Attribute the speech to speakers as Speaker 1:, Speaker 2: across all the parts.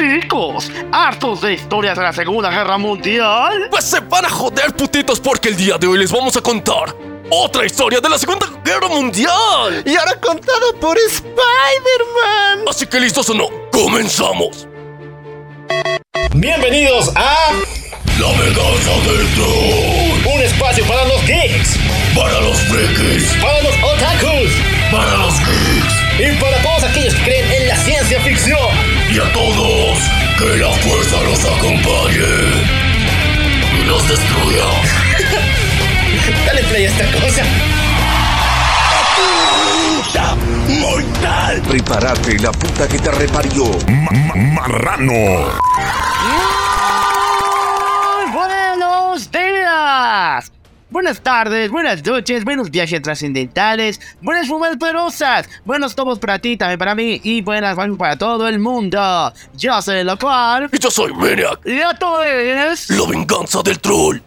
Speaker 1: Chicos, hartos de historias de la Segunda Guerra Mundial.
Speaker 2: Pues se van a joder, putitos, porque el día de hoy les vamos a contar otra historia de la Segunda Guerra Mundial.
Speaker 3: Y ahora contado por Spider-Man.
Speaker 2: Así que listos o no, comenzamos.
Speaker 4: Bienvenidos a
Speaker 2: La venganza del troll.
Speaker 4: un espacio para los geeks,
Speaker 2: Para los frikis,
Speaker 4: para los otakus
Speaker 2: para los geeks
Speaker 4: y para todos aquellos que creen en la ciencia ficción.
Speaker 2: Y a todos, que la fuerza los acompañe y los destruya.
Speaker 4: Dale play a esta cosa.
Speaker 2: ¡Mortal!
Speaker 5: Prepárate, la puta que te reparió.
Speaker 6: marrano.
Speaker 1: Muy buenos días. Buenas tardes, buenas noches, buenos viajes trascendentales, buenas fumas poderosas, buenos tomos para ti, también para mí y buenas vibes para todo el mundo. Yo soy el local
Speaker 2: Y yo soy Maniac,
Speaker 1: y esto es...
Speaker 2: la venganza del troll.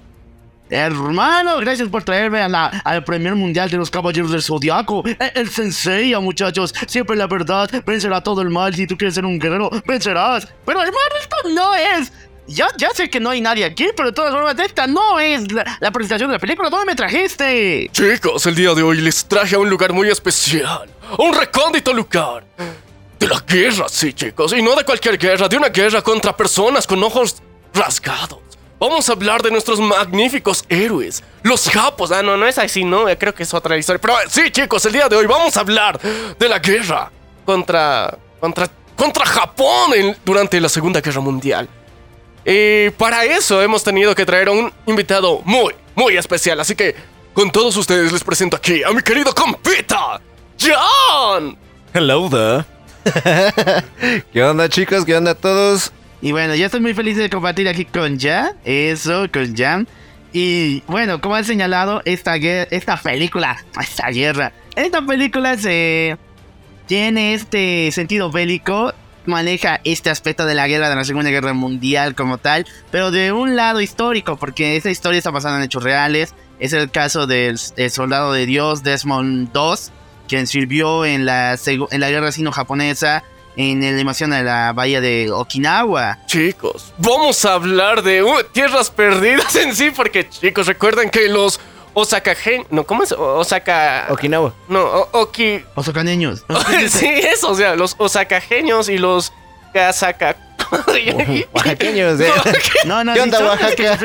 Speaker 1: Hermano, gracias por traerme a la, al primer mundial de los caballeros del zodiaco. El, el sensei, muchachos. Siempre la verdad vencerá todo el mal. Si tú quieres ser un guerrero, vencerás. Pero hermano, esto no es. Ya, sé que no hay nadie aquí, pero de todas formas, esta no es la, la presentación de la película. ¿Dónde me trajiste?
Speaker 2: Chicos, el día de hoy les traje a un lugar muy especial. Un recóndito lugar. De la guerra, sí, chicos. Y no de cualquier guerra, de una guerra contra personas con ojos rasgados. Vamos a hablar de nuestros magníficos héroes, los japos. Ah, no, no es así, no, creo que es otra historia. Pero eh, sí, chicos, el día de hoy vamos a hablar de la guerra contra. contra. contra Japón en- durante la Segunda Guerra Mundial. Y para eso hemos tenido que traer a un invitado muy, muy especial. Así que con todos ustedes les presento aquí a mi querido compita, John.
Speaker 3: Hello there. ¿Qué onda, chicos? ¿Qué onda todos?
Speaker 1: Y bueno, yo estoy muy feliz de compartir aquí con Jan. Eso, con Jan. Y bueno, como han señalado, esta, guer- esta película, esta guerra, esta película se tiene este sentido bélico, maneja este aspecto de la guerra de la Segunda Guerra Mundial como tal, pero de un lado histórico, porque esta historia está basada en hechos reales. Es el caso del, soldado de Dios Desmond II, quien sirvió en la, en la guerra sino-japonesa en la invasión de la bahía de Okinawa.
Speaker 2: Chicos, vamos a hablar de tierras perdidas en sí, porque chicos, recuerden que los Osaka Gen... No, ¿cómo es? Osaka...
Speaker 3: Okinawa.
Speaker 2: No, o- Oki...
Speaker 1: Osocaneños.
Speaker 2: sí, eso, o sea, los osakajeños y los Kazaka...
Speaker 3: Oaxaqueños, eh.
Speaker 1: No, no,
Speaker 3: ¿Qué onda, Oaxaca?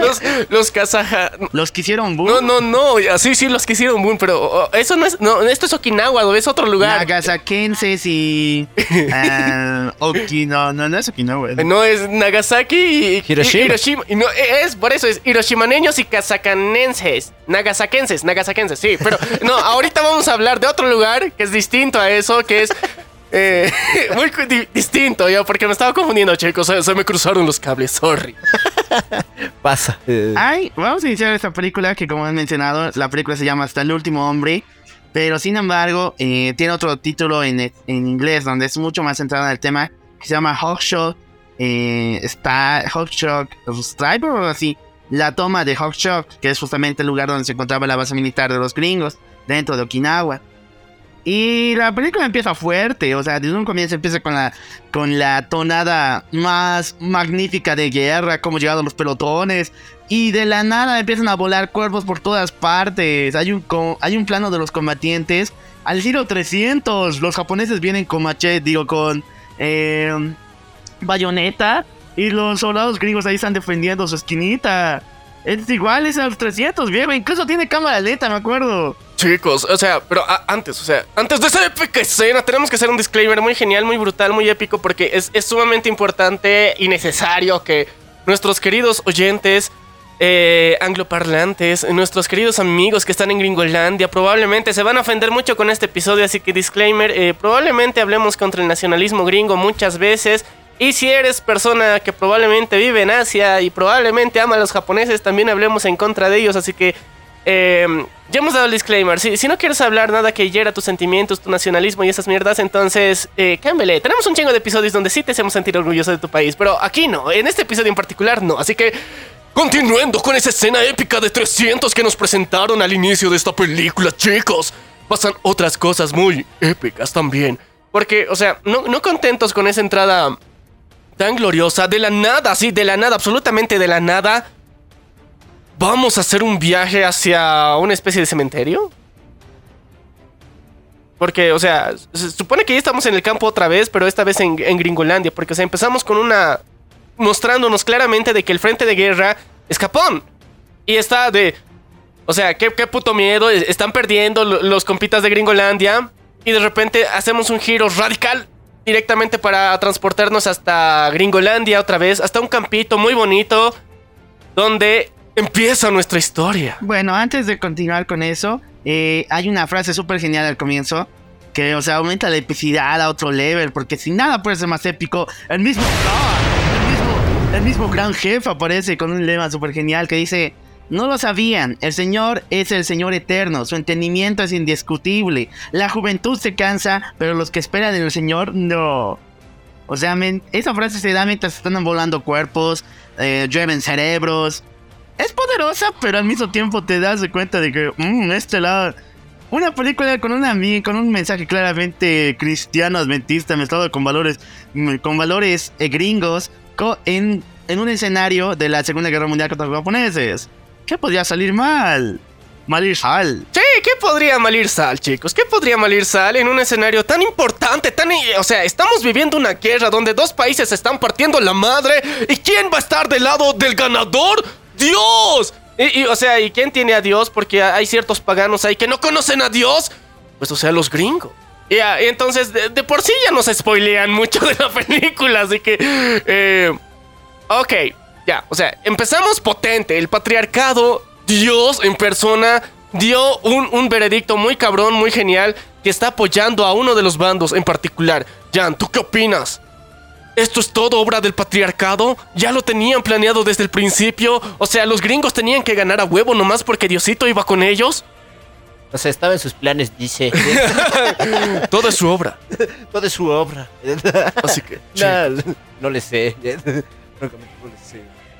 Speaker 2: los, los kazaja...
Speaker 1: Los que hicieron boom.
Speaker 2: No, no, no, sí, sí, los que hicieron boom, pero oh, eso no es, no, esto es Okinawa, ¿no? es otro lugar.
Speaker 1: Nagasakenses y. ah, Oki, no, no, no es Okinawa.
Speaker 2: No es Nagasaki y
Speaker 3: Hiroshima.
Speaker 2: y Hiroshima. Y no, es por eso es hiroshimaneños y kazakanenses. Nagasakenses, nagasakenses, sí. Pero no, ahorita vamos a hablar de otro lugar que es distinto a eso, que es eh, muy di- distinto, ya, porque me estaba confundiendo, chicos. Se, se me cruzaron los cables, sorry.
Speaker 3: Pasa. Eh,
Speaker 1: Ay, vamos a iniciar esta película que, como han mencionado, la película se llama Hasta el último hombre. Pero sin embargo, eh, tiene otro título en, en inglés donde es mucho más centrado en el tema que se llama Hawkshaw. Eh, está Striper o algo así. La toma de Hawkshaw, que es justamente el lugar donde se encontraba la base militar de los gringos, dentro de Okinawa. Y la película empieza fuerte, o sea, desde un comienzo empieza con la, con la tonada más magnífica de guerra, como llegaron los pelotones, y de la nada empiezan a volar cuerpos por todas partes. Hay un, hay un plano de los combatientes al estilo 300. Los japoneses vienen con machete, digo, con eh, bayoneta, y los soldados gringos ahí están defendiendo su esquinita. Es igual, es a los 300, viejo. Incluso tiene cámara lenta, me acuerdo.
Speaker 2: Chicos, o sea, pero antes, o sea, antes de esa épica escena, tenemos que hacer un disclaimer muy genial, muy brutal, muy épico, porque es, es sumamente importante y necesario que nuestros queridos oyentes eh, angloparlantes, nuestros queridos amigos que están en Gringolandia, probablemente se van a ofender mucho con este episodio, así que disclaimer, eh, probablemente hablemos contra el nacionalismo gringo muchas veces. Y si eres persona que probablemente vive en Asia y probablemente ama a los japoneses, también hablemos en contra de ellos, así que eh, ya hemos dado el disclaimer. Si, si no quieres hablar nada que hiera tus sentimientos, tu nacionalismo y esas mierdas, entonces eh, cámbiale. Tenemos un chingo de episodios donde sí te hacemos sentir orgulloso de tu país, pero aquí no. En este episodio en particular no. Así que continuando con esa escena épica de 300 que nos presentaron al inicio de esta película, chicos, pasan otras cosas muy épicas también. Porque, o sea, no, no contentos con esa entrada tan gloriosa, de la nada, sí, de la nada, absolutamente de la nada, vamos a hacer un viaje hacia una especie de cementerio. Porque, o sea, se supone que ya estamos en el campo otra vez, pero esta vez en, Gringolandia. Porque, empezamos con una. mostrándonos claramente de que el frente de guerra es Japón. Y está de. O sea, qué, qué puto miedo. es- Están perdiendo lo- los compitas de Gringolandia. Y de repente hacemos un giro radical directamente para transportarnos hasta Gringolandia otra vez. Hasta un campito muy bonito. Donde empieza nuestra historia.
Speaker 1: Bueno, antes de continuar con eso, eh, hay una frase súper genial al comienzo. Que, o sea, aumenta la epicidad a otro level. Porque sin nada puede ser más épico. El mismo God, el mismo, el mismo gran jefe aparece con un lema súper genial que dice: No lo sabían, el Señor es el Señor eterno, su entendimiento es indiscutible. La juventud se cansa, pero los que esperan en el Señor no. O sea, esa frase se da mientras están volando cuerpos, eh, llueven cerebros. Es poderosa, pero al mismo tiempo te das cuenta de que, mmm, este lado. Una película con una con un mensaje claramente cristiano, adventista, mezclado con valores, mm, con valores eh, gringos, en, en un escenario de la Segunda Guerra Mundial contra los japoneses. ¿Qué podría salir mal? Mal ir mal.
Speaker 2: Sí, ¿qué podría mal ir sal, chicos? ¿Qué podría mal ir sal en un escenario tan importante, tan... O sea, estamos viviendo una guerra donde dos países se están partiendo la madre. ¿Y quién va a estar del lado del ganador? ¡Dios! Y, o sea, ¿y quién tiene a Dios? Porque hay ciertos paganos ahí que no conocen a Dios. Pues, o sea, los gringos. Y, ah, y entonces, de, de por sí ya nos spoilean mucho de la película, así que... eh, ok, ya, o sea, empezamos potente. El patriarcado, Dios en persona, dio un, un veredicto muy cabrón, muy genial, que está apoyando a uno de los bandos en particular. Jan, ¿tú qué opinas? ¿Esto es todo obra del patriarcado? ¿Ya lo tenían planeado desde el principio? O sea, los gringos tenían que ganar a huevo nomás porque Diosito iba con ellos.
Speaker 3: O sea, estaba en sus planes, dice.
Speaker 2: Todo es su obra.
Speaker 3: Toda su obra.
Speaker 2: Así que,
Speaker 3: no, no le sé. Francamente, no le sé.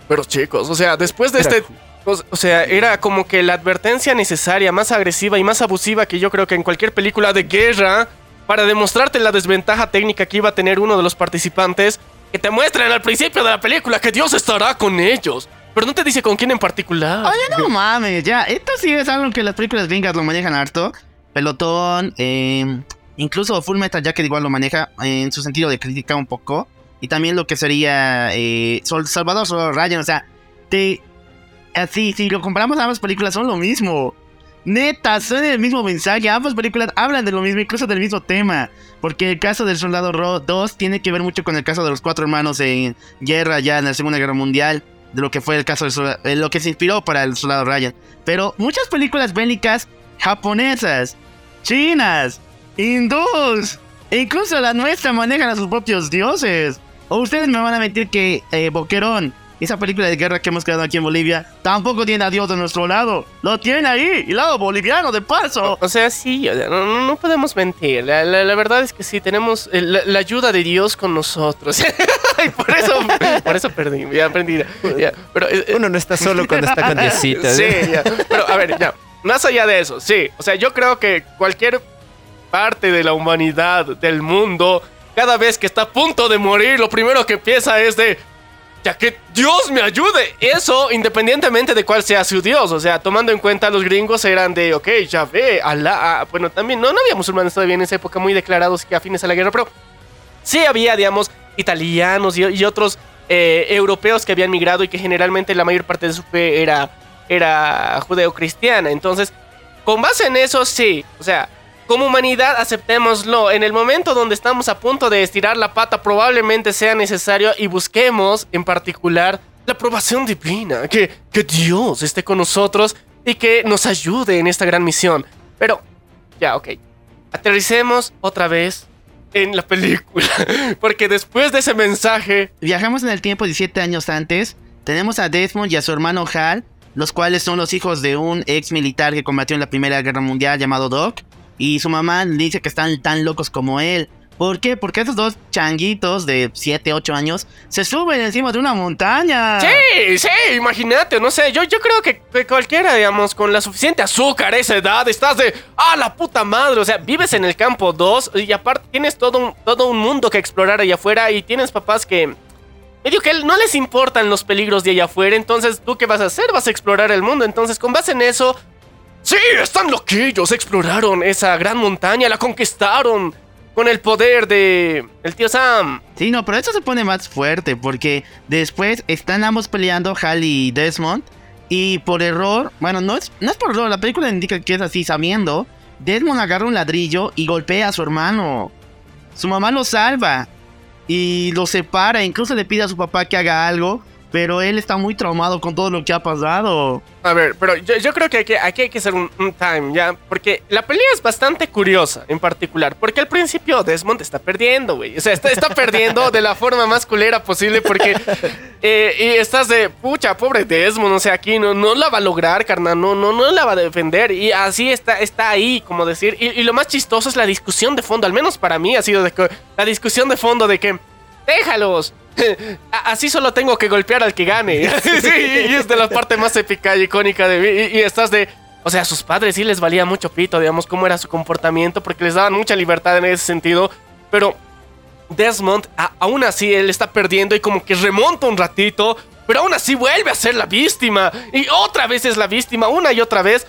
Speaker 2: Pero chicos, o sea, después de este... O, sea, era como que la advertencia necesaria, más agresiva y más abusiva que yo creo que en cualquier película de guerra, para demostrarte la desventaja técnica que iba a tener uno de los participantes, que te muestran al principio de la película que Dios estará con ellos. Pero no te dice con quién en particular.
Speaker 1: Oye, no mames, ya. Esto sí es algo que las películas gringas lo manejan harto. Pelotón, eh, incluso Full Metal Jacket igual lo maneja en su sentido de crítica un poco. Y también lo que sería eh, Sol- Salvador Solo Ryan, o sea, te... Así, si lo comparamos ambas películas son lo mismo. Neta, son el mismo mensaje. Ambas películas hablan de lo mismo, incluso del mismo tema. Porque el caso del Soldado Ro 2 tiene que ver mucho con el caso de los cuatro hermanos en guerra ya en la Segunda Guerra Mundial. De lo que fue el caso Soldado- eh, lo que se inspiró para el Soldado Ryan. Pero muchas películas bélicas japonesas, chinas, hindús, e incluso la nuestra manejan a sus propios dioses. O ustedes me van a mentir que eh, Boquerón, esa película de guerra que hemos creado aquí en Bolivia, tampoco tiene a Dios de nuestro lado. Lo tiene ahí, y lado boliviano de paso.
Speaker 2: O sea, sí, o sea, no, no- no podemos mentir. La, la- la verdad es que sí, tenemos eh, la, la ayuda de Dios con nosotros. y por eso, por eso perdí, ya aprendí. ya. Pero, eh, eh,
Speaker 3: Uno no está solo cuando está con Diosito.
Speaker 2: Sí, ya. Pero a ver, ya. Más allá de eso, sí. O sea, yo creo que cualquier parte de la humanidad, del mundo, cada vez que está a punto de morir, lo primero que piensa es de. Ya que Dios me ayude. Eso independientemente de cuál sea su Dios. O sea, tomando en cuenta los gringos eran de, ok, ya ve, Alá. ah, Bueno, también no, no había musulmanes todavía en esa época muy declarados que afines a la guerra, pero sí había, digamos, italianos y, y otros eh, europeos que habían migrado y que generalmente la mayor parte de su fe era, era judeo-cristiana. Entonces, con base en eso, sí. O sea, como humanidad, aceptémoslo. En el momento donde estamos a punto de estirar la pata, probablemente sea necesario y busquemos, en particular, la aprobación divina. Que, que Dios esté con nosotros y que nos ayude en esta gran misión. Pero, ya, ok. Aterricemos otra vez en la película. Porque después de ese mensaje,
Speaker 1: Viajamos en el tiempo 17 años antes. Tenemos a Desmond y a su hermano Hal, los cuales son los hijos de un ex militar que combatió en la Primera Guerra Mundial llamado Doc. Y su mamá dice que están tan locos como él. ¿Por qué? Porque esos dos changuitos de 7, 8 años se suben encima de una montaña.
Speaker 2: Sí, sí, imagínate, no sé, yo, yo creo que, que cualquiera, digamos, con la suficiente azúcar esa edad, estás de, ah, la puta madre, o sea, vives en el campo 2 y aparte tienes todo un, todo un mundo que explorar allá afuera y tienes papás que, medio que él no les importan los peligros de allá afuera, entonces tú qué vas a hacer? Vas a explorar el mundo, entonces con base en eso, sí, están loquillos, exploraron esa gran montaña, la conquistaron con el poder de el tío Sam.
Speaker 1: Sí, no, pero esto se pone más fuerte porque después están ambos peleando, Hal y Desmond. Y por error, bueno, no es, no es por error, la película indica que es así, sabiendo. Desmond agarra un ladrillo y golpea a su hermano. Su mamá lo salva y lo separa, incluso le pide a su papá que haga algo. Pero él está muy traumado con todo lo que ha pasado.
Speaker 2: A ver, pero yo, creo que, hay que aquí hay que hacer un, time, ¿ya? Porque la pelea es bastante curiosa, en particular. Porque al principio Desmond está perdiendo, güey. O sea, está, está perdiendo de la forma más culera posible porque... eh, y estás de, pucha, pobre Desmond, o sea, aquí no, no la va a lograr, carnal. No, no, no la va a defender. Y así está, está ahí, como decir. Y, lo más chistoso es la discusión de fondo. Al menos para mí ha sido la discusión de fondo de que... Déjalos. Así solo tengo que golpear al que gane. sí, y es de la parte más épica y icónica de mí. Y, y estás de. O sea, a sus padres sí les valía mucho pito, digamos, cómo era su comportamiento, porque les daban mucha libertad en ese sentido. Pero Desmond, a- aún así, él está perdiendo y como que remonta un ratito, pero aún así vuelve a ser la víctima. Y otra vez es la víctima, una y otra vez.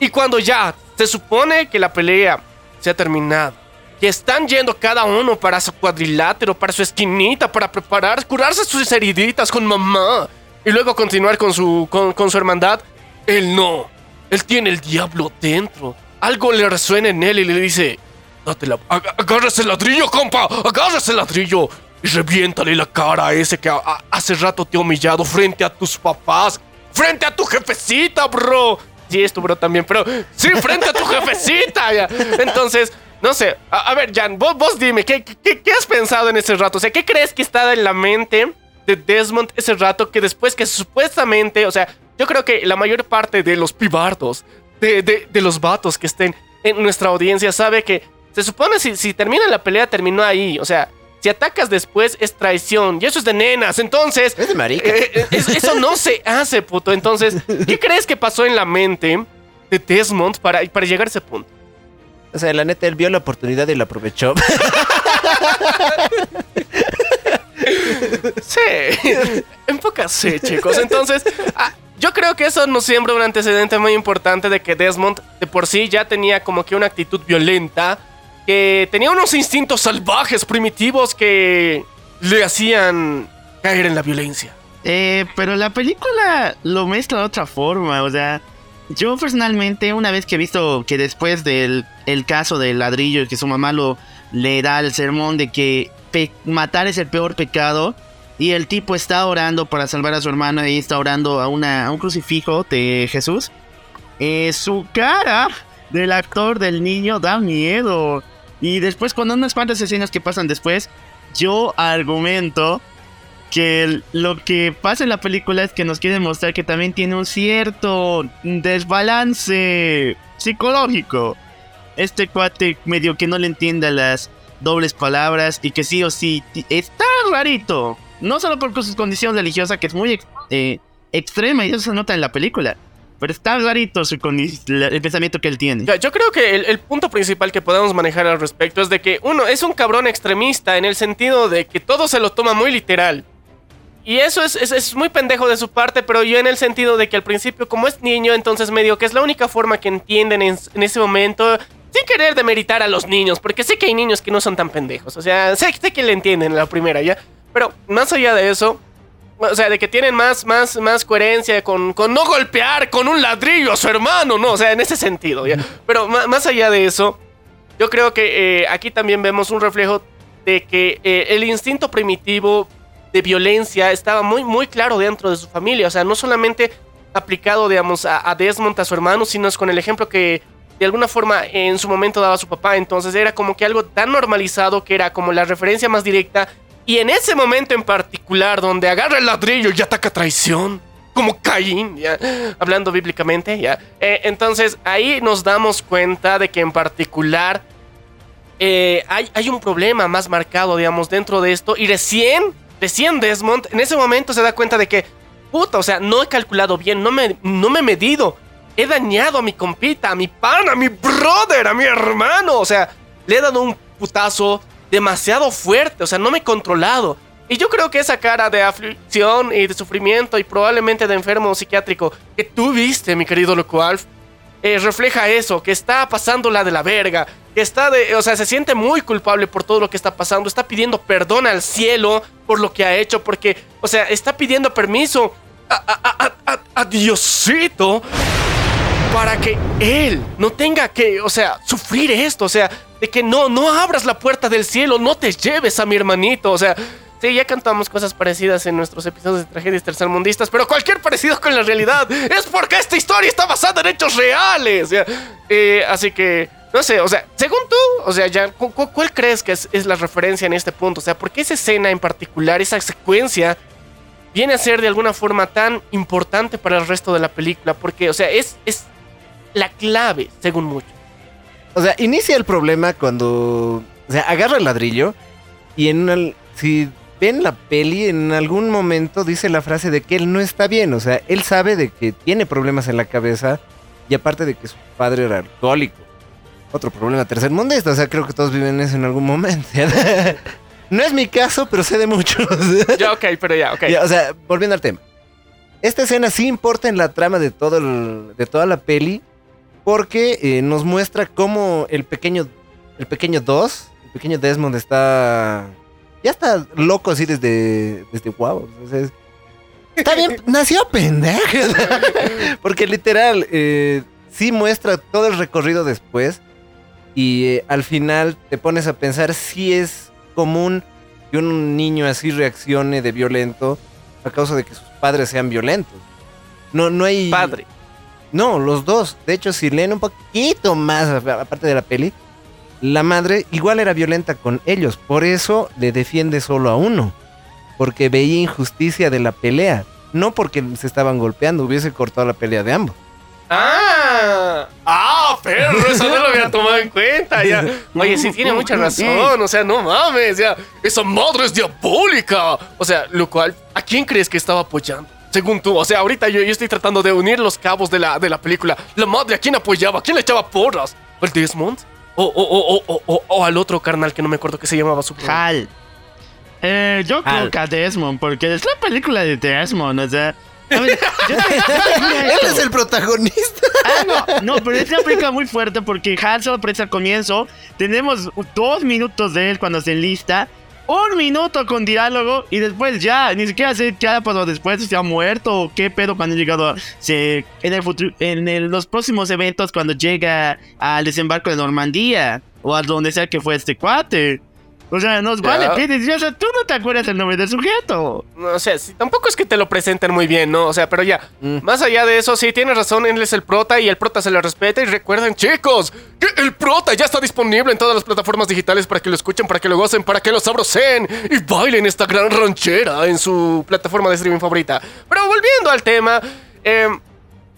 Speaker 2: Y cuando ya se supone que la pelea se ha terminado, que están yendo cada uno para su cuadrilátero, para su esquinita, para preparar, curarse sus heriditas con mamá y luego continuar con su, con, con su hermandad, él no. Él tiene el diablo dentro. Algo le resuena en él y le dice: Date la. ag- Agárrese el ladrillo, compa. Agárrese el ladrillo. Y reviéntale la cara a ese que hace rato te ha humillado frente a tus papás. Frente a tu jefecita, bro. Sí, esto, bro, también, pero. Sí, frente a tu jefecita. Entonces, no sé. A, a ver, Jan, vos, vos dime, ¿qué, qué, qué has pensado en ese rato? O sea, ¿qué crees que estaba en la mente de Desmond ese rato que después que supuestamente, o sea, yo creo que la mayor parte de los pibardos, de, de, de los vatos que estén en nuestra audiencia, sabe que se supone si, si termina la pelea, terminó ahí. O sea, si atacas después es traición. Y eso es de nenas. Entonces.
Speaker 3: Es de marica.
Speaker 2: eh, eh, es- eso no se hace, puto. Entonces, ¿qué crees que pasó en la mente de Desmond para, para llegar a ese punto?
Speaker 3: O sea, la neta, él vio la oportunidad y la aprovechó.
Speaker 2: Sí, en pocas sí, chicos. Entonces, ah, yo creo que eso nos siembra un antecedente muy importante de que Desmond de por sí ya tenía como que una actitud violenta, que tenía unos instintos salvajes, primitivos que le hacían caer en la violencia.
Speaker 1: Eh, pero la película lo mezcla de otra forma, o sea, yo personalmente una vez que he visto que después del el caso del ladrillo que su mamá lo le da el sermón de que matar es el peor pecado y el tipo está orando para salvar a su hermano y está orando a, una, a un crucifijo de Jesús, eh, su cara del actor del niño da miedo. Y después con unas cuantas escenas que pasan después, yo argumento que lo que pasa en la película es que nos quiere mostrar que también tiene un cierto desbalance psicológico. Este cuate medio que no le entienda las dobles palabras y que sí o sí está rarito. No solo por su condición religiosa que es muy eh, extrema y eso se nota en la película. Pero está rarito su el pensamiento que él tiene.
Speaker 2: Yo creo que el punto principal que podemos manejar al respecto es de que uno es un cabrón extremista en el sentido de que todo se lo toma muy literal. Y eso es, es, es muy pendejo de su parte, pero yo en el sentido de que al principio, como es niño, entonces medio que es la única forma que entienden en, ese momento, sin querer demeritar a los niños, porque sé que hay niños que no son tan pendejos. O sea, sé, sé que le entienden en la primera, ¿ya? Pero más allá de eso, o sea, de que tienen más, más, más coherencia con, con no golpear con un ladrillo a su hermano, ¿no? O sea, en ese sentido, ¿ya? Pero más allá de eso, yo creo que eh, aquí también vemos un reflejo de que eh, el instinto primitivo de violencia estaba muy, muy claro dentro de su familia. O sea, no solamente aplicado, digamos, a, Desmond, a su hermano, sino es con el ejemplo que de alguna forma en su momento daba su papá. Entonces era como que algo tan normalizado que era como la referencia más directa. Y en ese momento en particular, donde agarra el ladrillo y ataca traición, como Caín, ya, hablando bíblicamente, ya. Eh, entonces ahí nos damos cuenta de que en particular eh, hay, hay un problema más marcado, digamos, dentro de esto. Y recién, recién Desmond, en ese momento se da cuenta de que, puta, o sea, no he calculado bien, no me, no me he medido. He dañado a mi compita, a mi pana, a mi brother, a mi hermano. O sea, le he dado un putazo demasiado fuerte, o sea, no me he controlado. Y yo creo que esa cara de aflicción y de sufrimiento y probablemente de enfermo psiquiátrico que tú viste, mi querido Loco Alf, eh, refleja eso, que está pasando la de la verga, que está de, o sea, se siente muy culpable por todo lo que está pasando, está pidiendo perdón al cielo por lo que ha hecho, porque, o sea, está pidiendo permiso a, a- Diosito para que él no tenga que, o sea, sufrir esto, o sea, de que no, no abras la puerta del cielo, no te lleves a mi hermanito, o sea, sí, ya cantamos cosas parecidas en nuestros episodios de tragedias tercermundistas, pero cualquier parecido con la realidad es porque esta historia está basada en hechos reales, eh, así que, no sé, o sea, según tú, o sea, ya, cu- cu- ¿cuál crees que es, es la referencia en este punto? O sea, ¿por qué esa escena en particular, esa secuencia, viene a ser de alguna forma tan importante para el resto de la película? Porque, o sea, es, es la clave, según muchos.
Speaker 3: O sea, inicia el problema cuando. O sea, agarra el ladrillo y en una- si ven la peli, en algún momento dice la frase de que él no está bien. O sea, él sabe de que tiene problemas en la cabeza y aparte de que su padre era alcohólico. Otro problema tercermundista. O sea, creo que todos viven eso en algún momento. no es mi caso, pero sé de muchos.
Speaker 2: Ya, ok, pero ya, ok.
Speaker 3: Ya, o sea, volviendo al tema. Esta escena sí importa en la trama de, todo el- de toda la peli porque eh, nos muestra cómo el pequeño, el pequeño Dos, el pequeño Desmond está... Ya está loco así desde, desde wow. o sea, es- está bien, nació pendejo. porque literal, eh, sí muestra todo el recorrido después y eh, al final te pones a pensar si es común que un niño así reaccione de violento a causa de que sus padres sean violentos. No, no hay.
Speaker 2: Padre.
Speaker 3: No, los dos. De hecho, si leen un poquito más, aparte de la peli, la madre igual era violenta con ellos. Por eso le defiende solo a uno. Porque veía injusticia de la pelea. No porque se estaban golpeando, hubiese cortado la pelea de ambos.
Speaker 2: Ah, ah, perro, eso no lo había tomado en cuenta. Ya. Oye, sí tiene mucha razón. O sea, no mames, ya. Esa madre es diabólica. O sea, lo cual, ¿a quién crees que estaba apoyando? Según tú, o sea, ahorita yo, yo estoy tratando de unir los cabos de la, de la película. La madre, ¿a quién apoyaba? ¿A quién le echaba porras? ¿Al Desmond? O, o, o, o, o, o- o al otro carnal que no me acuerdo que se llamaba su
Speaker 1: Hal. Eh, yo creo que a Desmond, porque es la película de Desmond, o sea. a ver, yo te- yo te diría
Speaker 3: Él es el protagonista.
Speaker 1: Ah, no, no, pero es una película muy fuerte porque Hal solo aparece al comienzo. Tenemos dos minutos de él cuando se enlista. Un minuto con diálogo y después ya, ni siquiera sé qué pasado después, se ha muerto o qué pedo cuando ha llegado a, se, en, el futuro, en los próximos eventos cuando llega al desembarco de Normandía o a donde sea que fue este cuate. O sea, nos vale, pides, o sea, tú no te acuerdas el nombre del sujeto.
Speaker 2: No, o sea, sí, tampoco es que te lo presenten muy bien, ¿no? O sea, pero ya,
Speaker 3: Mm.
Speaker 2: más allá de eso, sí, tienes razón, él es el prota y el prota se le respeta. Y recuerden, chicos, que el prota ya está disponible en todas las plataformas digitales para que lo escuchen, para que lo gocen, para que lo sabroseen y bailen esta gran ranchera en su plataforma de streaming favorita. Pero volviendo al tema, em,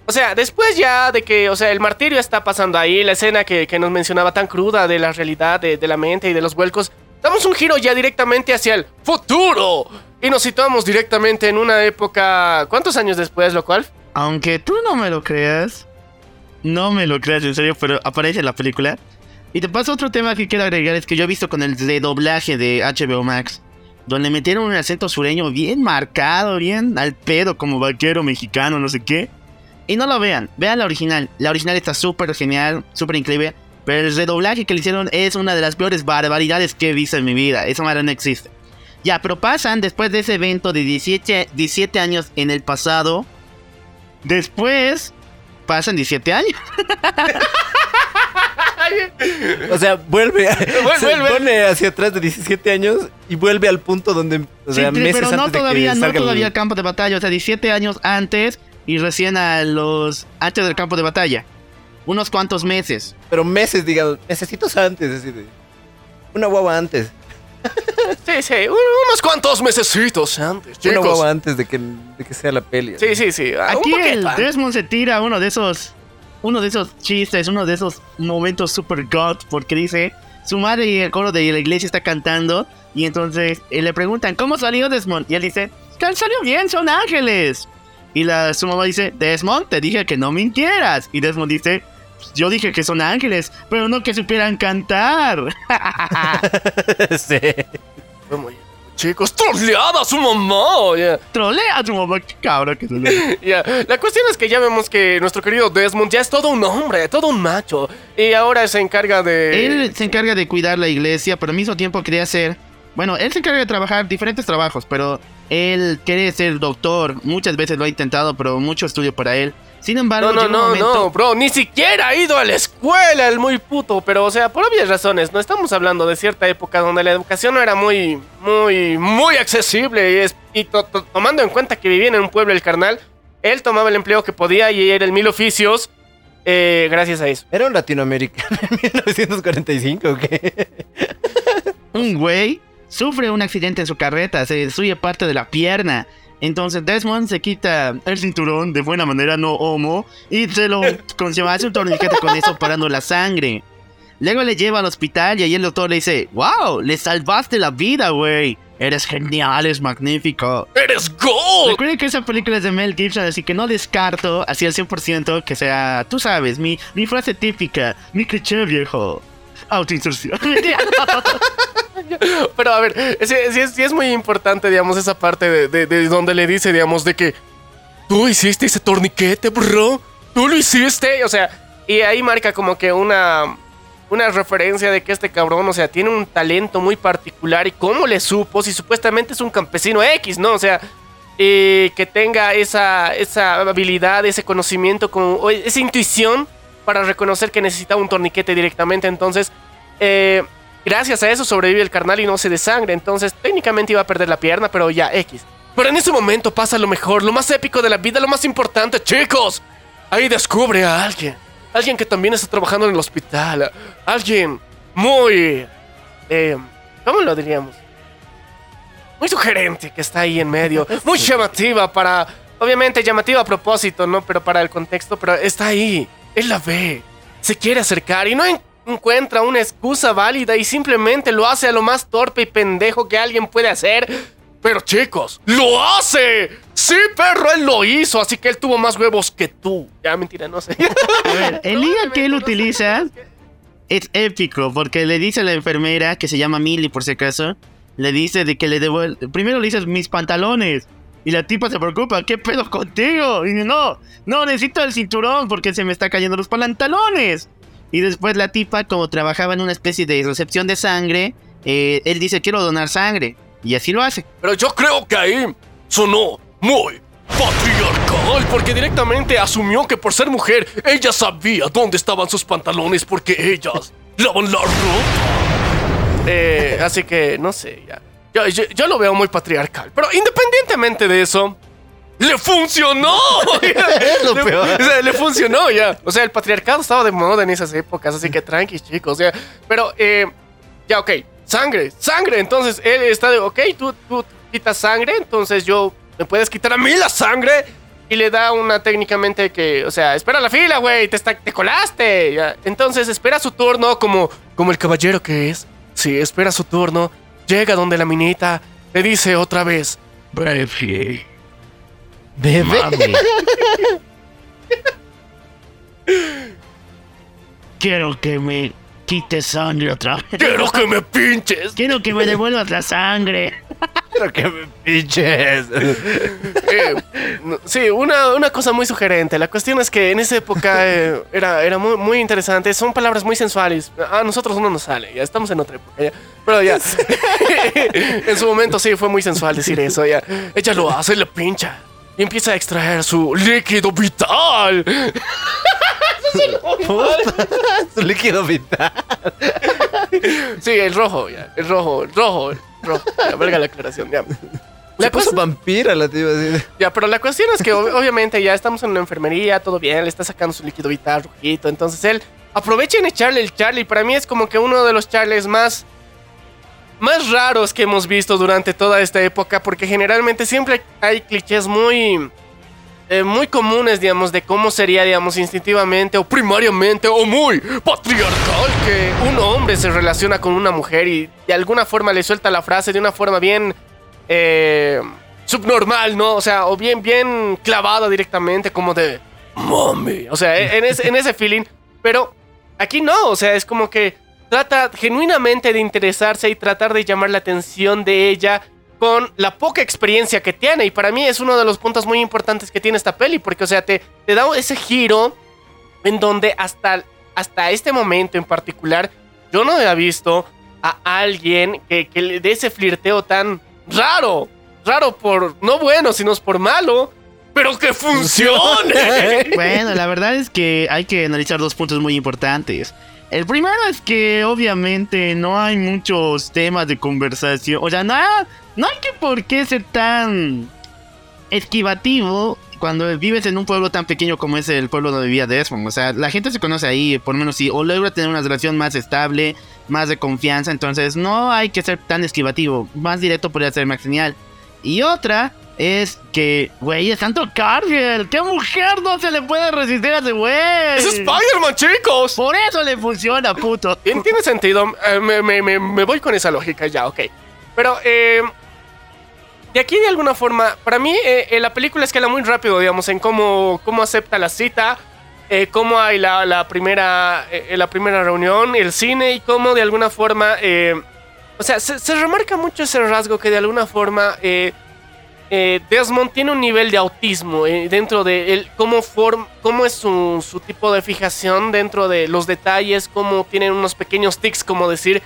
Speaker 2: o sea, después ya de que, o sea, el martirio está pasando ahí, la escena que, que nos mencionaba tan cruda de la realidad, de, de la mente y de los vuelcos, un giro ya directamente hacia el futuro. Y nos situamos directamente en una época... ¿Cuántos años después, lo cual?
Speaker 1: Aunque tú no me lo creas, no me lo creas en serio, pero aparece en la película. Y te paso otro tema que quiero agregar, es que yo he visto con el de doblaje de HBO Max, donde metieron un acento sureño bien marcado, bien al pedo, como vaquero mexicano, no sé qué. Y no lo vean, vean la original. La original está súper genial, súper increíble. Pero el redoblaje que le hicieron es una de las peores barbaridades que he visto en mi vida. Esa madre no existe. Ya, pero pasan después de ese evento de 17, 17 años en el pasado. Después pasan 17 años.
Speaker 3: O sea, vuelve, se
Speaker 2: vuelve.
Speaker 3: pone hacia atrás de 17 años y vuelve al punto donde, o sea,
Speaker 1: Sí,
Speaker 3: meses
Speaker 1: pero no
Speaker 3: antes de
Speaker 1: todavía,
Speaker 3: que
Speaker 1: no
Speaker 3: salga el-
Speaker 1: todavía al campo de batalla. O sea, 17 años antes y recién a los... Antes del campo de batalla. Unos cuantos meses.
Speaker 3: Pero meses, digamos, necesitos antes, así de... Una guagua antes.
Speaker 2: Sí, sí, un- unos cuantos mesecitos antes,
Speaker 3: Una
Speaker 2: chicos.
Speaker 3: guagua antes de que, de que sea la peli.
Speaker 2: Sí, sí, sí. ah, un
Speaker 1: Aquí el
Speaker 2: poquito.
Speaker 1: Desmond se tira uno de esos... Uno de esos chistes, uno de esos momentos super god, porque dice... Su madre y el coro de la iglesia está cantando y entonces eh, le preguntan, ¿cómo salió Desmond? Y él dice, salió bien, son ángeles. Y la, su mamá dice, Desmond, te dije que no mintieras. Y Desmond dice, "Pues yo dije que son ángeles, pero no que supieran cantar.
Speaker 3: sí.
Speaker 2: Muy chicos, troleada a su mamá. ya.
Speaker 1: Trolea a tu mamá, qué cabrón que se le...
Speaker 2: Ya, La cuestión es que ya vemos que nuestro querido Desmond ya es todo un hombre, todo un macho. Y ahora se encarga de...
Speaker 1: Él se encarga de cuidar la iglesia, pero al mismo tiempo quería ser... Bueno, él se encarga de trabajar diferentes trabajos, pero él quiere ser doctor. Muchas veces lo ha intentado, pero mucho estudio para él. Sin embargo,
Speaker 2: No, no, no,
Speaker 1: momento-
Speaker 2: no, bro, ni siquiera ha ido a la escuela el muy puto, pero o sea, por obvias razones, no estamos hablando de cierta época donde la educación no era muy, muy, muy accesible y, es- y to- to- tomando en cuenta que vivía en un pueblo el carnal, él tomaba el empleo que podía y era el mil oficios eh, gracias a eso.
Speaker 3: ¿Era un latinoamericano en 1945 o qué?
Speaker 1: un güey sufre un accidente en su carreta, se destruye parte de la pierna. Entonces Desmond se quita el cinturón de buena manera, no homo, y se lo hace un torniquete con eso parando la sangre. Luego le lleva al hospital y ahí el doctor le dice, wow, le salvaste la vida, güey. Eres genial, es magnífico.
Speaker 2: ¡Eres God!
Speaker 1: Recuerden que esa película es de Mel Gibson, así que no descarto así al 100% que sea, tú sabes, mi, mi frase típica, mi cliché viejo. Autoinstrucción.
Speaker 2: Pero a ver, sí, sí es, sí es muy importante, digamos, esa parte de, de- de donde le dice, digamos, de que tú hiciste ese torniquete, bro. Tú lo hiciste. O sea, y ahí marca como que una, una referencia de que este cabrón, o sea, tiene un talento muy particular y cómo le supo, si supuestamente es un campesino X, ¿no? O sea, eh, que tenga esa, esa habilidad, ese conocimiento, como, o esa intuición para reconocer que necesitaba un torniquete directamente. Entonces, eh, gracias a eso sobrevive el carnal y no se desangre. Entonces, técnicamente iba a perder la pierna, pero ya, X. Pero en ese momento pasa lo mejor, lo más épico de la vida, lo más importante, chicos. Ahí descubre a alguien. Alguien que también está trabajando en el hospital. Alguien muy... eh, ¿Cómo lo diríamos? Muy sugerente que está ahí en medio. Muy llamativa para... Obviamente llamativa a propósito, ¿no? Pero para el contexto, pero está ahí. Él la ve. Se quiere acercar y no en- encuentra una excusa válida y simplemente lo hace a lo más torpe y pendejo que alguien puede hacer. Pero chicos, ¡lo hace! Sí, perro, él lo hizo, así que él tuvo más huevos que tú. Ya, mentira, no sé.
Speaker 1: A ver, el día que él utiliza es épico porque le dice a la enfermera que se llama Millie por si acaso, le dice de que le devuelve, primero le dices mis pantalones y la tipa se preocupa, ¿qué pedo contigo? Y dice, no, no necesito el cinturón porque se me está cayendo los pantalones. Y después la tipa como trabajaba en una especie de recepción de sangre, eh, él dice quiero donar sangre y así lo hace.
Speaker 2: Pero yo creo que ahí sonó muy patriarcal porque directamente asumió que por ser mujer ella sabía dónde estaban sus pantalones porque ellas lavan la ropa. Eh, así que no sé, ya. Yo, yo- yo lo veo muy patriarcal. Pero independientemente de eso, ¡le funcionó!
Speaker 3: Es lo
Speaker 2: Le-
Speaker 3: peor.
Speaker 2: o sea, le funcionó ya. O sea, el patriarcado estaba de moda en esas épocas, así que tranqui, chicos. O sea, pero, eh, ya, ok. Sangre, sangre. Entonces él está de, ok, tú, tú quitas sangre, entonces yo, ¿me puedes quitar a mí la sangre? Y le da una técnicamente que, o sea, espera la fila, güey, te, está- te colaste. ya. Entonces espera su turno como, como el caballero que es. Sí, espera su turno. Llega donde la minita le dice otra vez,
Speaker 3: Bebé.
Speaker 1: mami. Quiero que me quites sangre otra vez.
Speaker 2: quiero que me pinches.
Speaker 1: Quiero que me devuelvas la sangre.
Speaker 3: Quiero que me pinches.
Speaker 2: Eh, no, sí, una, una cosa muy sugerente. La cuestión es que en esa época eh, era, era muy, muy interesante. Son palabras muy sensuales. A nosotros no nos sale. Ya estamos en otra época. ya. Pero ya. en su momento sí fue muy sensual decir eso. Ya. Ella lo hace, le pincha. Y empieza a extraer su líquido vital.
Speaker 3: Su líquido vital.
Speaker 2: Sí, el rojo, ya. El rojo, el rojo, Ya, verga la aclaración, ya.
Speaker 3: La cosa vampira la tía así.
Speaker 2: Ya, pero la cuestión es que ob- obviamente ya estamos en la enfermería, todo bien, le está sacando su líquido vital rojito, entonces él aprovecha en echarle el Charlie, para mí es como que uno de los Charlies más más raros que hemos visto durante toda esta época, porque generalmente siempre hay clichés muy eh, muy comunes, digamos, de cómo sería, digamos, instintivamente o primariamente o muy patriarcal que un hombre se relaciona con una mujer y de alguna forma le suelta la frase de una forma bien eh, subnormal, ¿no? O sea, o bien, bien clavada directamente, como de mami. O sea, en ese, en ese feeling. Pero aquí no, o sea, es como que trata genuinamente de interesarse y tratar de llamar la atención de ella con la poca experiencia que tiene. Y para mí es uno de los puntos muy importantes que tiene esta peli, porque, o sea, te, te da ese giro en donde hasta, hasta este momento en particular yo no había visto a alguien que, que le dé ese flirteo tan raro. Raro por, no bueno, sino por malo. Pero que funcione.
Speaker 1: Bueno, la verdad es que hay que analizar dos puntos muy importantes. El primero es que obviamente no hay muchos temas de conversación. O sea, no, no hay que por qué ser tan esquivativo cuando vives en un pueblo tan pequeño como es el pueblo donde vivía Desmond. O sea, la gente se conoce ahí, por lo menos si o logra tener una relación más estable, más de confianza. Entonces no hay que ser tan esquivativo. Más directo podría ser más genial. Y otra es que, güey, es Santo Cargill. ¿Qué mujer no se le puede resistir a ese güey?
Speaker 2: ¡Es Spider-Man, chicos!
Speaker 1: Por eso le funciona, puto.
Speaker 2: Tiene sentido. Eh, me, me- me- me voy con esa lógica ya, ok. Pero, eh, de aquí de alguna forma, para mí eh, eh, la película escala muy rápido, digamos, en cómo, cómo acepta la cita, eh, cómo hay la, la primera, eh, la primera reunión, el cine y cómo de alguna forma... o sea, se, se remarca mucho ese rasgo que de alguna forma... eh, Desmond tiene un nivel de autismo eh, dentro de él, cómo, form, cómo es su, tipo de fijación dentro de los detalles, cómo tienen unos pequeños tics, como decir,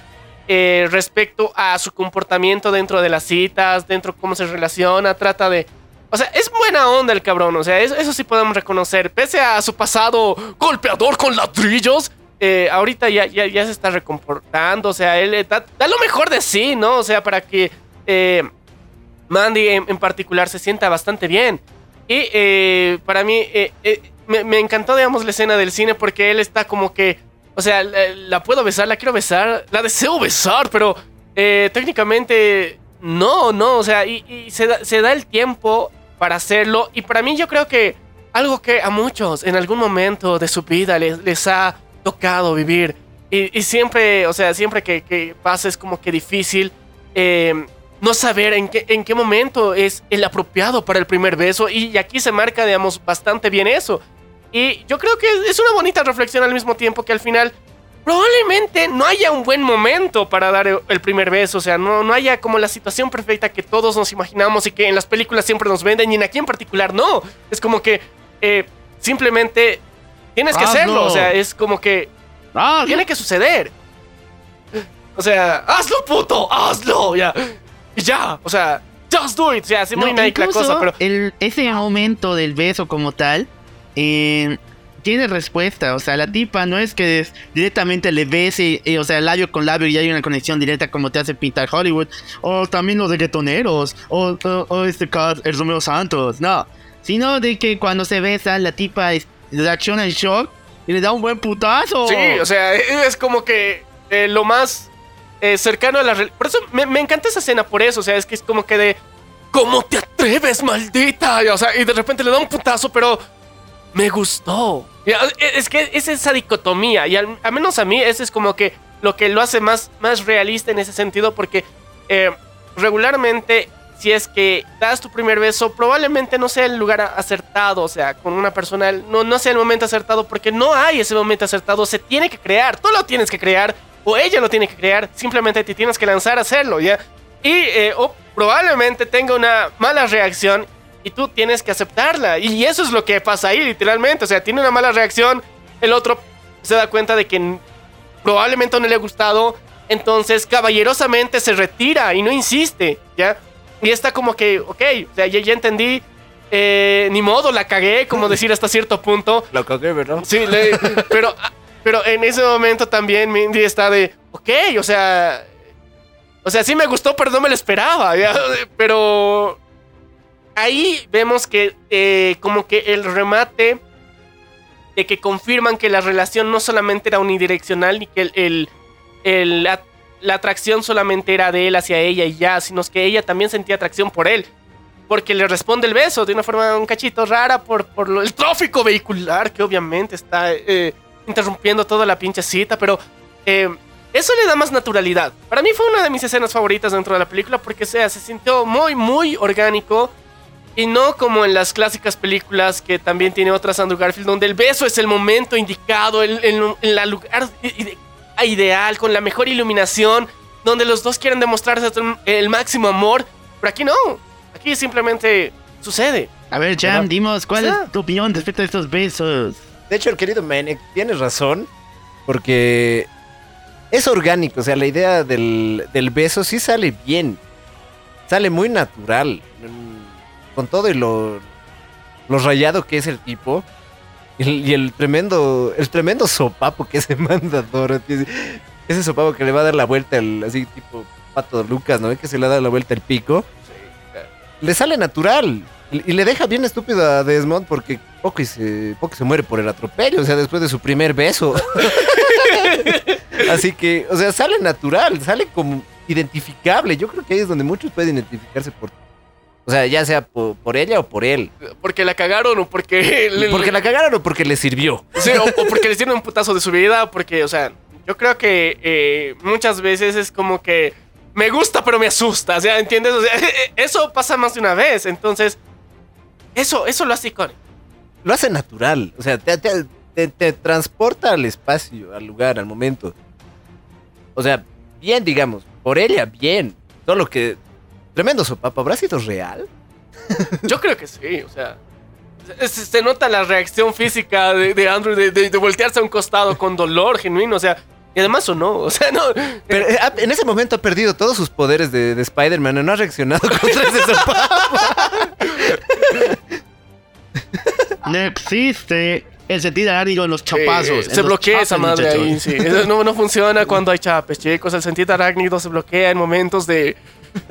Speaker 2: eh, respecto a su comportamiento dentro de las citas, dentro cómo se relaciona, trata de... O sea, es buena onda el cabrón, o sea, eso, sí podemos reconocer, pese a su pasado golpeador con ladrillos. ahorita ya, ya, ya se está recomportando, o sea, él da, lo mejor de sí, ¿no? O sea, para que Mandy en, en particular se sienta bastante bien. Y eh, para mí eh, eh, me, me encantó, digamos, la escena del cine porque él está como que, o sea, la, puedo besar, la quiero besar, la deseo besar, pero técnicamente no, no, o sea, y, se, da, el tiempo para hacerlo. Y para mí yo creo que algo que a muchos en algún momento de su vida les, les ha tocado vivir. Y, siempre, o sea, siempre que, que pasa es como que difícil. No saber en qué, en qué momento es el apropiado para el primer beso. Y aquí se marca, digamos, bastante bien eso. Y yo creo que es una bonita reflexión al mismo tiempo que al final probablemente no haya un buen momento para dar el- primer beso. O sea, no, no haya como la situación perfecta que todos nos imaginamos y que en las películas siempre nos venden y en aquí en particular no. Es como que eh, simplemente tienes que
Speaker 1: Hazlo.
Speaker 2: hacerlo. O sea, es como que
Speaker 1: Ah,
Speaker 2: tiene que suceder. O sea, hazlo, puto, hazlo, ya. Ya, o sea, just do it. O sea, así muy Nike la cosa, pero.
Speaker 1: el- ese momento del beso como tal eh, tiene respuesta. O sea, la tipa no es que es- directamente le bese, eh, o sea, labio con labio y hay una conexión directa como te hace pintar Hollywood. O también los reggaetoneros. O, o, o este caso, el Romeo Santos. No. Sino de que cuando se besan, la tipa es- reacciona en shock y le da un buen putazo.
Speaker 2: Sí, o sea, es como que eh, lo más eh, cercano a la realidad. Por eso me, me encanta esa escena, por eso. O sea, es que es como que de. ¿Cómo te atreves, maldita? O sea, y de repente le da un putazo, pero. Me gustó. Y, ah, Es que es esa dicotomía. Y al, menos a mí, ese es como que lo que lo hace más, más realista en ese sentido. Porque eh, regularmente, si es que das tu primer beso, probablemente no sea el lugar acertado. O sea, con una persona, no, no sea el momento acertado. Porque no hay ese momento acertado. Se tiene que crear. Tú lo tienes que crear. O ella lo tiene que crear. Simplemente te tienes que lanzar a hacerlo, ¿ya? Y eh, o probablemente tenga una mala reacción y tú tienes que aceptarla. Y eso es lo que pasa ahí, literalmente. O sea, tiene una mala reacción, el otro se da cuenta de que probablemente no le ha gustado, entonces caballerosamente se retira y no insiste, ¿ya? Y está como que, ok, o sea, ya, ya entendí, eh, ni modo, la cagué, como decir hasta cierto punto.
Speaker 3: Lo cagué, ¿verdad?
Speaker 2: Sí, le- pero, pero en ese momento también Mindy está de, ok, o sea, o sea, sí me gustó, pero no me lo esperaba, pero ahí vemos que eh, como que el remate de que confirman que la relación no solamente era unidireccional ni que el, el- la, atracción solamente era de él hacia ella y ya, sino que ella también sentía atracción por él. Porque le responde el beso de una forma un cachito rara por, por el tráfico vehicular que obviamente está eh, interrumpiendo toda la pinche cita, pero eh, eso le da más naturalidad. Para mí fue una de mis escenas favoritas dentro de la película porque o sea, se sintió muy, muy orgánico. Y no como en las clásicas películas que también tiene otras Andrew Garfield, donde el beso es el momento indicado, el, el- el lugar ide- ideal, con la mejor iluminación, donde los dos quieren demostrarse el- máximo amor. Pero aquí no. Aquí simplemente sucede.
Speaker 1: A ver, Jam, dimos, ¿cuál
Speaker 2: o sea-
Speaker 1: es tu opinión respecto a estos besos?
Speaker 3: De hecho, el querido Manek tiene razón, porque es orgánico, o sea, la idea del, del beso sí sale bien, sale muy natural, mm, con todo y lo, lo rayado que es el tipo, y el, y el tremendo, el tremendo sopapo que se manda Dorothy, ese sopapo que le va a dar la vuelta, al- así tipo Pato Lucas, ¿no? Que se le da la vuelta el pico, le sale natural. Y le deja bien estúpido a Desmond porque poco y se, poco se muere por el atropello, o sea, después de su primer beso. Así que, o sea, sale natural, sale como identificable. Yo creo que ahí es donde muchos pueden identificarse por... O sea, ya sea por, por ella o por él.
Speaker 2: Porque la cagaron o porque... le-
Speaker 3: Porque la cagaron o porque le sirvió.
Speaker 2: Sí, o, o porque les dieron un putazo de su vida, o porque, o sea, yo creo que eh, muchas veces es como que me gusta, pero me asusta, o sea, ¿entiendes? O sea, eso pasa más de una vez, entonces, eso, eso lo hace icónico.
Speaker 3: Lo hace natural. O sea, te, te- te- te transporta al espacio, al lugar, al momento. O sea, bien, digamos. Por ella, bien. Solo que... Tremendo sopapo. ¿Habrá sido real?
Speaker 2: Yo creo que sí, o sea, se, se nota la reacción física de, de Andrew de, de- de voltearse a un costado con dolor genuino, o sea, y además o no, o sea, no,
Speaker 3: Pero eh, en ese momento ha perdido todos sus poderes de, de Spider-Man. No ha reaccionado contra ese.
Speaker 1: No existe el sentido arácnico en los chapazos.
Speaker 2: Eh,
Speaker 1: en
Speaker 2: se bloquea esa madre ahí, sí. Eso no, no funciona cuando hay chapes, chicos. El sentido arácnido se bloquea en momentos de,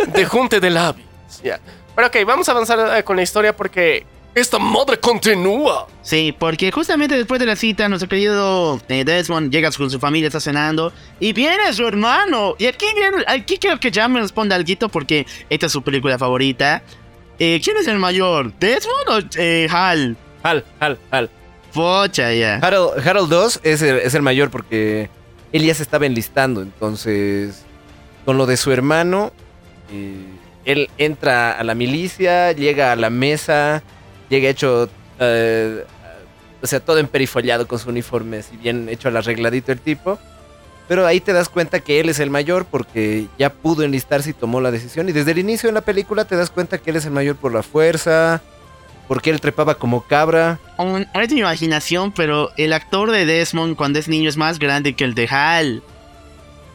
Speaker 2: de junte de labios. Ya. Pero ok, vamos a avanzar eh, con la historia porque esta madre continúa.
Speaker 1: Sí, porque justamente después de la cita, nuestro querido eh, Desmond llega con su familia, está cenando, y viene su hermano. Y aquí, viene, aquí creo que ya me responde algo porque esta es su película favorita. Eh, ¿Quién es el mayor? ¿Desmond o eh, Hal?
Speaker 3: Hal, Hal, Hal.
Speaker 1: Pocha, ya.
Speaker 3: Harold, Harold 2 es el, es el mayor porque él ya se estaba enlistando. Entonces, con lo de su hermano, eh, él entra a la milicia, llega a la mesa, llega hecho, eh, o sea, todo emperifollado con su uniforme, si bien hecho al arregladito el tipo. Pero ahí te das cuenta que él es el mayor porque ya pudo enlistarse y tomó la decisión. Y desde el inicio de la película te das cuenta que él es el mayor por la fuerza, porque él trepaba como cabra.
Speaker 1: Ahora es mi imaginación, pero el actor de Desmond cuando es niño es más grande que el de Hal.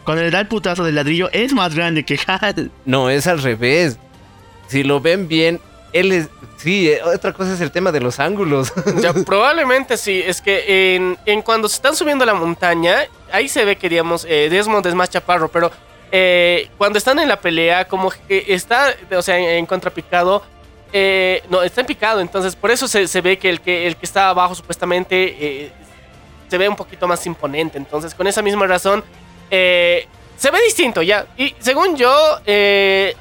Speaker 1: Cuando le da el putazo del ladrillo es más grande que Hal.
Speaker 3: No, es al revés. Si lo ven bien, él es... Sí, eh, otra cosa es el tema de los ángulos.
Speaker 2: Ya, probablemente sí. Es que en, en cuando se están subiendo a la montaña, ahí se ve que, digamos, eh, Desmond es más chaparro, pero eh, cuando están en la pelea, como que está, o sea, en, contrapicado, eh, no, está en picado, entonces por eso se, ve que el, que el que está abajo supuestamente se ve un poquito más imponente. Entonces, con esa misma razón, se ve distinto ya. Y según yo,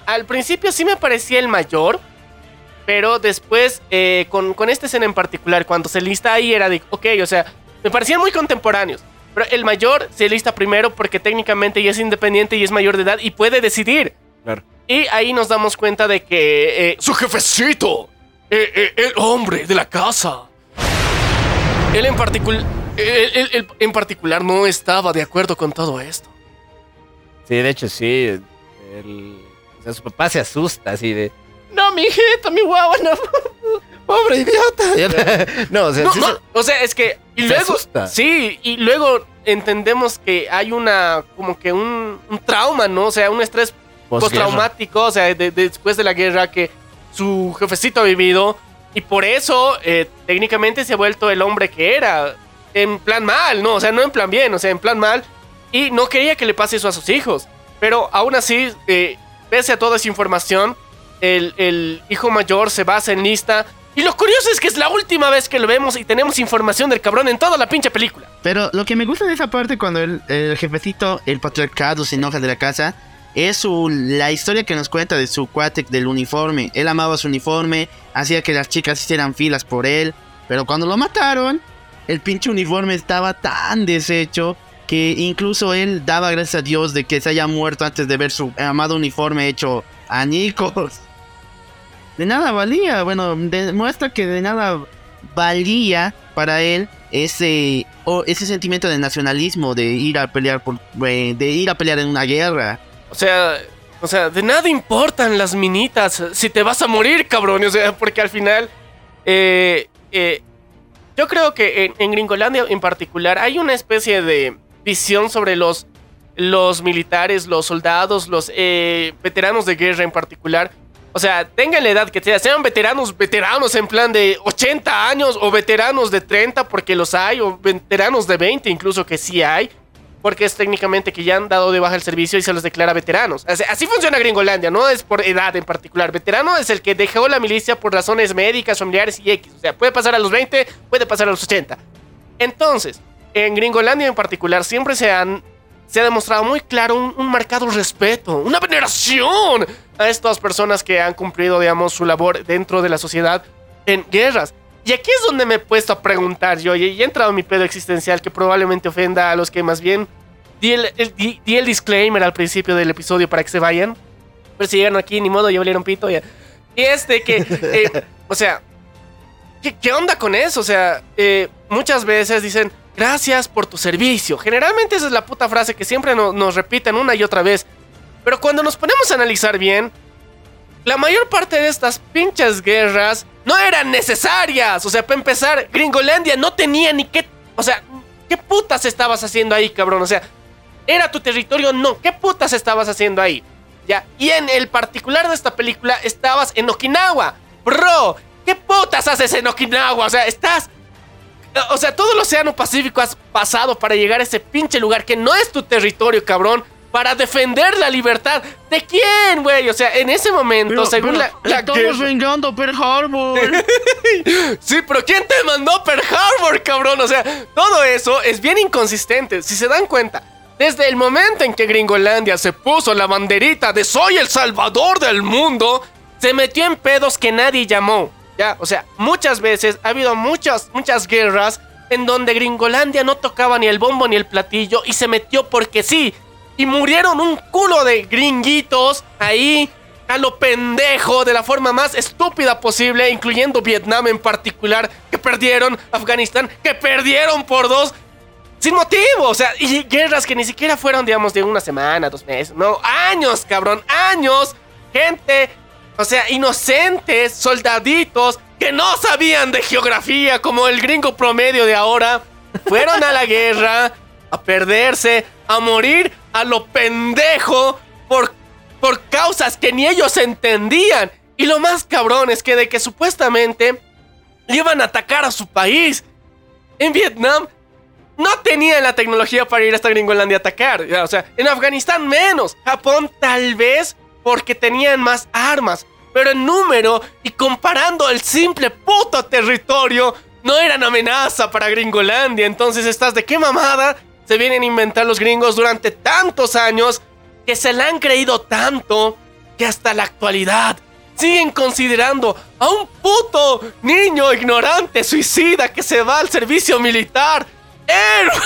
Speaker 2: al principio sí me parecía el mayor. Pero después, con, con esta escena en particular, cuando se lista ahí, era de, ok, o sea, me parecían muy contemporáneos. Pero el mayor se lista primero porque técnicamente ya es independiente y es mayor de edad y puede decidir.
Speaker 3: Claro.
Speaker 2: Y ahí nos damos cuenta de que eh, su jefecito, eh, eh, el hombre de la casa, él en, particular él- él- él en particular no estaba de acuerdo con todo esto.
Speaker 3: Sí, de hecho sí. el- o sea, su papá se asusta así de... No, mi hijito, mi guagua, no. Pobre idiota. no, o sea,
Speaker 2: No,
Speaker 3: sí
Speaker 2: no,
Speaker 3: se-
Speaker 2: o sea, es que y luego
Speaker 3: asusta.
Speaker 2: sí, y luego entendemos que hay una como que un, un trauma, ¿no? O sea, un estrés postraumático, o sea, de- de- después de la guerra que su jefecito ha vivido y por eso eh, técnicamente se ha vuelto el hombre que era en plan mal, ¿no? O sea, no en plan bien, o sea, en plan mal y no quería que le pase eso a sus hijos, pero aún así, eh, pese a toda esa información, el, el hijo mayor se basa en lista. Y lo curioso es que es la última vez que lo vemos y tenemos información del cabrón en toda la pinche película.
Speaker 1: Pero lo que me gusta de esa parte cuando el, el jefecito, el patriarcado se enoja de la casa, es su, la historia que nos cuenta de su cuate del uniforme. Él amaba su uniforme, hacía que las chicas hicieran filas por él, pero cuando lo mataron, el pinche uniforme estaba tan deshecho que incluso él daba gracias a Dios de que se haya muerto antes de ver su amado uniforme hecho añicos. De nada valía, bueno, demuestra que de nada valía para él ese o ese sentimiento de nacionalismo de ir a pelear por eh, de ir a pelear en una guerra
Speaker 2: O sea, O sea, de nada importan las minitas si te vas a morir, cabrón. O sea, porque al final. eh, eh, yo creo que en, Gringolandia en particular hay una especie de visión sobre los, los militares, los soldados, los veteranos de guerra en particular. O sea, tengan la edad que sea, sean veteranos, veteranos en plan de 80 años o veteranos de 30 porque los hay, o veteranos de 20 incluso que sí hay, porque es técnicamente que ya han dado de baja el servicio y se los declara veteranos. Así, funciona Gringolandia, no es por edad en particular. Veterano es el que dejó la milicia por razones médicas, familiares y X. O sea, puede pasar a los 20, puede pasar a los 80. Entonces, en Gringolandia en particular siempre se han se ha demostrado muy claro un, un marcado respeto, una veneración a estas personas que han cumplido, digamos, su labor dentro de la sociedad en guerras. Y aquí es donde me he puesto a preguntar yo, y he entrado en mi pedo existencial que probablemente ofenda a los que más bien di el, el- di- di el disclaimer al principio del episodio para que se vayan. Pero si llegaron aquí, ni modo, ya valieron pito. Ya. Y este que, eh, o sea, ¿Qué, qué onda con eso? O sea, eh, muchas veces dicen, gracias por tu servicio. Generalmente esa es la puta frase que siempre no- nos repiten una y otra vez. Pero cuando nos ponemos a analizar bien, la mayor parte de estas pinches guerras no eran necesarias. O sea, para empezar, Gringolandia no tenía ni qué... O sea, ¿qué putas estabas haciendo ahí, cabrón? O sea, ¿era tu territorio? No. ¿Qué putas estabas haciendo ahí? Ya. Y en el particular de esta película, estabas en Okinawa. Bro, ¿qué putas haces en Okinawa? O sea, estás... O sea, todo el Océano Pacífico has pasado para llegar a ese pinche lugar que no es tu territorio, cabrón. Para defender la libertad. ¿De quién, güey? O sea, en ese momento,
Speaker 1: Pero-
Speaker 2: según
Speaker 1: pero
Speaker 2: la, la
Speaker 1: estamos
Speaker 2: guerra-
Speaker 1: vengando a Pearl Harbor.
Speaker 2: Sí, pero ¿quién te mandó Pearl Harbor, cabrón? O sea, todo eso es bien inconsistente. Si se dan cuenta, desde el momento en que Gringolandia se puso la banderita de soy el salvador del mundo, se metió en pedos que nadie llamó. Ya, o sea, muchas veces ha habido muchas, muchas guerras en donde Gringolandia no tocaba ni el bombo ni el platillo y se metió porque sí. Y murieron un culo de gringuitos ahí a lo pendejo de la forma más estúpida posible, incluyendo Vietnam en particular, que perdieron, Afganistán, que perdieron por dos, sin motivo, o sea, y guerras que ni siquiera fueron, digamos, de una semana, dos meses, no, años, cabrón, años, gente, o sea, inocentes, soldaditos, que no sabían de geografía como el gringo promedio de ahora, fueron a la guerra a perderse, a morir a lo pendejo por por causas que ni ellos entendían. Y lo más cabrón es que de que supuestamente iban a atacar a su país. En Vietnam no tenían la tecnología para ir hasta Gringolandia a atacar. O sea, en Afganistán menos. Japón tal vez porque tenían más armas. Pero en número y comparando el simple puto territorio, no eran amenaza para Gringolandia. Entonces estás de qué mamada se vienen a inventar los gringos durante tantos años que se la han creído tanto que hasta la actualidad siguen considerando a un puto niño ignorante suicida que se va al servicio militar héroe.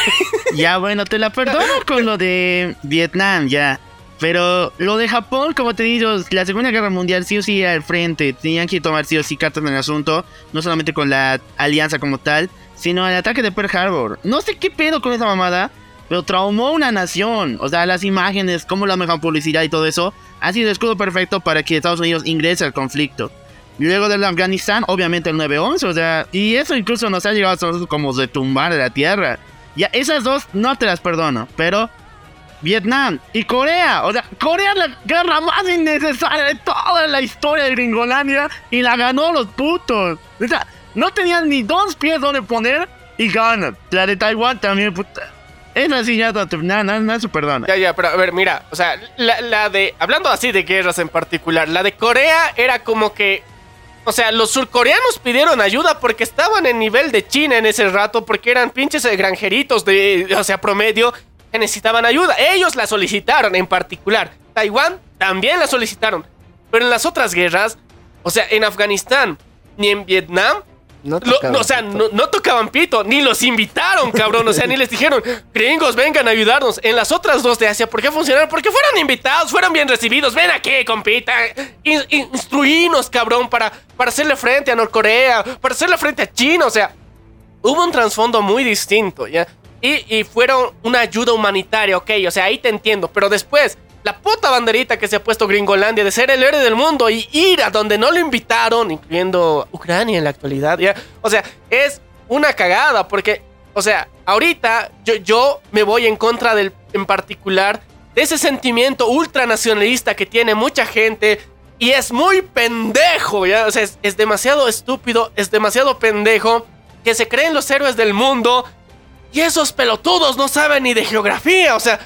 Speaker 1: ya, bueno, te la perdono con lo de Vietnam, ya. Pero lo de Japón, como te digo, la Segunda Guerra Mundial sí o sí al frente. Tenían que tomar sí o sí cartas en el asunto. No solamente con la alianza como tal, sino el ataque de Pearl Harbor. No sé qué pedo con esa mamada, pero traumó una nación. O sea, las imágenes, cómo la mejor publicidad y todo eso, ha sido el escudo perfecto para que Estados Unidos ingrese al conflicto. Luego del Afganistán, obviamente el 9-11, o sea, y eso incluso nos ha llegado a nosotros como de tumbar de la tierra. Ya, esas dos no te las perdono, pero Vietnam y Corea, o sea, Corea es la guerra más innecesaria de toda la historia de Gringolandia y la ganó los putos. O sea, no tenían ni dos pies donde poner y ganan. La de Taiwán también, puta. Esa sí ya no, nada, nada se perdona.
Speaker 2: Ya, ya, pero a ver, mira, o sea, la, la de, hablando así de guerras en particular, la de Corea era como que, o sea, los surcoreanos pidieron ayuda porque estaban en nivel de China en ese rato, porque eran pinches granjeritos de, o sea, promedio, que necesitaban ayuda. Ellos la solicitaron en particular. Taiwán también la solicitaron. Pero en las otras guerras, o sea, en Afganistán ni en Vietnam,
Speaker 3: No
Speaker 2: lo-
Speaker 3: tocaban
Speaker 2: no, o sea,
Speaker 3: pito.
Speaker 2: no, no tocaban pito, ni los invitaron, cabrón. O sea, ni les dijeron, gringos, vengan a ayudarnos. En las otras dos de Asia, ¿por qué funcionaron? Porque fueron invitados, fueron bien recibidos. Ven aquí, compita. In- in- instruinos, cabrón, para, para hacerle frente a Norcorea, para hacerle frente a China. O sea, hubo un trasfondo muy distinto, ¿ya? Y, fueron una ayuda humanitaria, ok, o sea, ahí te entiendo. Pero después, la puta banderita que se ha puesto Gringolandia de ser el héroe del mundo y ir a donde no lo invitaron, incluyendo Ucrania en la actualidad, ¿ya? O sea, es una cagada porque, o sea, ahorita yo, yo me voy en contra del, en particular, de ese sentimiento ultranacionalista que tiene mucha gente y es muy pendejo, ¿ya? O sea, es, es demasiado estúpido, es demasiado pendejo que se creen los héroes del mundo y esos pelotudos no saben ni de geografía, o sea,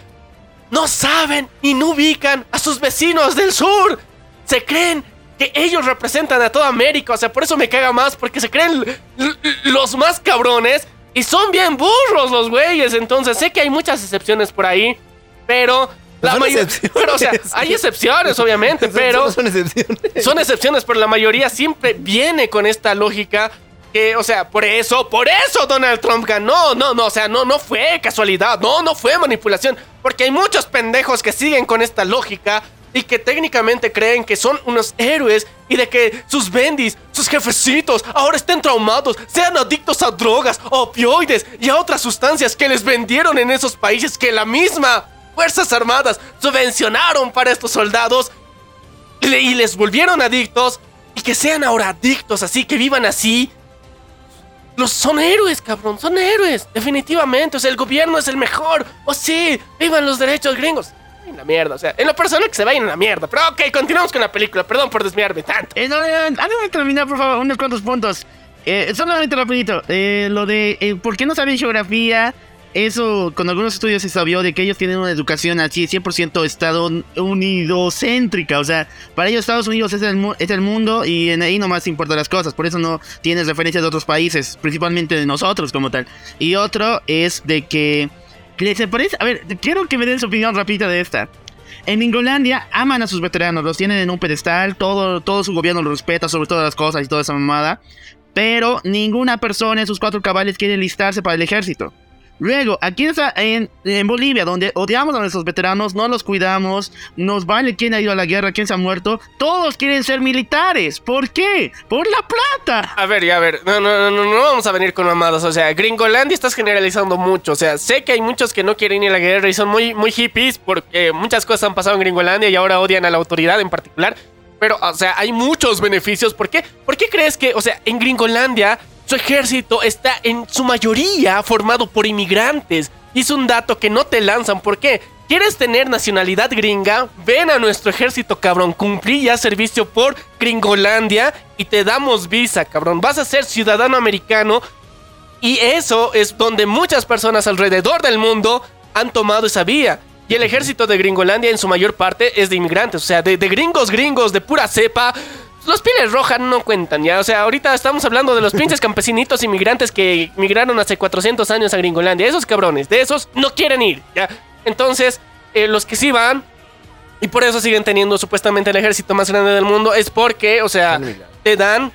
Speaker 2: no saben y no ubican a sus vecinos del sur. Se creen que ellos representan a toda América, o sea, por eso me caga más, porque se creen los más cabrones y son bien burros los güeyes. Entonces, sé que hay muchas excepciones por ahí, pero... La
Speaker 3: Son
Speaker 2: pero, o sea, hay excepciones, obviamente,
Speaker 3: Son-
Speaker 2: pero
Speaker 3: son excepciones.
Speaker 2: son excepciones, pero la mayoría siempre viene con esta lógica que, o sea, por eso, por eso Donald Trump ganó. No, no, o sea, no, no fue casualidad, no, no fue manipulación, porque hay muchos pendejos que siguen con esta lógica y que técnicamente creen que son unos héroes y de que sus bendis, sus jefecitos, ahora estén traumados, sean adictos a drogas, opioides y a otras sustancias que les vendieron en esos países que la misma Fuerzas Armadas subvencionaron para estos soldados y les volvieron adictos y que sean ahora adictos así, que vivan así. Los son héroes, cabrón, son héroes, definitivamente. O sea, el gobierno es el mejor. O sí, vivan los derechos gringos. En la mierda, o sea, en lo personal que se vayan a la mierda. Pero ok, continuamos con la película. Perdón por desviarme tanto.
Speaker 1: Eh, no, de terminar, por favor, unos cuantos puntos. Eh, solamente rapidito, eh, lo de eh, por qué no saben geografía, eso con algunos estudios se sabió de que ellos tienen una educación así 100% estadounidocéntrica, o sea, para ellos Estados Unidos es el, mundo y en ahí nomás importan las cosas, por eso no tienes referencias de otros países, principalmente de nosotros como tal. Y otro es de que, que parece, a ver, quiero que me den su opinión rápida de esta. En Ingolandia aman a sus veteranos, los tienen en un pedestal, todo, todo su gobierno los respeta sobre todas las cosas y toda esa mamada. Pero ninguna persona en sus cuatro cabales quiere listarse para el ejército. Luego, aquí en, en, Bolivia, donde odiamos a nuestros veteranos, no los cuidamos, nos vale quién ha ido a la guerra, quién se ha muerto, todos quieren ser militares. ¿Por qué? Por la plata.
Speaker 2: A ver, ya, a ver, no, no, no, no, no vamos a venir con mamadas, o sea, Gringolandia estás generalizando mucho, o sea, sé que hay muchos que no quieren ir a la guerra y son muy, muy hippies porque muchas cosas han pasado en Gringolandia y ahora odian a la autoridad en particular, pero, o sea, hay muchos beneficios, ¿por qué? ¿Por qué crees que, o sea, en Gringolandia su ejército está en su mayoría formado por inmigrantes? Y es un dato que no te lanzan, ¿por qué? ¿Quieres tener nacionalidad gringa? Ven a nuestro ejército, cabrón. Cumplí ya servicio por Gringolandia y te damos visa, cabrón. Vas a ser ciudadano americano y eso es donde muchas personas alrededor del mundo han tomado esa vía. Y el ejército de Gringolandia en su mayor parte es de inmigrantes, o sea, de, de gringos gringos, de pura cepa. Los pieles rojas no cuentan ya, o sea, ahorita estamos hablando de los pinches campesinitos inmigrantes que migraron hace 400 años a Gringolandia. Esos cabrones, de esos no quieren ir, ya. Entonces, eh, los que sí van, y por eso siguen teniendo supuestamente el ejército más grande del mundo, es porque, o sea, te dan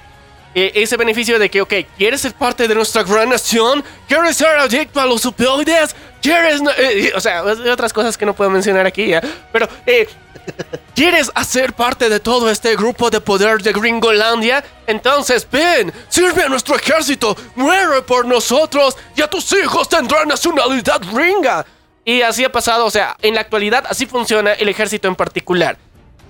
Speaker 2: eh, ese beneficio de que, ok, ¿quieres ser parte de nuestra gran nación? ¿Quieres ser adicto a los opioides? ¿Quieres...? no- eh, eh, o sea, otras cosas que no puedo mencionar aquí, ¿ya? Pero, eh, ¿quieres hacer parte de todo este grupo de poder de Gringolandia? Entonces, ven, sirve a nuestro ejército, muere por nosotros y a tus hijos tendrán nacionalidad gringa. Y así ha pasado, o sea, en la actualidad así funciona el ejército en particular.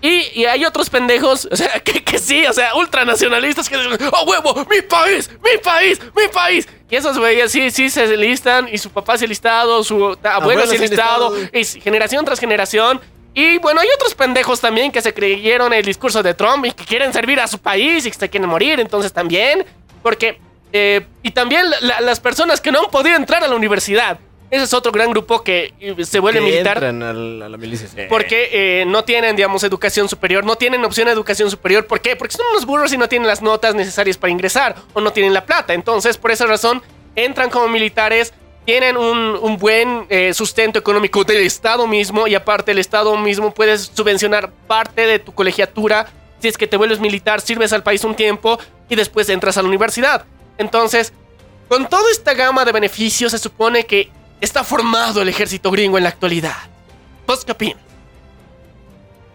Speaker 2: Y, y hay otros pendejos, o sea, que, que sí, o sea, ultranacionalistas que dicen, ¡oh huevo! ¡Mi país! ¡Mi país! ¡Mi país! Y esos güeyes sí, sí se listan, y su papá se ha listado, su abuelo
Speaker 3: Abuelo
Speaker 2: se ha listado, y generación tras generación. Y bueno, hay otros pendejos también que se creyeron el discurso de Trump y que quieren servir a su país y que se quieren morir, entonces también. Porque, eh, y también la- la- las personas que no han podido entrar a la universidad. Ese es otro gran grupo que eh, se vuelve
Speaker 3: Que
Speaker 2: militar.
Speaker 3: entran al- a la milicia. sí.
Speaker 2: Porque eh, no tienen, digamos, educación superior, no tienen opción de educación superior. ¿Por qué? Porque son unos burros y no tienen las notas necesarias para ingresar o no tienen la plata. Entonces, por esa razón, entran como militares, tienen un, un buen eh, sustento económico del Estado mismo y aparte el Estado mismo puedes subvencionar parte de tu colegiatura. Si es que te vuelves militar, sirves al país un tiempo y después entras a la universidad. Entonces, con toda esta gama de beneficios, se supone que está formado el ejército gringo en la actualidad. ¿Vos qué opinas?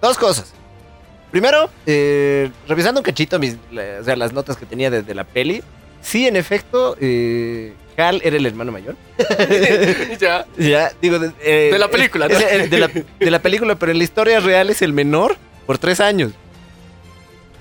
Speaker 3: Dos cosas. Primero, eh, revisando un cachito mis, la- o sea, las notas que tenía desde la peli, sí, en efecto, eh, Hal era el hermano mayor.
Speaker 2: ya.
Speaker 3: Ya, digo. de- eh,
Speaker 2: De la película, ¿no?
Speaker 3: es el de, la, de la película, pero en la historia real es el menor por tres años.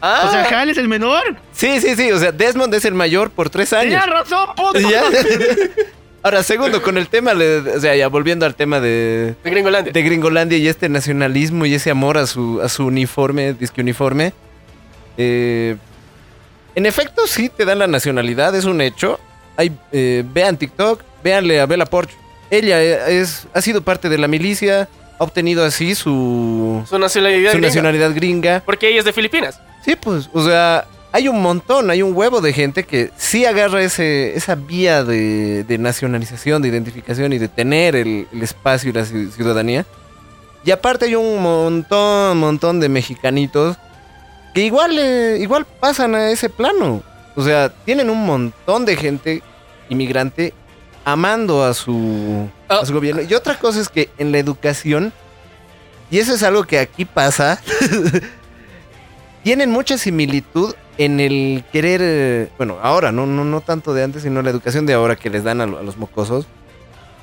Speaker 2: Ah,
Speaker 1: O sea, Hal es el menor.
Speaker 3: Sí, sí, sí. O sea, Desmond es el mayor por tres años.
Speaker 1: Tienes razón, puto.
Speaker 3: Ya. Ahora, segundo, con el tema, de- o sea, ya volviendo al tema de,
Speaker 2: de Gringolandia.
Speaker 3: de Gringolandia y este nacionalismo y ese amor a su, a su uniforme, disque uniforme. eh, en efecto, sí te dan la nacionalidad, es un hecho. Hay, eh, vean TikTok, véanle a Bella Porsche. Ella es, ha sido parte de la milicia, ha obtenido así su,
Speaker 2: Su nacionalidad.
Speaker 3: su
Speaker 2: gringa.
Speaker 3: nacionalidad gringa.
Speaker 2: Porque ella es de Filipinas.
Speaker 3: Sí, pues, o sea, hay un montón, hay un huevo de gente que sí agarra ese, esa vía de, de nacionalización, de identificación y de tener el, el espacio y la ci- ciudadanía. Y aparte hay un montón, montón de mexicanitos que igual, eh, igual pasan a ese plano. O sea, tienen un montón de gente inmigrante amando a su, a su gobierno. Y otra cosa es que en la educación, y eso es algo que aquí pasa, tienen mucha similitud en el querer, eh, bueno, ahora, no, no, no tanto de antes, sino la educación de ahora que les dan a, lo- a los mocosos,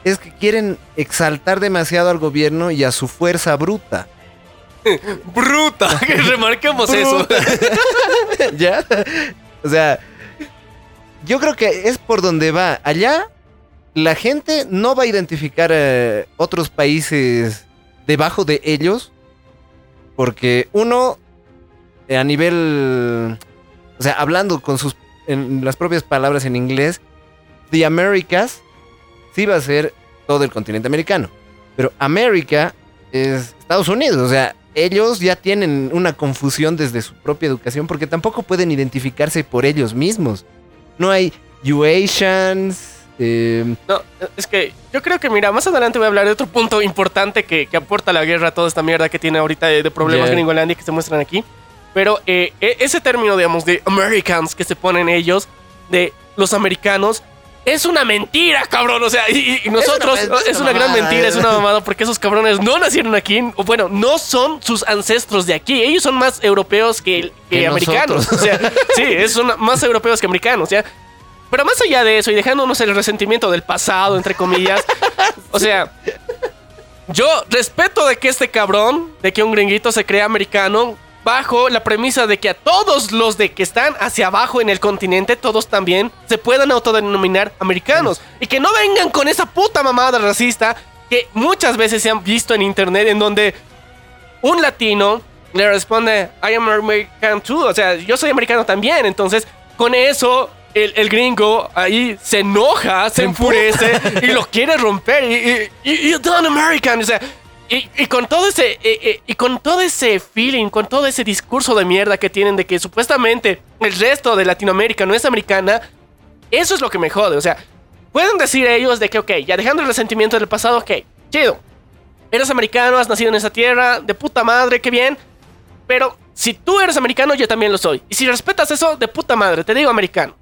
Speaker 3: es que quieren exaltar demasiado al gobierno y a su fuerza bruta.
Speaker 2: Bruta. Que remarquemos eso.
Speaker 3: ¿Ya? O sea, yo creo que es por donde va. Allá, la gente no va a identificar a otros países debajo de ellos. Porque uno, eh, a nivel. O sea, hablando con sus. En las propias palabras en inglés, The Americas sí va a ser todo el continente americano. Pero América es Estados Unidos. O sea, ellos ya tienen una confusión desde su propia educación porque tampoco pueden identificarse por ellos mismos. No hay Asians. eh,
Speaker 2: No, es que yo creo que, mira, más adelante voy a hablar de otro punto importante que, que aporta la guerra a toda esta mierda que tiene ahorita de, de problemas
Speaker 3: Ya.
Speaker 2: gringolandia que se muestran aquí. Pero eh, e- ese término, digamos, de Americans que se ponen ellos, de los americanos, es una mentira, cabrón. O sea, y, y nosotros, es una,
Speaker 3: una- es una
Speaker 2: gran mentira, es una mamada, porque esos cabrones no nacieron aquí, o bueno, no son sus ancestros de aquí. Ellos son más europeos que, que
Speaker 3: Que
Speaker 2: americanos.
Speaker 3: nosotros.
Speaker 2: O sea, sí, es son más europeos que americanos. O sea, pero más allá de eso y dejándonos el resentimiento del pasado, entre comillas, o sea, yo respeto de que este cabrón, de que un gringuito se crea americano, bajo la premisa de que a todos los de que están hacia abajo en el continente, todos también se puedan autodenominar americanos. Y que no vengan con esa puta mamada racista que muchas veces se han visto en internet en donde un latino le responde, I am American too. O sea, yo soy americano también. Entonces, con eso, el, el gringo ahí se enoja, se enfurece y lo quiere romper. Y, y, y- you're done American. O sea, y, y con todo ese eh, eh, y con todo ese feeling, con todo ese discurso de mierda que tienen de que supuestamente el resto de Latinoamérica no es americana, eso es lo que me jode. O sea, pueden decir ellos de que, ok, ya dejando el resentimiento del pasado, ok, chido. Eres americano, has nacido en esa tierra, de puta madre, qué bien. Pero si tú eres americano, yo también lo soy. Y si respetas eso, de puta madre, te digo americano.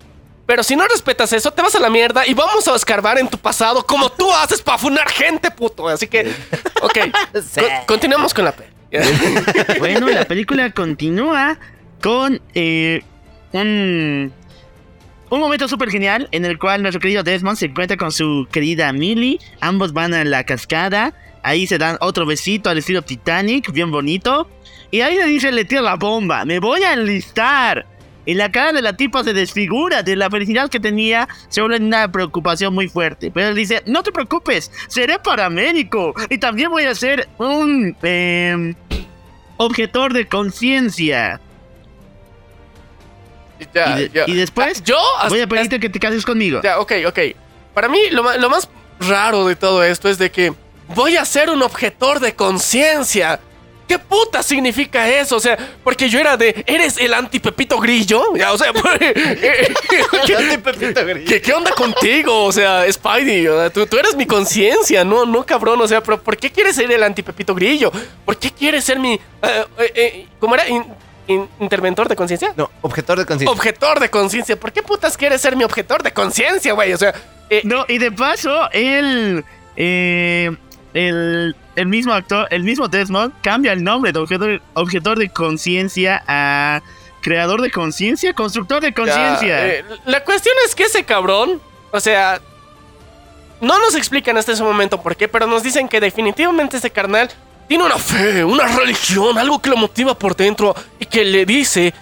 Speaker 2: Pero si no respetas eso, te vas a la mierda y vamos a escarbar en tu pasado como tú haces para funar gente, puto. Así que, ok, co- continuemos con la peli.
Speaker 1: Bueno, la película continúa con eh, un, un momento súper genial en el cual nuestro querido Desmond se encuentra con su querida Millie. Ambos van a la cascada. Ahí se dan otro besito al estilo Titanic, bien bonito. Y ahí le dice, le tira la bomba, me voy a enlistar. Y la cara de la tipa se desfigura de la felicidad que tenía, se vuelve una preocupación muy fuerte. Pero él dice, no te preocupes, seré paramédico. Y también voy a ser un... em, objetor de conciencia.
Speaker 2: Ya,
Speaker 1: y, de-
Speaker 2: ya.
Speaker 1: y después
Speaker 2: Yo hasta-
Speaker 1: voy a pedirte que te cases conmigo.
Speaker 2: Ya, ok, ok. Para mí, lo, lo más raro de todo esto es de que voy a ser un objetor de conciencia. ¿Qué puta significa eso? O sea, porque yo era de, ¿eres el anti-Pepito Grillo? Ya, o sea, ¿qué, qué, qué onda contigo? O sea, Spidey, o sea, tú, tú eres mi conciencia, no, no cabrón. O sea, pero ¿por qué quieres ser el anti-Pepito Grillo? ¿Por qué quieres ser mi... eh, eh, eh, ¿Cómo era? In- in- ¿Interventor de conciencia?
Speaker 3: no, objetor de conciencia.
Speaker 2: Objetor de conciencia. ¿Por qué putas quieres ser mi objetor de conciencia, güey? O sea, eh,
Speaker 1: No, y de paso, él. eh, el, el mismo actor, el mismo Desmond, cambia el nombre de objetor, objetor de conciencia a creador de conciencia, constructor de conciencia.
Speaker 2: eh, la cuestión es que ese cabrón, o sea, no nos explican hasta ese momento por qué, pero nos dicen que definitivamente este carnal tiene una fe, una religión, algo que lo motiva por dentro y que le dice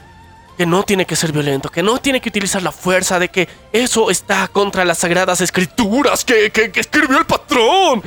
Speaker 2: que no tiene que ser violento, que no tiene que utilizar la fuerza, de que eso está contra las sagradas escrituras que- que escribió el patrón.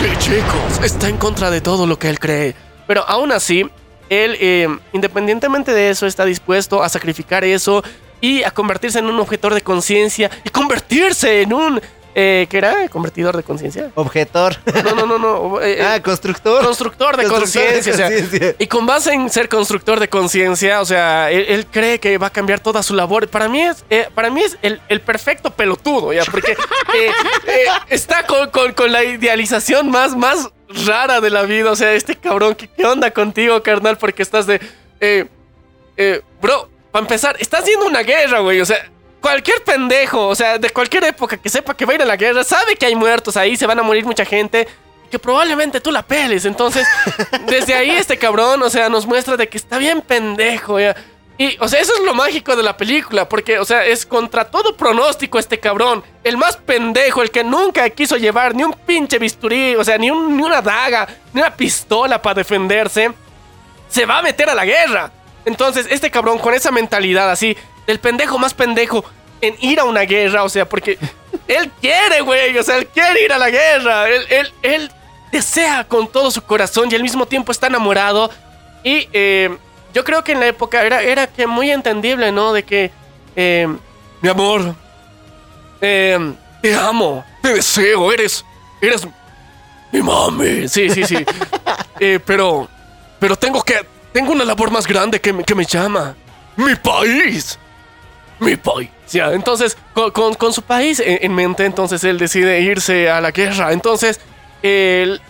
Speaker 2: Sí, chicos, está en contra de todo lo que él cree. Pero aún así, él, eh, independientemente de eso, está dispuesto a sacrificar eso y a convertirse en un objetor de conciencia y convertirse en un... Eh, ¿Qué era? ¿Convertidor de conciencia?
Speaker 3: Objetor.
Speaker 2: No, no, no, no. eh,
Speaker 3: ah, constructor.
Speaker 2: constructor de conciencia. o sea,
Speaker 3: conciencia.
Speaker 2: y con base en ser constructor de conciencia, o sea, él, él cree que va a cambiar toda su labor. Para mí es, eh, para mí es el, el perfecto pelotudo, ya, porque eh, eh, está con, con- con la idealización más, más rara de la vida. O sea, este cabrón, ¿qué, qué onda contigo, carnal? Porque estás de. eh, eh, bro, para empezar, estás haciendo una guerra, güey. O sea, cualquier pendejo, o sea, de cualquier época que sepa que va a ir a la guerra, sabe que hay muertos ahí, se van a morir mucha gente. Que probablemente tú la peles. Entonces, desde ahí este cabrón, o sea, nos muestra de que está bien pendejo, ya. Y, o sea, eso es lo mágico de la película, porque, o sea, es contra todo pronóstico este cabrón. El más pendejo, el que nunca quiso llevar ni un pinche bisturí, o sea, ni, un- ni una daga, ni una pistola para defenderse se va a meter a la guerra. Entonces, este cabrón con esa mentalidad así, del pendejo más pendejo, en ir a una guerra, o sea, porque él quiere, güey, o sea, él quiere ir a la guerra. Él, él, él desea con todo su corazón y al mismo tiempo está enamorado. Y eh, yo creo que en la época era, era que muy entendible, ¿no? De que, eh, mi amor, eh, te amo, te deseo, eres, eres mi mami. Sí, sí, sí. Pero, pero tengo que, tengo una labor más grande que, me- que me llama. Mi país. Mi país. Ya, entonces, con, con- su país en, en mente, entonces él decide irse a la guerra. Entonces,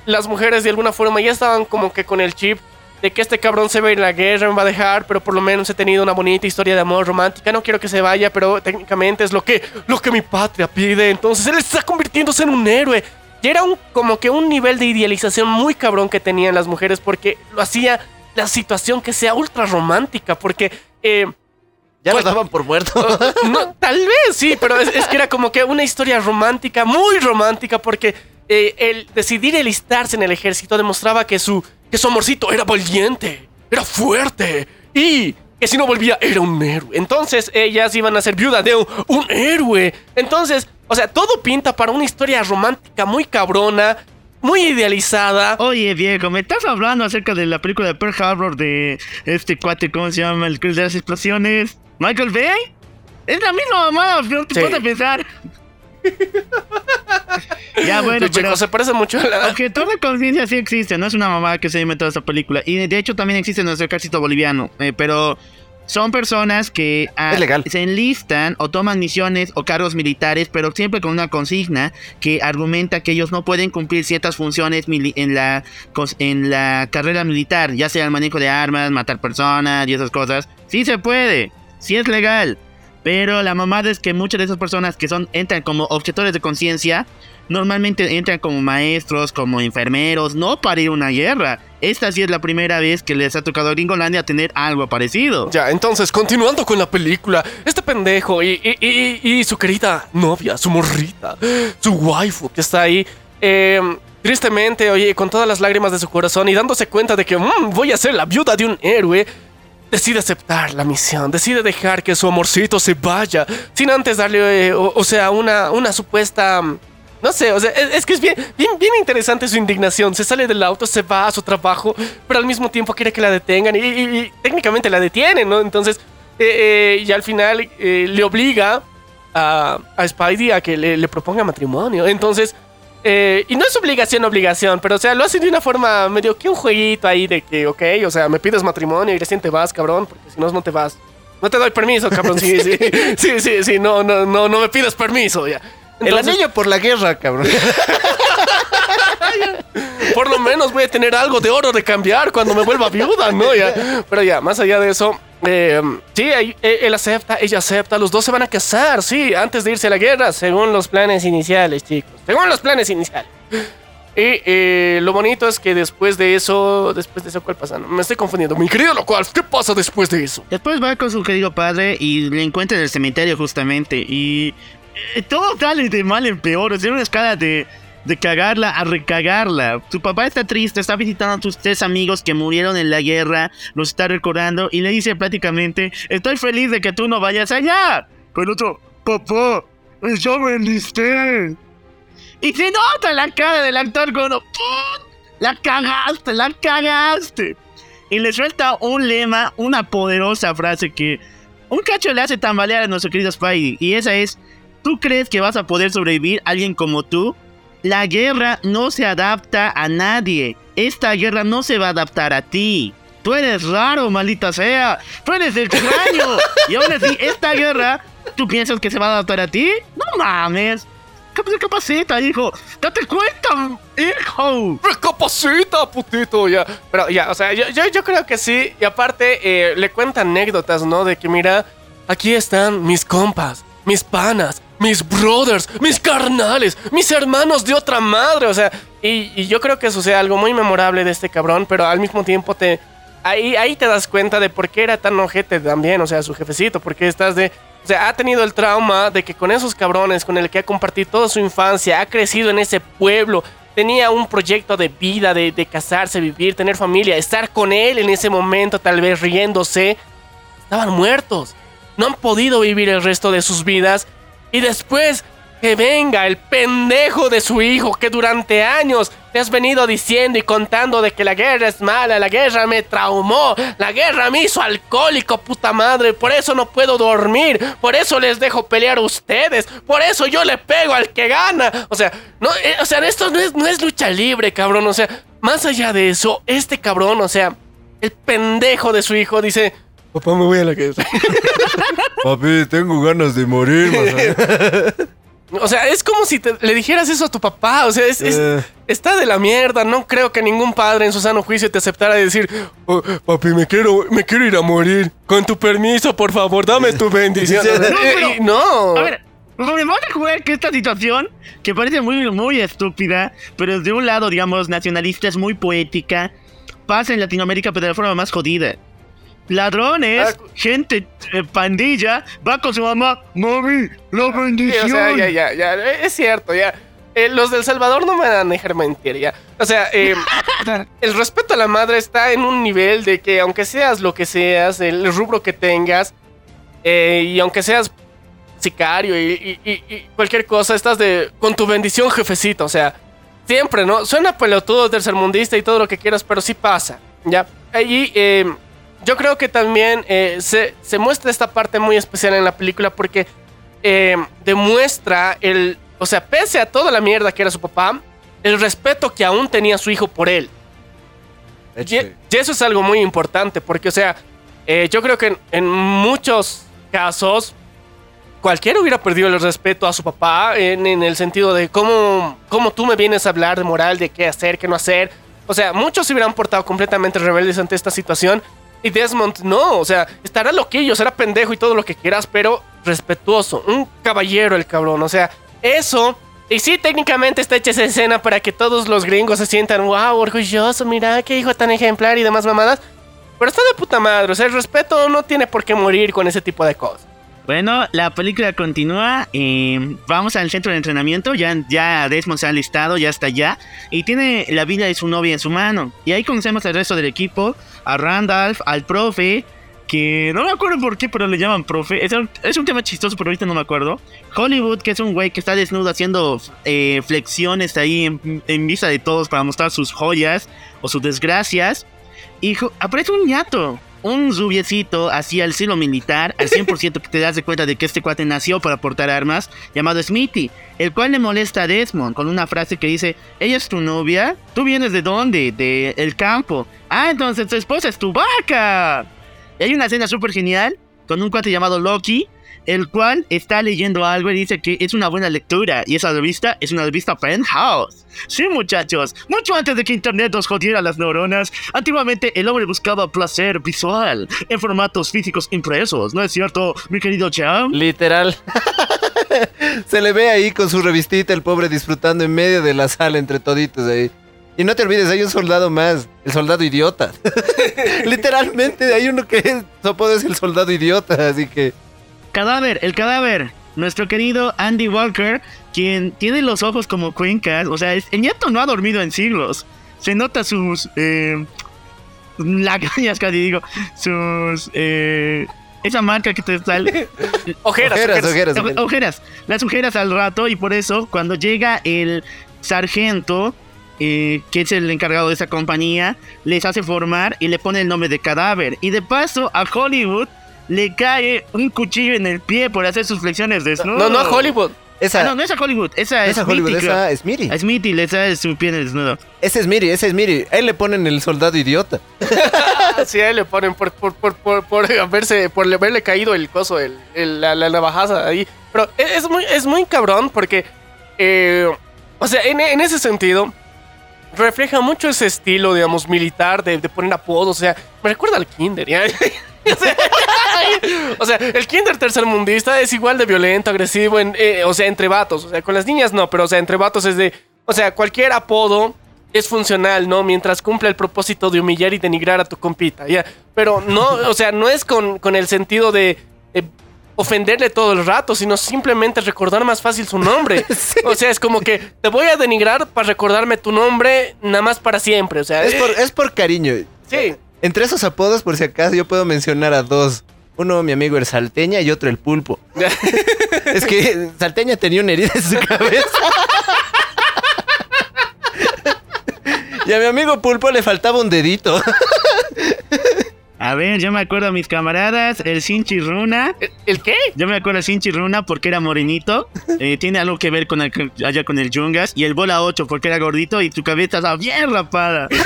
Speaker 2: las mujeres de alguna forma ya estaban como que con el chip de que este cabrón se va a ir a la guerra, me va a dejar, pero por lo menos he tenido una bonita historia de amor romántica. No quiero que se vaya, pero técnicamente es lo que, lo que mi patria pide. Entonces él está convirtiéndose en un héroe. Y era un, como que un nivel de idealización muy cabrón que tenían las mujeres porque lo hacía la situación que sea ultra romántica. Porque eh,
Speaker 3: Ya
Speaker 2: Pues-
Speaker 3: lo daban por muerto.
Speaker 2: no, tal vez sí, pero es, es que era como que una historia romántica, muy romántica, porque eh, el decidir enlistarse en el ejército demostraba que su, que su amorcito era valiente, era fuerte y que si no volvía era un héroe. Entonces ellas iban a ser viuda de un, un héroe. Entonces, o sea, todo pinta para una historia romántica muy cabrona, muy idealizada.
Speaker 1: Oye, viejo, me estás hablando acerca de la película de Pearl Harbor de este cuate, ¿cómo se llama? El que de las explosiones. ¿Michael Bay? Es la misma mamá, no te
Speaker 2: Sí.
Speaker 1: puedes pensar. ya, bueno,
Speaker 2: Sí,
Speaker 1: pero...
Speaker 2: chicos, se parece mucho a la...
Speaker 1: Objetor de conciencia sí existe, no es una mamá que se inventó esa película. Y de hecho también existe en nuestro ejército boliviano. eh, pero son personas que ah, se enlistan o toman misiones o cargos militares, pero siempre con una consigna que argumenta que ellos no pueden cumplir ciertas funciones en la, en la carrera militar, ya sea el manejo de armas, matar personas y esas cosas. Sí se puede, sí es legal. Pero la mamada es que muchas de esas personas que son entran como objetores de conciencia normalmente entran como maestros, como enfermeros, no para ir a una guerra. Esta sí es la primera vez que les ha tocado a Gringolandia tener algo parecido.
Speaker 2: Ya, entonces, continuando con la película, este pendejo y, y- y- su querida novia, su morrita, su waifu que está ahí, eh, tristemente, oye, con todas las lágrimas de su corazón y dándose cuenta de que "Mm, voy a ser la viuda de un héroe, decide aceptar la misión, decide dejar que su amorcito se vaya, sin antes darle, eh, o, sea, una, una supuesta... mm, No sé, o sea, es, que es bien, bien, interesante su indignación. Se sale del auto, se va a su trabajo, pero al mismo tiempo quiere que la detengan y, y- técnicamente la detienen, ¿no? Entonces, eh, eh, y al final le obliga a, a Spidey a que le proponga matrimonio. Entonces, eh, y no es obligación, obligación, pero o sea, lo hace de una forma medio que un jueguito ahí de que, ok, o sea, me pides matrimonio y recién te vas, cabrón, porque si no, no te vas. No te doy permiso, cabrón. Sí, sí, sí, sí, sí, no, no, no, no me pides permiso, ya.
Speaker 3: El
Speaker 2: Entonces,
Speaker 3: anillo por la guerra, cabrón.
Speaker 2: por lo menos voy a tener algo de oro de cambiar cuando me vuelva viuda, ¿no? Ya. Pero ya, más allá de eso, eh, sí, eh, él acepta, ella acepta, los dos se van a casar, sí, antes de irse a la guerra, según los planes iniciales, chicos, según los planes iniciales. Y eh, lo bonito es que después de eso, después de eso, ¿cuál pasa? Me estoy confundiendo. Mi querido locual, ¿qué pasa después de eso?
Speaker 1: Después va con su querido padre y le encuentra en el cementerio justamente. Y eh, todo sale de mal en peor. Es una escala de, de cagarla a recagarla. Tu papá está triste, está visitando a sus tres amigos que murieron en la guerra, los está recordando y le dice prácticamente: Estoy feliz de que tú no vayas allá. Pero el otro, papá, yo me enlisté. Y se nota la cara del actor cuando "Put, la cagaste, la cagaste. Y le suelta un lema, una poderosa frase que un cacho le hace tambalear a nuestro querido Spidey. Y esa es, ¿tú crees que vas a poder sobrevivir alguien como tú? La guerra no se adapta a nadie. Esta guerra no se va a adaptar a ti. Tú eres raro, maldita sea. Tú eres extraño. y aún así, esta guerra, ¿tú piensas que se va a adaptar a ti? No mames. ¿Qué capacita, hijo? Date cuenta, hijo.
Speaker 2: Recapacita, putito, ya. Pero ya, o sea, yo, creo que sí. Y aparte, eh, le cuenta anécdotas, ¿no? De que mira, aquí están mis compas, mis panas, mis brothers, mis carnales, mis hermanos de otra madre. O sea, y, yo creo que eso sea algo muy memorable de este cabrón, pero al mismo tiempo te. Ahí, ahí te das cuenta de por qué era tan ojete también, o sea, su jefecito, porque estás de. O sea, ha tenido el trauma de que con esos cabrones con el que ha compartido toda su infancia, ha crecido en ese pueblo, tenía un proyecto de vida, de, de casarse, vivir, tener familia, estar con él en ese momento, tal vez riéndose. Estaban muertos. No han podido vivir el resto de sus vidas. Y después que venga el pendejo de su hijo que durante años te has venido diciendo y contando de que la guerra es mala, la guerra me traumó, la guerra me hizo alcohólico, puta madre, por eso no puedo dormir, por eso les dejo pelear a ustedes, por eso yo le pego al que gana. O sea, no, eh, o sea, esto no es, no es lucha libre, cabrón. O sea, más allá de eso, este cabrón, o sea, el pendejo de su hijo dice, papá me voy a la guerra.
Speaker 3: Papi, tengo ganas de morir,
Speaker 2: O sea, es como si te- le dijeras eso a tu papá. O sea, es, es-
Speaker 3: Eh.
Speaker 2: está de la mierda. No creo que ningún padre en su sano juicio te aceptara decir, "Oh, papi, me quiero, me quiero ir a morir. Con tu permiso, por favor, dame tu bendición.
Speaker 3: Sí.
Speaker 2: Eh, eh, no.
Speaker 1: A ver, me vamos a jugar que esta situación, que parece muy, muy estúpida, pero de un lado, digamos, nacionalista, es muy poética, pasa en Latinoamérica, pero de la forma más jodida. Ladrones,
Speaker 2: Ah,
Speaker 1: gente, eh, pandilla, va con su mamá, mami, la
Speaker 2: Sí,
Speaker 1: bendición.
Speaker 2: o sea, ya, ya, ya. eh, Es cierto, ya. Eh, los del Salvador no me van a dejar mentir, ya. O sea, eh, el respeto a la madre está en un nivel de que aunque seas lo que seas, el rubro que tengas, eh, y aunque seas sicario y, y- y- y cualquier cosa, estás de con tu bendición, jefecito. O sea, siempre, ¿no? Suena pelotudo, tercermundista y todo lo que quieras, pero sí pasa, ¿ya? Allí, eh, yo creo que también eh, se, se muestra esta parte muy especial en la película porque eh, demuestra el. O sea, pese a toda la mierda que era su papá, el respeto que aún tenía su hijo por él. Y, y eso es algo muy importante, porque, o sea, eh, yo creo que en, en muchos casos, cualquiera hubiera perdido el respeto a su papá en, en el sentido de cómo, cómo tú me vienes a hablar de moral, de qué hacer, qué no hacer. O sea, muchos se hubieran portado completamente rebeldes ante esta situación. Y Desmond no, o sea, estará loquillo, será pendejo y todo lo que quieras, pero respetuoso, un caballero el cabrón, o sea, eso... Y sí, técnicamente está hecha esa escena para que todos los gringos se sientan, wow, orgulloso, mira qué hijo tan ejemplar y demás mamadas. Pero está de puta madre, o sea, el respeto no tiene por qué morir con ese tipo de cosas.
Speaker 1: Bueno, la película continúa. eh, vamos al centro de entrenamiento. Ya, ya Desmond se ha listado, ya está allá. Y tiene la vida de su novia en su mano. Y ahí conocemos al resto del equipo: a Randolph, al profe. Que no me acuerdo por qué, pero le llaman profe. Es un, es un tema chistoso, pero ahorita no me acuerdo. Hollywood, que es un güey que está desnudo haciendo eh, flexiones ahí en, en vista de todos para mostrar sus joyas o sus desgracias. Y aparece un ñato, un rubiecito así al estilo militar, al 100% que te das de cuenta de que este cuate nació para portar armas, llamado Smithy, el cual le molesta a Desmond con una frase que dice, ella es tu novia, tú vienes de dónde, de el campo, ah, entonces tu esposa es tu vaca. Y hay una escena súper genial con un cuate llamado Loki, el cual está leyendo algo y dice que es una buena lectura. Y esa revista es una revista Penthouse. Sí, muchachos, mucho antes de que Internet nos jodiera las neuronas, antiguamente el hombre buscaba placer visual en formatos físicos impresos, ¿no es cierto, mi querido Cham?
Speaker 3: Literal. Se le ve ahí con su revistita, el pobre disfrutando en medio de la sala entre toditos ahí. Y no te olvides, hay un soldado más, el soldado idiota. Literalmente hay uno que es, es el soldado idiota, así que...
Speaker 1: Cadáver, el cadáver. nuestro querido Andy Walker, quien tiene los ojos como cuencas. O sea, es- el nieto no ha dormido en siglos. Se nota sus. Eh, lagañas, casi digo. Sus. Eh, esa marca que te sale.
Speaker 2: Ojeras,
Speaker 3: Ojeras,
Speaker 2: ojeras.
Speaker 3: ojeras,
Speaker 1: Oje-
Speaker 3: ojeras.
Speaker 1: ojeras. Las ojeras al rato y por eso cuando llega el sargento, eh, que es el encargado de esa compañía, les hace formar y le pone el nombre de cadáver. Y de paso a Hollywood le cae un cuchillo en el pie por hacer sus flexiones desnudo.
Speaker 2: No, no a Hollywood.
Speaker 3: Esa,
Speaker 1: Ah, no, no es a Hollywood, esa es
Speaker 3: esa Hollywood,
Speaker 1: creo.
Speaker 3: esa es Miri.
Speaker 1: A Smitty le sale su pie desnudo.
Speaker 3: Ese es Miri, ese es Miri. A él le ponen el soldado idiota.
Speaker 2: Sí, a él le ponen por, por, por, por, por haberse, por haberle caído el coso, el, el- la, la navajaza ahí. Pero es, es muy, es muy cabrón porque, eh, o sea, en, en ese sentido, refleja mucho ese estilo, digamos, militar de, de poner apodos. O sea, me recuerda al Kinder, ¿ya? O sea, o sea, el Kinder tercermundista es igual de violento, agresivo, en, eh, o sea, entre vatos. O sea, con las niñas no, pero o sea, entre vatos es de. O sea, cualquier apodo es funcional, ¿no? Mientras cumple el propósito de humillar y denigrar a tu compita, ¿ya? Pero no, o sea, no es con, con el sentido de, de ofenderle todo el rato, sino simplemente recordar más fácil su nombre. O sea, es como que te voy a denigrar para recordarme tu nombre nada más para siempre. O sea,
Speaker 3: Es por,
Speaker 2: eh,
Speaker 3: es por cariño.
Speaker 2: sí.
Speaker 3: Entre esos apodos, por si acaso, yo puedo mencionar a dos. Uno, mi amigo el Salteña y otro el Pulpo. Es que Salteña tenía una herida en su cabeza. Y a mi amigo Pulpo le faltaba un dedito.
Speaker 1: A ver, yo me acuerdo a mis camaradas, el Shinchi Runa.
Speaker 2: ¿El- ¿El qué?
Speaker 1: Yo me acuerdo a Shinchi Runa porque era morenito. eh, tiene algo que ver con el, allá con el Yungas. Y el Bola 8 porque era gordito y su cabeza estaba bien rapada.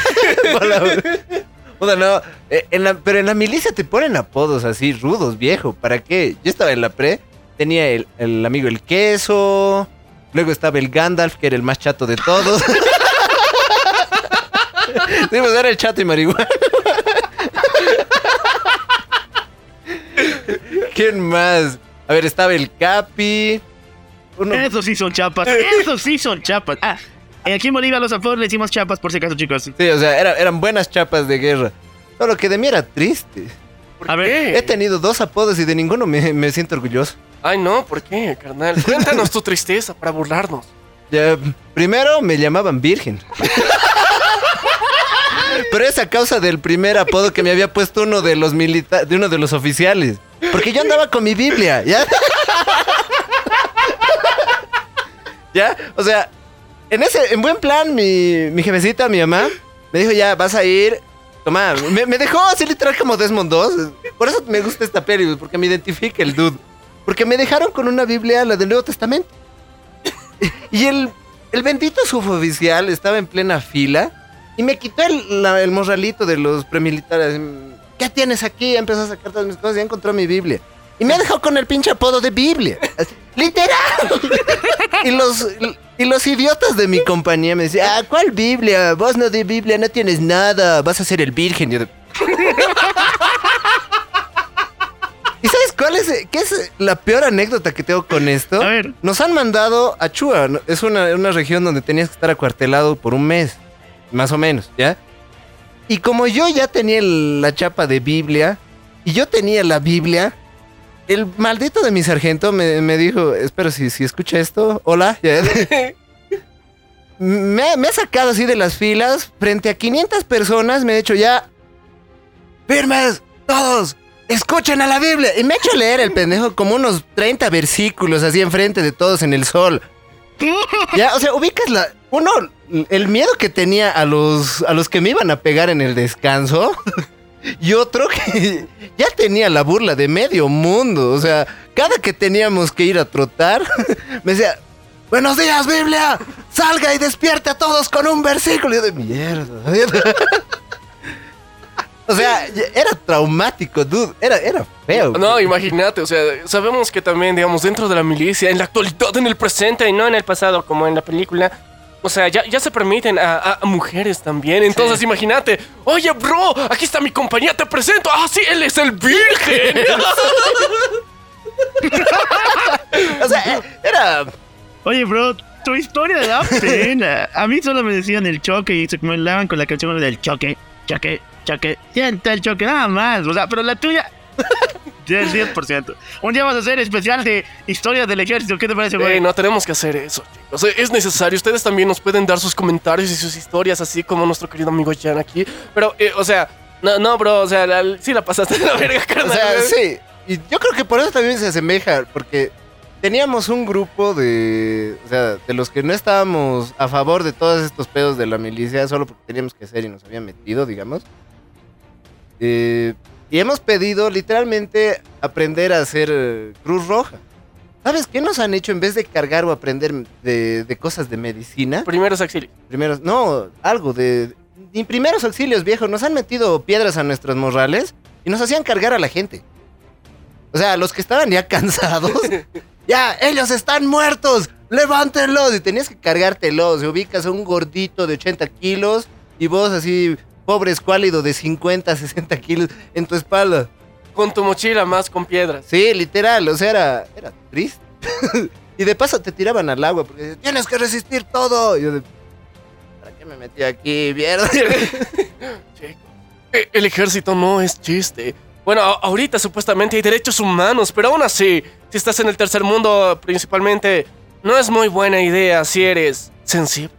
Speaker 3: Puta, no. eh, en la- pero en la milicia te ponen apodos así, rudos, viejo. ¿Para qué? Yo estaba en la pre, tenía el, el amigo el queso. Luego estaba el Gandalf, que era el más chato de todos. Sí, pues era el chato y marihuana. ¿Quién más? A ver, estaba el Capi. Uno-
Speaker 1: Esos sí son chapas. Esos sí son chapas. Ah, aquí en Bolivia a los apodos le decimos chapas por si acaso, chicos.
Speaker 3: Sí, o sea, era- eran buenas chapas de guerra. Solo que de mí era triste.
Speaker 2: ¿Por
Speaker 1: A ver,
Speaker 2: qué?
Speaker 3: He tenido dos apodos y de ninguno me, me siento orgulloso.
Speaker 2: Ay, no, ¿por qué, carnal? Cuéntanos tu tristeza para burlarnos.
Speaker 3: Ya, primero me llamaban Virgen. Pero es a causa del primer apodo que me había puesto uno de los milita de uno de los oficiales. Porque yo andaba con mi Biblia, ¿ya? ¿Ya? O sea, en ese, en buen plan, mi, mi jefecita, mi mamá, me dijo, ya, vas a ir. Toma, me, me dejó así literal como Desmond 2. Por eso me gusta esta peli, porque me identifica el dude. Porque me dejaron con una Biblia, la del Nuevo Testamento. Y el, el bendito suboficial estaba en plena fila y me quitó el, la- el morralito de los premilitares. ¿Qué tienes aquí? Empezó a sacar todas mis cosas y encontró mi Biblia. Y me dejó con el pinche apodo de Biblia. Así, ¡Literal! y, los, y los idiotas de mi compañía me decían, ah, ¿cuál Biblia? Vos no de Biblia, no tienes nada, vas a ser el virgen. Y yo de- ¿Y sabes cuál es, qué es la peor anécdota que tengo con esto?
Speaker 1: A ver.
Speaker 3: Nos han mandado a Chua, es una, una región donde tenías que estar acuartelado por un mes, más o menos, ¿ya? Y como yo ya tenía el- la chapa de Biblia, y yo tenía la Biblia, el maldito de mi sargento me, me dijo, espero si, si escucha esto, hola, me, me ha sacado así de las filas, frente a 500 personas, me ha dicho ya, firmes, todos, escuchen a la Biblia. Y me ha hecho leer el pendejo como unos 30 versículos así enfrente de todos en el sol. Ya, o sea, ubicas la. Uno, el miedo que tenía a los, a los que me iban a pegar en el descanso. Y otro que ya tenía la burla de medio mundo. O sea, cada que teníamos que ir a trotar, me decía: Buenos días, Biblia. Salga y despierte a todos con un versículo. Y yo de mierda. O sea, era traumático, dude. Era, era feo.
Speaker 2: No, imagínate, o sea, sabemos que también, digamos, dentro de la milicia, en la actualidad, en el presente y no en el pasado, como en la película, o sea, ya, ya se permiten a, a- a mujeres también. Entonces, imagínate, oye, bro, aquí está mi compañía, te presento. Ah, sí, él es el virgen.
Speaker 3: O sea, era.
Speaker 1: Oye, bro, tu historia da pena. A mí solo me decían el choque y se comentaban con la canción del choque, choque, choque. Ya está el choque, nada más. O sea, pero la tuya. 10, 10%. Un día vamos a hacer especial de historia del ejército. ¿Qué te parece, güey?
Speaker 2: Eh, no tenemos que hacer eso, chicos. Es necesario. Ustedes también nos pueden dar sus comentarios y sus historias, así como nuestro querido amigo Jan aquí. Pero, eh, o sea, no, no, bro, o sea, la- sí la pasaste de la verga,
Speaker 3: O
Speaker 2: carnal.
Speaker 3: sea,
Speaker 2: güey.
Speaker 3: sí. Y yo creo que por eso también se asemeja, porque teníamos un grupo de, o sea, de los que no estábamos a favor de todos estos pedos de la milicia, solo porque teníamos que ser y nos habían metido, digamos. Eh, y hemos pedido literalmente aprender a hacer eh, Cruz Roja. ¿Sabes qué nos han hecho en vez de cargar o aprender de, de cosas de medicina?
Speaker 2: Primeros auxilios.
Speaker 3: Primeros, no, algo de. Ni primeros auxilios, viejo. Nos han metido piedras a nuestros morrales y nos hacían cargar a la gente. O sea, los que estaban ya cansados. ya, ellos están muertos. Levántenlos. Y tenías que cargártelos. Se ubicas a un gordito de 80 kilos y vos así, pobre escuálido de 50, 60 kilos en tu espalda.
Speaker 2: Con tu mochila más con piedras.
Speaker 3: Sí, literal. O sea, era, era triste. y de paso te tiraban al agua porque decían, tienes que resistir todo. Y yo de, ¿para qué me metí aquí, mierda?
Speaker 2: Eh, El ejército no es chiste. Bueno, ahorita supuestamente hay derechos humanos, pero aún así, si estás en el tercer mundo principalmente, no es muy buena idea si eres sensible.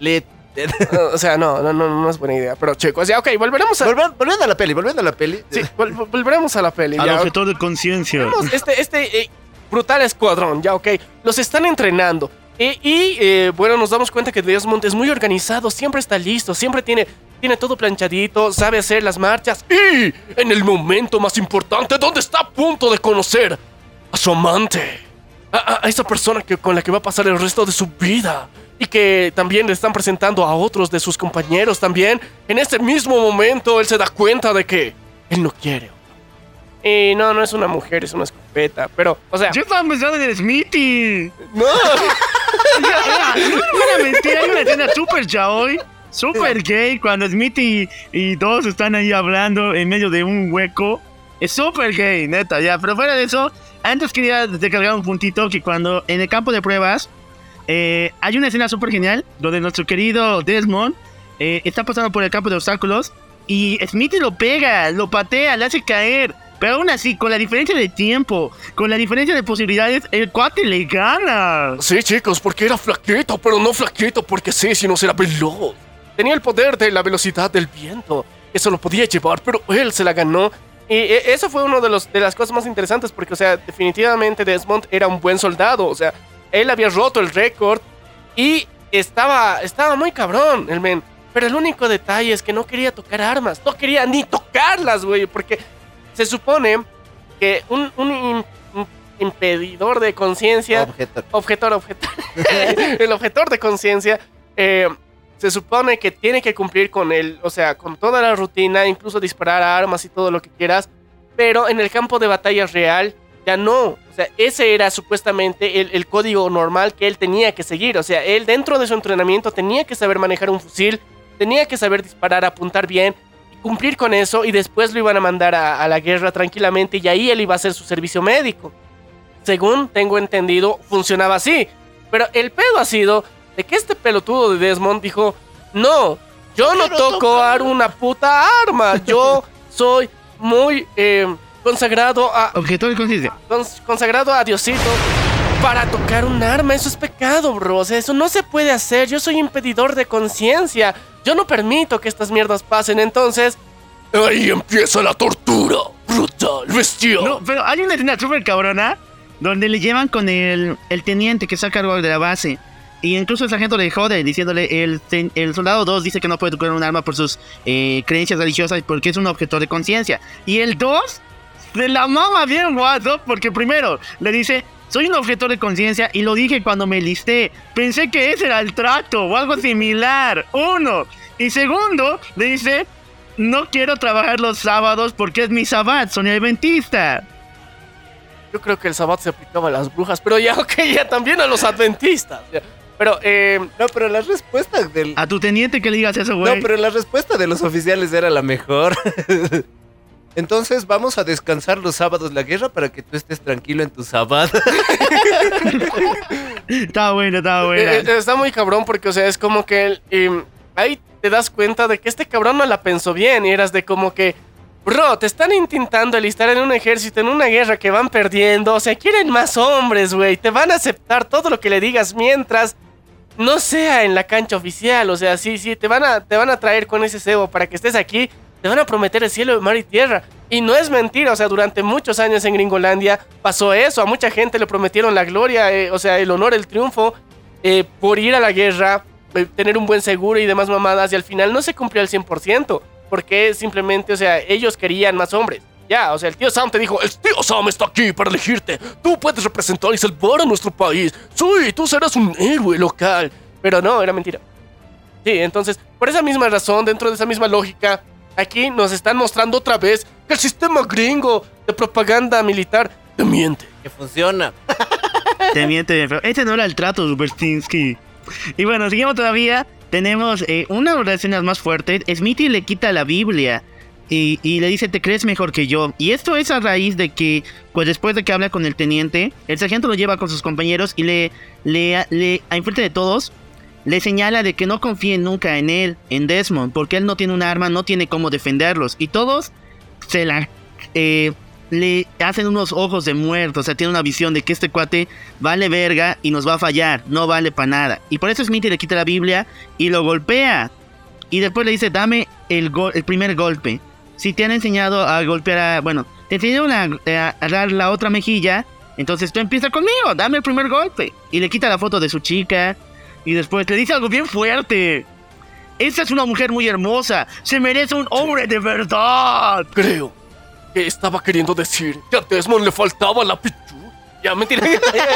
Speaker 3: Lit.
Speaker 2: o sea, no, no, no, no es buena idea. Pero chicos, ya, ok, volveremos a...
Speaker 3: Volver- volviendo a la peli, volviendo a la peli.
Speaker 2: Sí, vol- vol- volveremos a la peli.
Speaker 1: Al
Speaker 2: ya.
Speaker 1: objetor de conciencia.
Speaker 2: Este, este eh, brutal escuadrón, ya, ok. Los están entrenando. Eh, y eh, bueno, nos damos cuenta que Desmond es muy organizado, siempre está listo, siempre tiene, tiene todo planchadito, sabe hacer las marchas. Y en el momento más importante, donde está a punto de conocer a su amante, a, a- a esa persona que, con la que va a pasar el resto de su vida. Y que también le están presentando a otros de sus compañeros también. En ese mismo momento, él se da cuenta de que él no quiere. Y no, no es una mujer, es una escopeta. Pero, o sea,
Speaker 1: Yo estaba pensando en Smithy.
Speaker 2: no.
Speaker 1: Era, no era mentira, hay una escena súper yaoi, súper gay, cuando Smithy y, y dos están ahí hablando en medio de un hueco. Es súper gay, neta, ya. Pero fuera de eso, antes quería descargar un puntito que cuando en el campo de pruebas eh, hay una escena súper genial donde nuestro querido Desmond eh, está pasando por el campo de obstáculos y Smithy lo pega, lo patea, le hace caer. Pero aún así, con la diferencia de tiempo, con la diferencia de posibilidades, el cuate le gana.
Speaker 2: Sí, chicos, porque era flaquito, pero no flaquito porque sí, sino era veloz. Tenía el poder de la velocidad del viento. Eso lo podía llevar, pero él se la ganó. Y eh, eso fue una de, los- de las cosas más interesantes porque, o sea, definitivamente Desmond era un buen soldado. O sea, él había roto el récord y estaba, estaba muy cabrón el men. Pero el único detalle es que no quería tocar armas. No quería ni tocarlas, güey. Porque se supone que un, un im- im- impedidor de conciencia
Speaker 3: Objeto.
Speaker 2: objetor, objetor. el objetor de conciencia eh, se supone que tiene que cumplir con el, o sea, con toda la rutina, incluso disparar armas y todo lo que quieras, pero en el campo de batalla real ya no. O sea, ese era supuestamente el, el código normal que él tenía que seguir. O sea, él dentro de su entrenamiento tenía que saber manejar un fusil, tenía que saber disparar, apuntar bien, y cumplir con eso y después lo iban a mandar a, a la guerra tranquilamente y ahí él iba a hacer su servicio médico según tengo entendido, funcionaba así. Pero el pedo ha sido de que este pelotudo de Desmond dijo, no, yo no toco una puta arma, yo soy muy eh, consagrado a
Speaker 1: Objetor de conciencia.
Speaker 2: cons- consagrado a Diosito para tocar un arma. Eso es pecado, bro. O sea, eso no se puede hacer. Yo soy impedidor de conciencia. Yo no permito que estas mierdas pasen. Entonces, ahí empieza la tortura. Brutal, bestial.
Speaker 1: No, pero hay una escena súper cabrona donde le llevan con el, el teniente que está a cargo de la base. Y incluso el sargento le jode diciéndole, el, ten- el soldado 2 dice que no puede tocar un arma por sus eh, creencias religiosas porque es un objetor de conciencia. Y el 2 se la mama bien guato porque primero le dice, soy un objetor de conciencia y lo dije cuando me listé. Pensé que ese era el trato o algo similar. Uno. Y segundo, le dice, no quiero trabajar los sábados porque es mi sabbat, soy adventista.
Speaker 2: Yo creo que el sabbat se aplicaba a las brujas, pero ya, ok, ya también a los adventistas. ya. Pero, eh,
Speaker 3: No, pero la respuesta del.
Speaker 1: A tu teniente que le digas eso, güey.
Speaker 3: No, pero la respuesta de los oficiales era la mejor. Entonces vamos a descansar los sábados la guerra para que tú estés tranquilo en tu sábado.
Speaker 1: Buena, estaba buena.
Speaker 2: eh, eh, está muy cabrón porque, o sea, es como que eh, ahí te das cuenta de que este cabrón no la pensó bien. Y eras de como que, Bro, te están intentando alistar en un ejército, en una guerra que van perdiendo. O sea, quieren más hombres, güey. Te van a aceptar todo lo que le digas mientras no sea en la cancha oficial. O sea, sí, sí, te van a, te van a traer con ese cebo para que estés aquí. Te van a prometer el cielo, mar y tierra. Y no es mentira, o sea, durante muchos años en Gringolandia pasó eso. A mucha gente le prometieron la gloria, eh, o sea, el honor, el triunfo, eh, por ir a la guerra, eh, tener un buen seguro y demás mamadas. Y al final no se cumplió al 100%. Porque simplemente, o sea, ellos querían más hombres. Ya, o sea, el tío Sam te dijo, el tío Sam está aquí para elegirte. Tú puedes representar y salvar a nuestro país. Sí, tú serás un héroe local. Pero no, era mentira. Sí, entonces, por esa misma razón, dentro de esa misma lógica, aquí nos están mostrando otra vez que el sistema gringo de propaganda militar te miente.
Speaker 3: Que funciona.
Speaker 1: Te miente, pero este no era el trato, Superstinsky. Y bueno, seguimos todavía. Tenemos eh, una de las escenas más fuertes. Smithy le quita la Biblia y, y le dice, te crees mejor que yo. Y esto es a raíz de que, pues después de que habla con el teniente, el sargento lo lleva con sus compañeros y le, le, le a enfrente de todos, le señala de que no confíen nunca en él, en Desmond, porque él no tiene un arma, no tiene cómo defenderlos. Y todos se la... eh, le hacen unos ojos de muerto, o sea, tiene una visión de que este cuate vale verga y nos va a fallar, no vale para nada. Y por eso Smithy le quita la Biblia y lo golpea. Y después le dice, dame el, primer golpe. Si te han enseñado a golpear a... Bueno, te enseñaron a, a- a dar la otra mejilla, entonces tú empieza conmigo, dame el primer golpe. Y le quita la foto de su chica. Y después le dice algo bien fuerte. Esta es una mujer muy hermosa. Se merece un hombre de verdad.
Speaker 2: Creo que estaba queriendo decir que a Desmond le faltaba la pichu. Ya, mentira.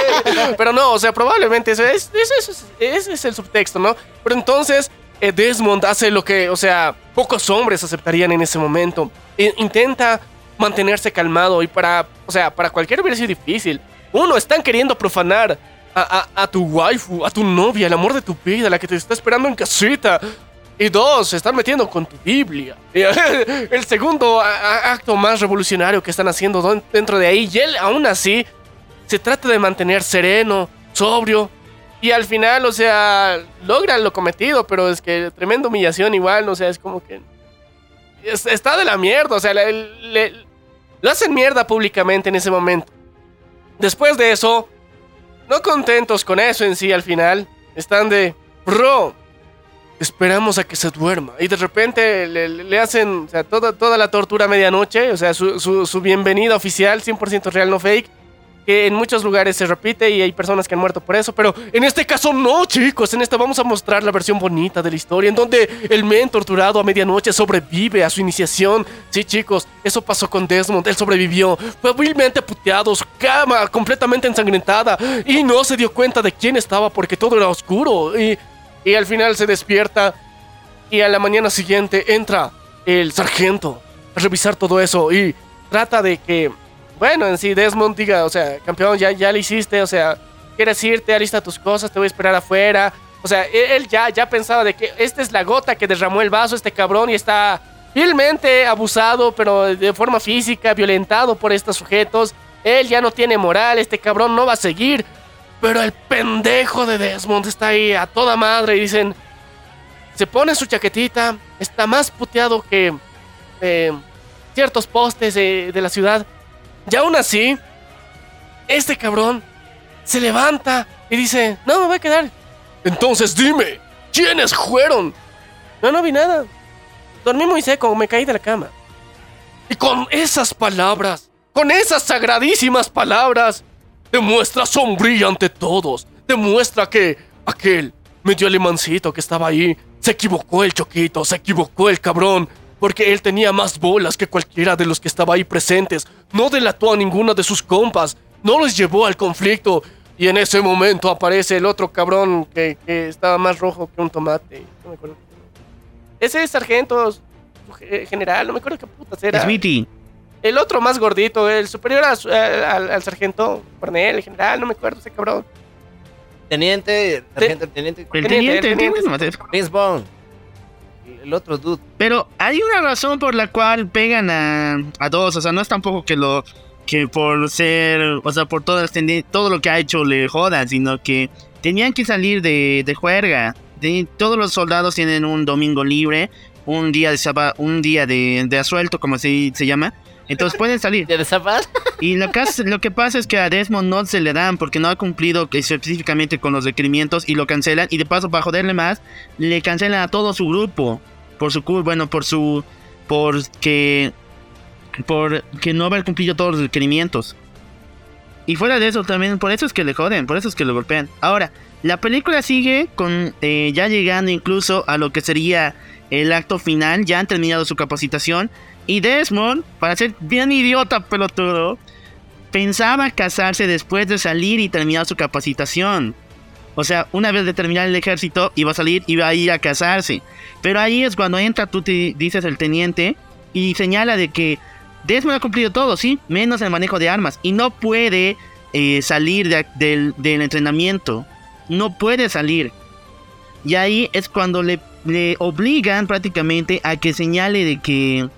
Speaker 2: Pero no, o sea, probablemente es- ese es el subtexto, ¿no? Pero entonces eh, Desmond hace lo que, o sea, pocos hombres aceptarían en ese momento. E- intenta mantenerse calmado y para, o sea, para cualquiera hubiera sido difícil. Uno, están queriendo profanar a, tu waifu, a tu novia, el amor de tu vida, la que te está esperando en casita. Y dos, se están metiendo con tu Biblia. El segundo acto más revolucionario que están haciendo dentro de ahí. Y él, aún así, se trata de mantener sereno, sobrio. Y al final, o sea, logran lo cometido, pero es que tremenda humillación igual, o sea, es como que... es- está de la mierda, o sea, le- lo hacen mierda públicamente en ese momento. Después de eso, no contentos con eso en sí al final, están de... Bro, esperamos a que se duerma. Y de repente le, hacen toda, toda la tortura a medianoche, o sea, su, su, su bienvenida oficial, 100% real, no fake. Que en muchos lugares se repite y hay personas que han muerto por eso, pero en este caso no, chicos. En esta vamos a mostrar la versión bonita de la historia, en donde el men torturado a medianoche sobrevive a su iniciación. Sí, chicos, eso pasó con Desmond, él sobrevivió. Fue vilmente puteado, su cama completamente ensangrentada y no se dio cuenta de quién estaba porque todo era oscuro. Y y al final se despierta y a la mañana siguiente entra el sargento a revisar todo eso y trata de que, bueno, en sí Desmond diga, o sea, campeón, ya, ya le hiciste, o sea, quieres irte, alista tus cosas, te voy a esperar afuera. O sea, e- él ya, ya pensaba de que esta es la gota que derramó el vaso este cabrón y está vilmente abusado, pero de forma física, violentado por estos sujetos. Él ya no tiene moral, este cabrón no va a seguir. Pero el pendejo de Desmond está ahí a toda madre y dicen, se pone su chaquetita, está más puteado que eh, ciertos postes de la ciudad. Y aún así, este cabrón se levanta y dice, no, me voy a quedar. Entonces dime, ¿quiénes fueron? No, no vi nada. Dormí muy seco, me caí de la cama. Y con esas palabras, con esas sagradísimas palabras, demuestra sombría ante todos. Demuestra que aquel medio alemancito que estaba ahí se equivocó el choquito, se equivocó el cabrón. Porque él tenía más bolas que cualquiera de los que estaba ahí presentes. No delató a ninguna de sus compas. No los llevó al conflicto. Y en ese momento aparece el otro cabrón que, que estaba más rojo que un tomate. No me acuerdo. Ese es sargento general, no me acuerdo qué putas era.
Speaker 1: Smithy.
Speaker 2: El otro más gordito, el superior a su- al, al- sargento coronel, el general, no me acuerdo ese cabrón.
Speaker 3: Teniente, sargento, teniente.
Speaker 1: El
Speaker 2: Teniente,
Speaker 1: teniente,
Speaker 2: teniente.
Speaker 1: teniente.
Speaker 3: Bond. El- otro dude.
Speaker 1: Pero hay una razón por la cual pegan a, a dos. O sea, no es tampoco que lo. Que por ser. O sea, por todo, todo lo que ha hecho le jodan, sino que tenían que salir de, de juerga. De- todos los soldados tienen un domingo libre. un día de saba- un día de, de asuelto, como se, se llama. Entonces pueden salir.
Speaker 3: ¿De?
Speaker 1: Y lo que, lo que pasa es que a Desmond no se le dan porque no ha cumplido específicamente con los requerimientos y lo cancelan. Y de paso, para joderle más, le cancelan a todo su grupo. Por su bueno, por su. por que. por que no haber cumplido todos los requerimientos. Y fuera de eso también, por eso es que le joden, por eso es que lo golpean. Ahora, la película sigue con eh, ya llegando incluso a lo que sería el acto final, ya han terminado su capacitación. Y Desmond, para ser bien idiota pelotudo, pensaba casarse después de salir y terminar su capacitación. O sea, una vez de terminar el ejército, iba a salir, iba a ir a casarse. Pero ahí es cuando entra, tú dices el teniente, y señala de que Desmond ha cumplido todo, sí, menos el manejo de armas. Y no puede eh, salir de- del, entrenamiento. No puede salir. Y ahí es cuando le, le obligan prácticamente a que señale de que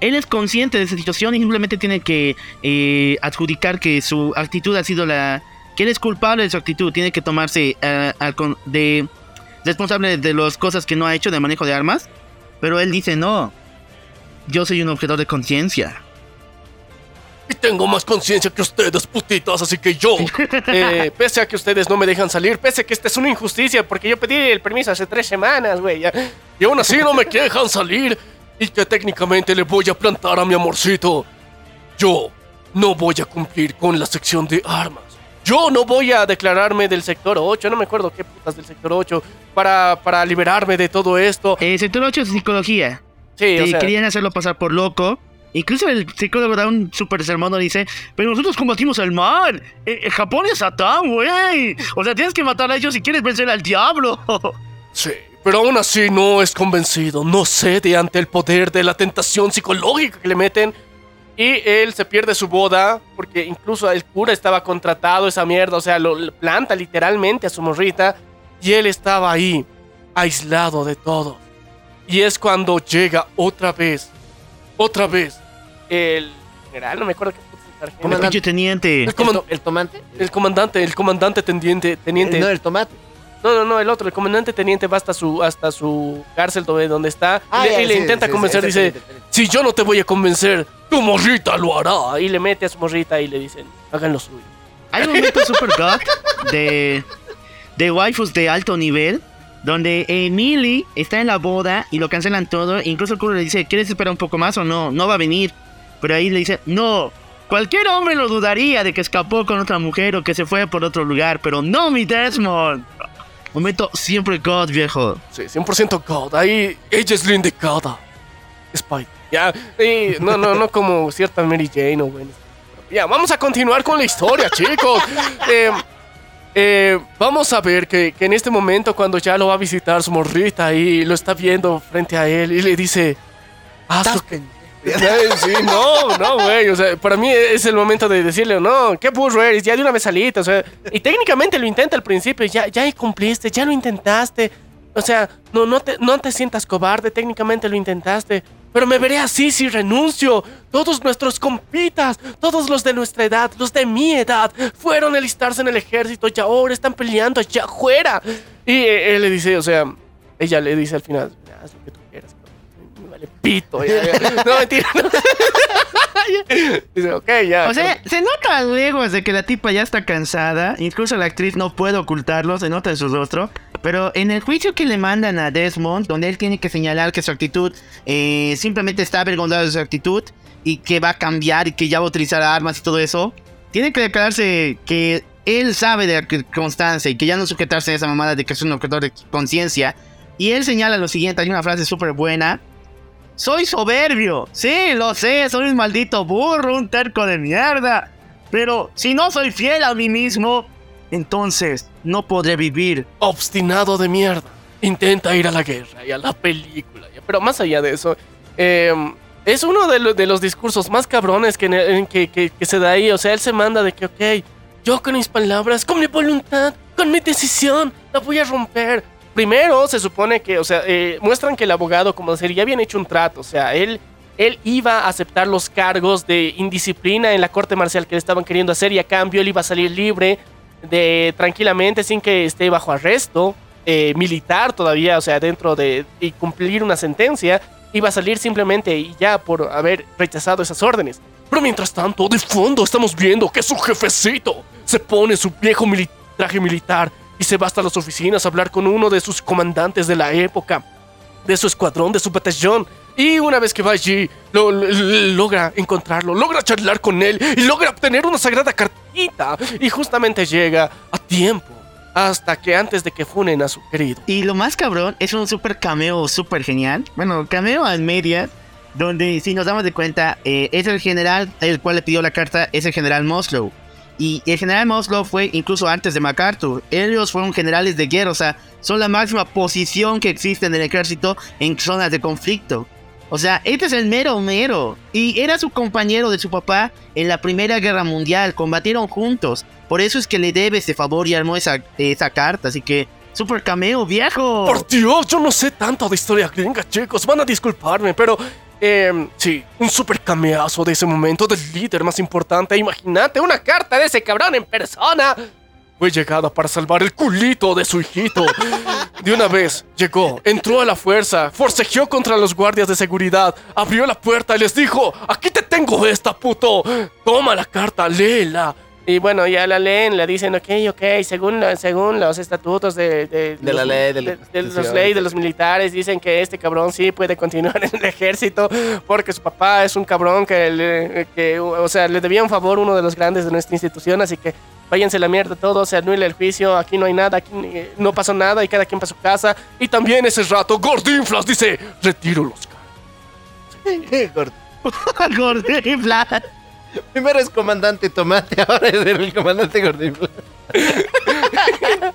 Speaker 1: él es consciente de esa situación y simplemente tiene que eh, adjudicar que su actitud ha sido la... él es culpable de su actitud, tiene que tomarse eh, al con- de responsable de las cosas que no ha hecho de manejo de armas. Pero él dice, no, yo soy un objetor de conciencia.
Speaker 2: Y tengo más conciencia que ustedes, putitas, así que yo, eh, pese a que ustedes no me dejan salir, pese a que esta es una injusticia, porque yo pedí el permiso hace tres semanas, güey, y aún así no me dejan salir, y que técnicamente le voy a plantar a mi amorcito. Yo no voy a cumplir con la sección de armas. Yo no voy a declararme del sector 8, no me acuerdo qué putas del sector 8, para, para liberarme de todo esto.
Speaker 1: El sector 8 es psicología.
Speaker 2: Sí, o
Speaker 1: Te
Speaker 2: sea,
Speaker 1: querían hacerlo pasar por loco. Incluso el psicólogo da un super sermón donde dice, pero nosotros combatimos el mal. Eh, eh, Japón es Satán, güey. O sea, tienes que matar a ellos si quieres vencer al diablo.
Speaker 2: Sí, pero aún así no es convencido, no cede ante el poder de la tentación psicológica que le meten. Y él se pierde su boda, porque incluso el cura estaba contratado, esa mierda, o sea, lo planta literalmente a su morrita. Y él estaba ahí, aislado de todo. Y es cuando llega otra vez, otra vez, el general, no me acuerdo qué el sargento.
Speaker 1: El
Speaker 3: Comandante.
Speaker 1: pinche teniente.
Speaker 2: El,
Speaker 3: ¿El,
Speaker 2: coman-
Speaker 3: to- el tomate?
Speaker 2: el comandante, el comandante teniente, teniente.
Speaker 3: Eh, no, el tomate.
Speaker 2: No, no, no, el otro, el comandante teniente va hasta su, hasta su cárcel donde, donde está
Speaker 3: Ah,
Speaker 2: y le,
Speaker 3: ya,
Speaker 2: y le
Speaker 3: sí,
Speaker 2: intenta
Speaker 3: sí,
Speaker 2: convencer,
Speaker 3: sí,
Speaker 2: dice, si yo no te voy a convencer, tu morrita lo hará. Y le mete a su morrita y le dicen, hagan lo suyo.
Speaker 1: Hay un momento super god de, de waifus de alto nivel. Donde Emily está en la boda y lo cancelan todo. Incluso el cura le dice, ¿quieres esperar un poco más o no? No va a venir. Pero ahí le dice, no. Cualquier hombre lo dudaría de que escapó con otra mujer o que se fue por otro lugar. Pero no mi Desmond. Momento siempre god, viejo.
Speaker 2: Sí, 100% God. Ahí ella es la indicada. Spike. Ya, y no, no, no como cierta Mary Jane o bueno. Ya, vamos a continuar con la historia, chicos. Eh, eh, vamos a ver que, que en este momento, cuando ya lo va a visitar su morrita y lo está viendo frente a él y le dice: Haz lo que. Sí, no, no, güey. O sea, para mí es el momento de decirle, no, qué burro eres, ya de una vez salita. O sea, y técnicamente lo intenta al principio, ya, ya cumpliste, ya lo intentaste. O sea, no, no, te, no te sientas cobarde, técnicamente lo intentaste. Pero me veré así si renuncio. Todos nuestros compitas, todos los de nuestra edad, los de mi edad, fueron a alistarse en el ejército y ahora están peleando allá afuera. Y eh, él le dice, o sea, ella le dice al final, haz lo que tú vale pito. ya, ya". No, mentira. no. dice, ok, ya.
Speaker 1: O sea, se nota luego de que la tipa ya está cansada. Incluso la actriz no puede ocultarlo, se nota en su rostro. Pero en el juicio que le mandan a Desmond, donde él tiene que señalar que su actitud eh, simplemente está avergonzado de su actitud y que va a cambiar y que ya va a utilizar armas y todo eso, tiene que declararse que él sabe de la constancia y que ya no sujetarse a esa mamada de que es un objetor de conciencia. Y él señala lo siguiente: hay una frase súper buena. Soy soberbio. Sí, lo sé, soy un maldito burro, un terco de mierda. Pero si no soy fiel a mí mismo, entonces no podré vivir.
Speaker 2: obstinado de mierda. Intenta ir a la guerra y a la película. Pero más allá de eso, eh, es uno de, lo- de los discursos más cabrones que, en- que- que se da ahí. O sea, él se manda de que, ok, yo con mis palabras, con mi voluntad, con mi decisión, la voy a romper. Primero, se supone que, o sea, eh, muestran que el abogado, como decir, ya habían hecho un trato. O sea, él, él iba a aceptar los cargos de indisciplina en la corte marcial que le estaban queriendo hacer y a cambio él iba a salir libre de tranquilamente sin que esté bajo arresto. eh, militar todavía, o sea, dentro de y cumplir una sentencia, iba a salir simplemente y ya por haber rechazado esas órdenes. Pero mientras tanto, de fondo estamos viendo que su jefecito se pone su viejo mili- traje militar y se va hasta las oficinas a hablar con uno de sus comandantes de la época, de su escuadrón, de su batallón. Y una vez que va allí, lo- lo- lo- logra encontrarlo, logra charlar con él y logra obtener una sagrada cartita. Y justamente llega a tiempo, hasta que antes de que funen a su querido.
Speaker 1: Y lo más cabrón es un super cameo super genial. Bueno, cameo a medias. Donde si nos damos de cuenta, eh, es el general el cual le pidió la carta, es el general Moslow. Y el general Moslow fue incluso antes de MacArthur. Ellos fueron generales de guerra, o sea, son la máxima posición que existe en el ejército en zonas de conflicto. O sea, este es el mero mero. Y era su compañero de su papá en la Primera Guerra Mundial. Combatieron juntos. Por eso es que le debe ese favor y armó esa, esa carta. Así que, super cameo, viejo.
Speaker 2: Por Dios, yo no sé tanto de historia gringa, chicos. Van a disculparme, pero. Eh, sí, un super cameazo de ese momento del líder más importante. Imagínate una carta de ese cabrón en persona. Fue llegada para salvar el culito de su hijito. De una vez llegó, entró a la fuerza, forcejeó contra los guardias de seguridad, abrió la puerta y les dijo: Aquí te tengo esta, puto. Toma la carta, léela. Y bueno, ya la leen, le dicen, ok, ok, según, la- según los estatutos de, de,
Speaker 3: De la ley, de la
Speaker 2: de, de los leyes de los militares, dicen que este cabrón sí puede continuar en el ejército porque su papá es un cabrón que, le- que o sea, le debía un favor uno de los grandes de nuestra institución, así que váyanse la mierda todo, se anule el juicio, aquí no hay nada, aquí eh, no pasó nada y cada quien para su casa. Y también ese rato, Gordinflas dice, retiro los.
Speaker 1: Gordinflas.
Speaker 3: Primero es comandante Tomate, ahora es el comandante Gordinflas.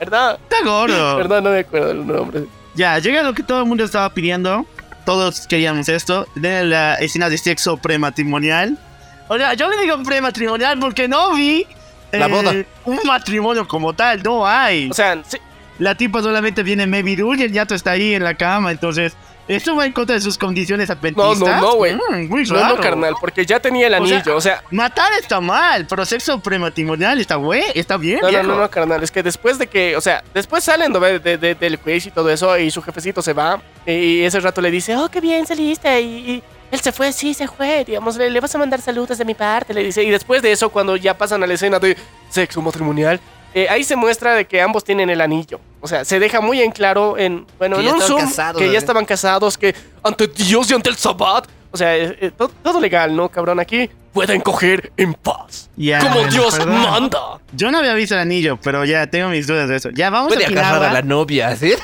Speaker 2: ¿Verdad?
Speaker 1: Está gordo.
Speaker 2: ¿Verdad? No me acuerdo el nombre.
Speaker 1: Ya, llega lo que todo el mundo estaba pidiendo. Todos queríamos esto. De la escena de sexo prematrimonial. O sea, yo le digo prematrimonial porque no vi.
Speaker 3: La boda.
Speaker 1: Un matrimonio como tal, no hay.
Speaker 2: O sea, sí,
Speaker 1: la tipa solamente viene maybe y el yato está ahí en la cama. Entonces, ¿esto va en contra de sus condiciones adventistas?
Speaker 2: no, no, güey.
Speaker 1: Mm, muy
Speaker 2: no,
Speaker 1: raro.
Speaker 2: no, carnal, porque ya tenía el
Speaker 1: O sea,
Speaker 2: anillo, o sea
Speaker 1: Matar está mal, pero sexo prematrimonial está güey, está bien.
Speaker 2: No, no, no, no, carnal. Es que después de que, o sea, después salen de, de- de- del quiz y todo eso, y su jefecito se va, y ese rato le dice, oh, qué bien saliste, y, y él se fue, sí, se fue, digamos, le, le vas a mandar saludos de mi parte, le dice. Y después de eso, cuando ya pasan a la escena de sexo matrimonial, eh, ahí se muestra de que ambos tienen el anillo. O sea, se deja muy en claro en, bueno,
Speaker 3: Que
Speaker 2: en un zoom,
Speaker 3: casados,
Speaker 2: que ya estaban casados, que ante Dios y ante el Sabbat, o sea, eh, eh, todo, todo legal, ¿no, cabrón? Aquí pueden coger en paz.
Speaker 1: Ya,
Speaker 2: como
Speaker 1: bueno,
Speaker 2: Dios
Speaker 1: perdón.
Speaker 2: manda.
Speaker 1: Yo no había visto el anillo, pero ya tengo mis dudas de eso. Ya vamos
Speaker 3: Puede
Speaker 1: a
Speaker 3: agarrar a la novia, ¿sí?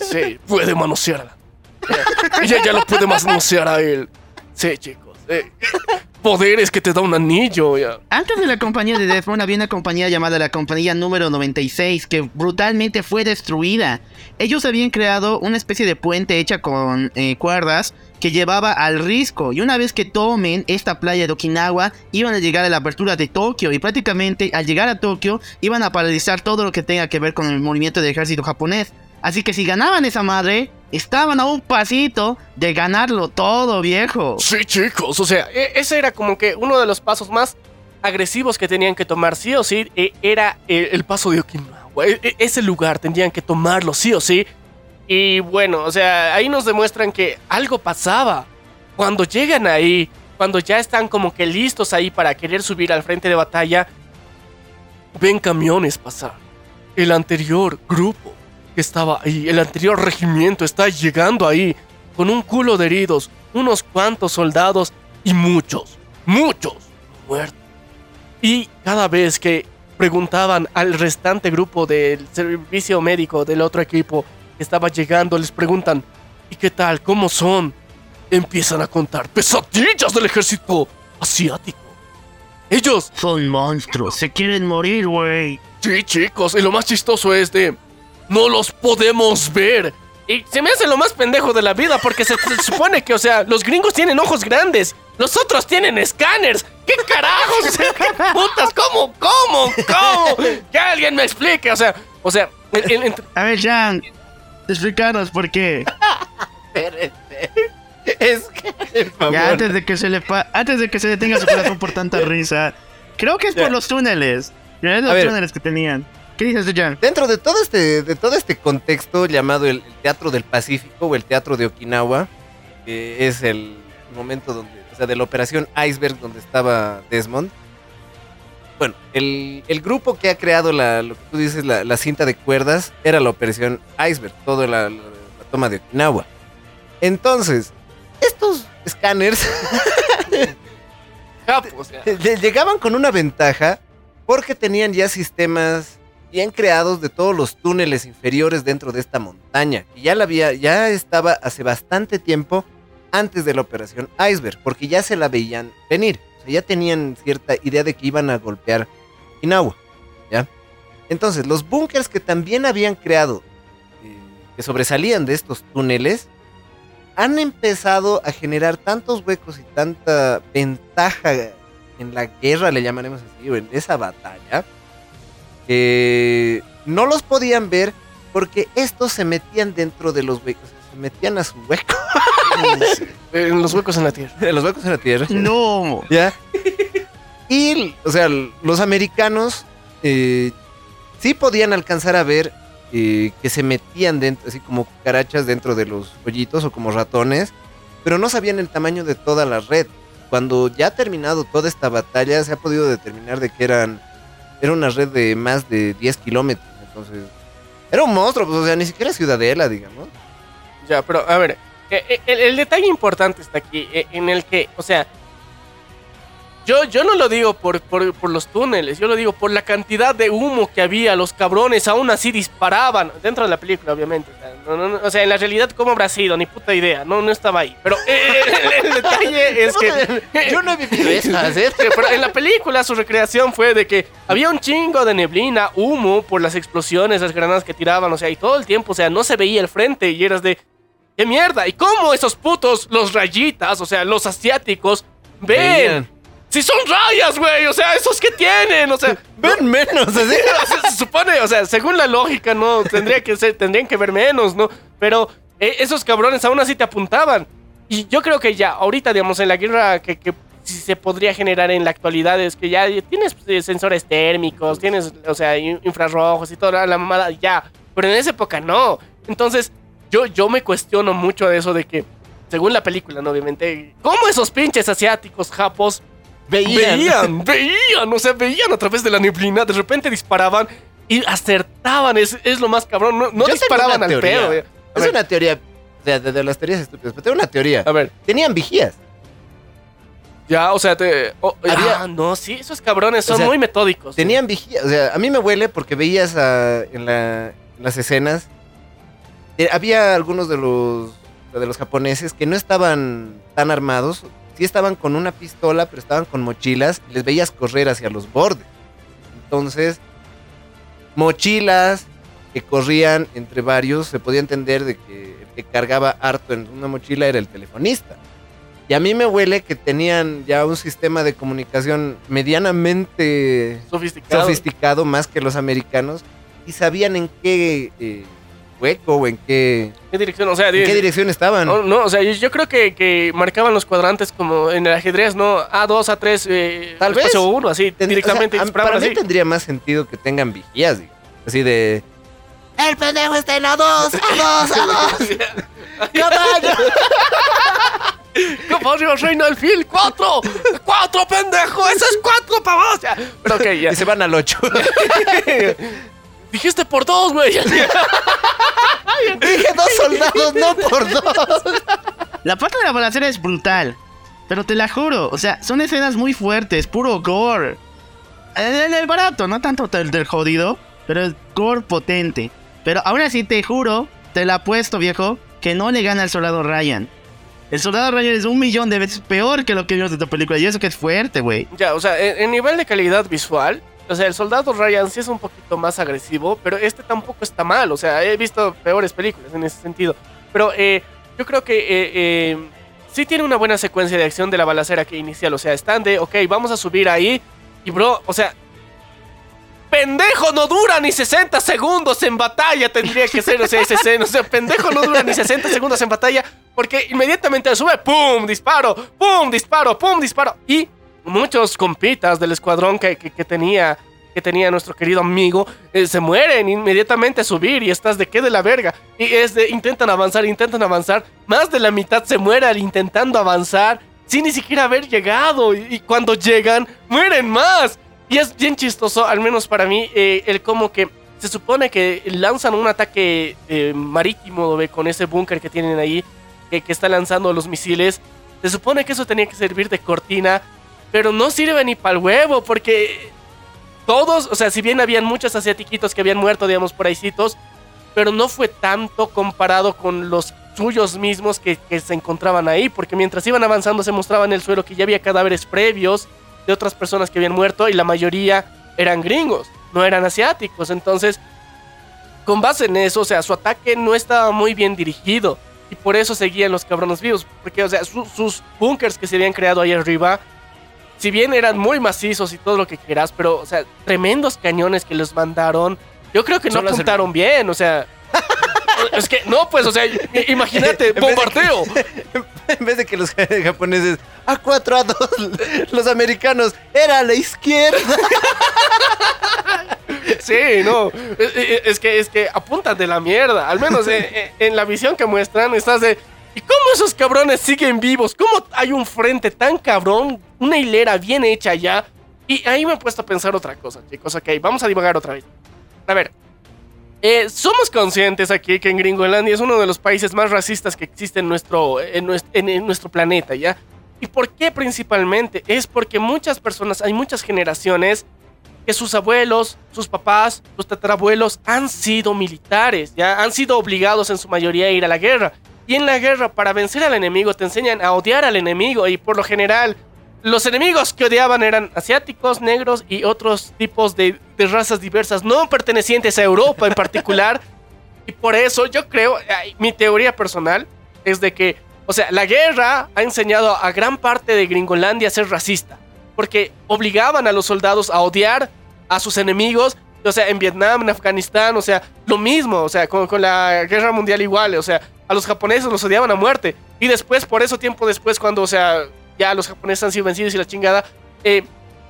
Speaker 2: Sí, puede manosearla. Ella ya lo puede manosear a él. Sí, chicos. Eh, poderes que te da un anillo.
Speaker 1: Antes de la compañía de Desmond había una compañía llamada la compañía número 96 que brutalmente fue destruida. Ellos habían creado una especie de puente hecha con eh, cuerdas que llevaba al risco y una vez que tomen esta playa de Okinawa iban a llegar a la apertura de Tokio y prácticamente al llegar a Tokio iban a paralizar todo lo que tenga que ver con el movimiento del ejército japonés. Así que si ganaban esa madre, estaban a un pasito de ganarlo todo, viejo.
Speaker 2: Sí, chicos. O sea, e- ese era como que uno de los pasos más agresivos que tenían que tomar, sí o sí, e- era eh, el paso de Okinawa. E- ese lugar tendrían que tomarlo, sí o sí. Y bueno, o sea, ahí nos demuestran que algo pasaba. Cuando llegan ahí, cuando ya están como que listos ahí para querer subir al frente de batalla, ven camiones pasar. El anterior grupo que estaba ahí, el anterior regimiento está llegando ahí con un culo de heridos, unos cuantos soldados y muchos, muchos muertos. Y cada vez que preguntaban al restante grupo del servicio médico del otro equipo que estaba llegando, les preguntan, ¿y qué tal? ¿Cómo son? Empiezan a contar pesadillas del ejército asiático. Ellos
Speaker 1: Son monstruos, se quieren morir, güey.
Speaker 2: Sí, chicos, y lo más chistoso es de... No los podemos ver. Y se me hace lo más pendejo de la vida porque se, se supone que, o sea, los gringos tienen ojos grandes, los otros tienen escáneres. ¿Qué carajos? O sea, ¿qué putas? ¿Cómo? ¿Cómo? ¿Cómo? Que alguien me explique, o sea, o sea, el- el- entre-
Speaker 1: A ver, Jan, explícanos por qué.
Speaker 3: Espérense. Es que, por favor.
Speaker 1: Ya antes de que se le pa- antes de que se detenga su corazón por tanta risa. Creo que es por
Speaker 3: Ya.
Speaker 1: los túneles. Ya es los
Speaker 3: ver.
Speaker 1: túneles que tenían. ¿Qué dices, John?
Speaker 3: Dentro de todo este, de todo este contexto llamado el, el Teatro del Pacífico o el Teatro de Okinawa, que es el momento donde, o sea, de la operación Iceberg donde estaba Desmond. Bueno, el, el grupo que ha creado la, lo que tú dices, la, la cinta de cuerdas, era la operación Iceberg, toda la, toma de Okinawa. Entonces, estos escáneres llegaban con una ventaja porque tenían ya sistemas bien creados de todos los túneles inferiores dentro de esta montaña. Y ya la había, ya estaba hace bastante tiempo antes de la operación Iceberg, porque ya se la veían venir. O sea, ya tenían cierta idea de que iban a golpear Okinawa. ¿Ya? Entonces, los búnkers que también habían creado, eh, que sobresalían de estos túneles, han empezado a generar tantos huecos y tanta ventaja en la guerra, le llamaremos así, o en esa batalla, que no los podían ver porque estos se metían dentro de los huecos, se metían a su hueco,
Speaker 2: En los huecos en la tierra.
Speaker 3: de los huecos en la tierra.
Speaker 1: No.
Speaker 3: ¿Ya? Y, o sea, los americanos eh, sí podían alcanzar a ver eh, que se metían dentro, así como cucarachas dentro de los hoyitos o como ratones, pero no sabían el tamaño de toda la red. Cuando ya ha terminado toda esta batalla, se ha podido determinar de que eran, era una red de más de 10 kilómetros. Entonces, era un monstruo, pues, o sea, ni siquiera ciudadela, digamos.
Speaker 2: Ya, pero a ver, eh, eh, el, el detalle importante está aquí, eh, en el que, o sea, yo, yo no lo digo por, por, por los túneles, yo lo digo por la cantidad de humo que había, los cabrones aún así disparaban, dentro de la película, obviamente. O sea, no- no- no- o sea, en la realidad, ¿cómo habrá sido? Ni puta idea, no, no estaba ahí. Pero eh, el, el detalle es que...
Speaker 3: Yo no he vivido. Sí,
Speaker 2: pero en la película su recreación fue de que había un chingo de neblina, humo por las explosiones, las granadas que tiraban, o sea, y todo el tiempo, o sea, no se veía el frente y eras de qué mierda. ¿Y cómo esos putos, los rayitas, o sea, los asiáticos, ven?
Speaker 3: Veían.
Speaker 2: Si son rayas, güey, o sea, esos que tienen, o sea,
Speaker 3: Ven menos, así.
Speaker 2: o sea, se supone, o sea, según la lógica, no, tendría que ser, tendrían que ver menos, ¿no? Pero eh, esos cabrones aún así te apuntaban. Y yo creo que ya, ahorita, digamos, en la guerra que, que sí se podría generar en la actualidad es que ya tienes eh, sensores térmicos, tienes, o sea, in- infrarrojos y toda la mamada, ya. Pero en esa época no. Entonces, yo, yo me cuestiono mucho de eso de que, según la película, ¿no? Obviamente, ¿cómo esos pinches asiáticos japos
Speaker 3: Veían.
Speaker 2: veían, veían, o sea, veían a través de la neblina, de repente disparaban y acertaban, es, es lo más cabrón, no, no disparaban al pedo. A
Speaker 3: Es
Speaker 2: ver,
Speaker 3: una teoría de, de- de las teorías estúpidas, pero tengo una teoría.
Speaker 2: a ver,
Speaker 3: Tenían vigías.
Speaker 2: ya, o sea, te,
Speaker 3: Había-
Speaker 2: ah, no, sí, esos cabrones son
Speaker 3: O sea,
Speaker 2: muy metódicos.
Speaker 3: Tenían vigías. O sea, a mí me huele porque veías a- en, la- en las escenas. eh, había algunos de los, de los japoneses que no estaban tan armados. Sí estaban con una pistola, pero estaban con mochilas. Y les veías correr hacia los bordes. Entonces, mochilas que corrían entre varios. Se podía entender de que el que cargaba harto en una mochila era el telefonista. Y a mí me huele que tenían ya un sistema de comunicación medianamente
Speaker 2: Sofisticados.
Speaker 3: sofisticado más que los americanos y sabían en qué eh, hueco o en qué,
Speaker 2: ¿Qué dirección? O sea,
Speaker 3: en qué dirección estaban.
Speaker 2: no, no, o sea, yo, yo creo que, que marcaban los cuadrantes como en el ajedrez, ¿no? A2, A3, eh,
Speaker 3: Tal vez.
Speaker 2: espacio 1, así,
Speaker 3: Ten-
Speaker 2: directamente
Speaker 3: o sea, para mí
Speaker 2: así.
Speaker 3: tendría más sentido que tengan vigías, digo. así de... El pendejo está en A2, A2, A2. ¡Caballo!
Speaker 2: ¡Caballo Reino del Fil! ¡Cuatro! ¡Cuatro, pendejo! ¡Eso es cuatro para vos! Ya. Pero ok, ya.
Speaker 3: Y se van al 8.
Speaker 2: Dijiste por dos, güey.
Speaker 3: Dije dos soldados, no por dos.
Speaker 1: La parte de la balacera es brutal. Pero te la juro, o sea, son escenas muy fuertes, puro gore. El, el barato, no tanto el del jodido, pero el gore potente. Pero aún así te juro, te la apuesto, viejo, que no le gana al soldado Ryan. El soldado Ryan es un millón de veces peor que lo que vimos de tu película. Y eso que es fuerte, güey.
Speaker 2: Ya, o sea, en, en nivel de calidad visual, o sea, el soldado Ryan sí es un poquito más agresivo, pero este tampoco está mal. O sea, he visto peores películas en ese sentido. Pero eh, yo creo que eh, eh, sí tiene una buena secuencia de acción de la balacera que inicial. O sea, están de, ok, vamos a subir ahí. Y bro, o sea, pendejo no dura ni 60 segundos en batalla, tendría que ser, o sea, esa escena. O sea, pendejo no dura ni 60 segundos en batalla, porque inmediatamente sube, ¡pum! Disparo, ¡pum! Disparo, ¡pum! Disparo. Y muchos compitas del escuadrón que, que- tenía que tenía nuestro querido amigo, eh, se mueren inmediatamente a subir y estás de qué de la verga. Y es de intentan avanzar, intentan avanzar, más de la mitad se muere al intentando avanzar sin ni siquiera haber llegado y, cuando llegan mueren más. Y es bien chistoso, al menos para mí, eh, el como que se supone que lanzan un ataque eh, marítimo con ese búnker que tienen ahí, que, que está lanzando los misiles. Se supone que eso tenía que servir de cortina, pero no sirve ni para el huevo, porque todos, o sea, si bien habían muchos asiatiquitos que habían muerto, digamos, por ahícitos, pero no fue tanto comparado con los suyos mismos que, se encontraban ahí, porque mientras iban avanzando se mostraba en el suelo que ya había cadáveres previos de otras personas que habían muerto y la mayoría eran gringos, no eran asiáticos. Entonces, con base en eso, o sea, su ataque no estaba muy bien dirigido y por eso seguían los cabrones vivos, porque, o sea, su- sus bunkers que se habían creado ahí arriba, si bien eran muy macizos y todo lo que quieras, pero, o sea, tremendos cañones que les mandaron, yo creo que no apuntaron bien, o sea. Es que, no, pues, o sea, imagínate, bombardeo.
Speaker 3: En vez de que los japoneses a 4 a 2, los americanos era a la izquierda.
Speaker 2: Sí, no. Es, es- es que, es que apuntan de la mierda. Al menos en, en- en la visión que muestran, estás de. ¿Y cómo esos cabrones siguen vivos? ¿Cómo hay un frente tan cabrón? Una hilera bien hecha ya. Y ahí me he puesto a pensar otra cosa, chicos. Ok, vamos a divagar otra vez. A ver. eh, somos conscientes aquí que en Gringolandia es uno de los países más racistas que existe en nuestro, en- en nuestro planeta, ¿ya? ¿Y por qué principalmente? Es porque muchas personas, hay muchas generaciones que sus abuelos, sus papás, sus tatarabuelos han sido militares, ya han sido obligados en su mayoría a ir a la guerra. Y en la guerra, para vencer al enemigo, te enseñan a odiar al enemigo. Y por lo general, los enemigos que odiaban eran asiáticos, negros y otros tipos de, de razas diversas, no pertenecientes a Europa en particular. y por eso yo creo, mi teoría personal es de que, o sea, la guerra ha enseñado a gran parte de Gringolandia a ser racista porque obligaban a los soldados a odiar a sus enemigos. O sea, en Vietnam, en Afganistán, o sea, lo mismo, o sea, con, con la guerra mundial igual, o sea, a los japoneses los odiaban a muerte. Y después, por eso, tiempo después, cuando, o sea, ya los japoneses han sido vencidos y la chingada, eh,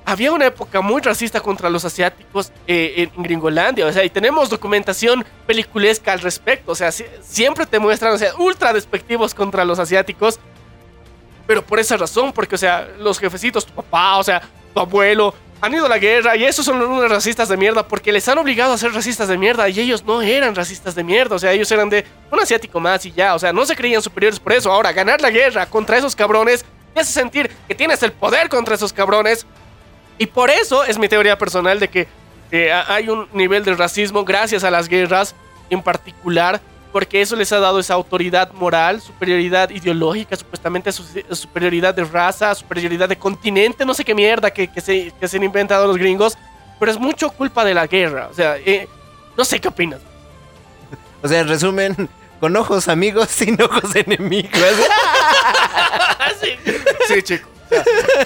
Speaker 2: había una época muy racista contra los asiáticos eh, en Gringolandia, o sea, y tenemos documentación peliculesca al respecto, o sea, si- siempre te muestran, o sea, ultra despectivos contra los asiáticos, pero por esa razón, porque, o sea, los jefecitos, tu papá, o sea, tu abuelo, han ido a la guerra y esos son unos racistas de mierda porque les han obligado a ser racistas de mierda y ellos no eran racistas de mierda, o sea, ellos eran de un asiático más y ya, o sea, no se creían superiores por eso. Ahora, ganar la guerra contra esos cabrones te hace sentir que tienes el poder contra esos cabrones. Y por eso es mi teoría personal de que eh, ha- hay un nivel de racismo gracias a las guerras en particular, porque eso les ha dado esa autoridad moral, superioridad ideológica, supuestamente su- superioridad de raza, superioridad de continente, no sé qué mierda que, que se, que se han inventado los gringos, pero es mucho culpa de la guerra. O sea, eh, no sé qué opinas.
Speaker 3: O sea, en resumen, con ojos amigos, sin ojos enemigos.
Speaker 2: sí, sí, chico.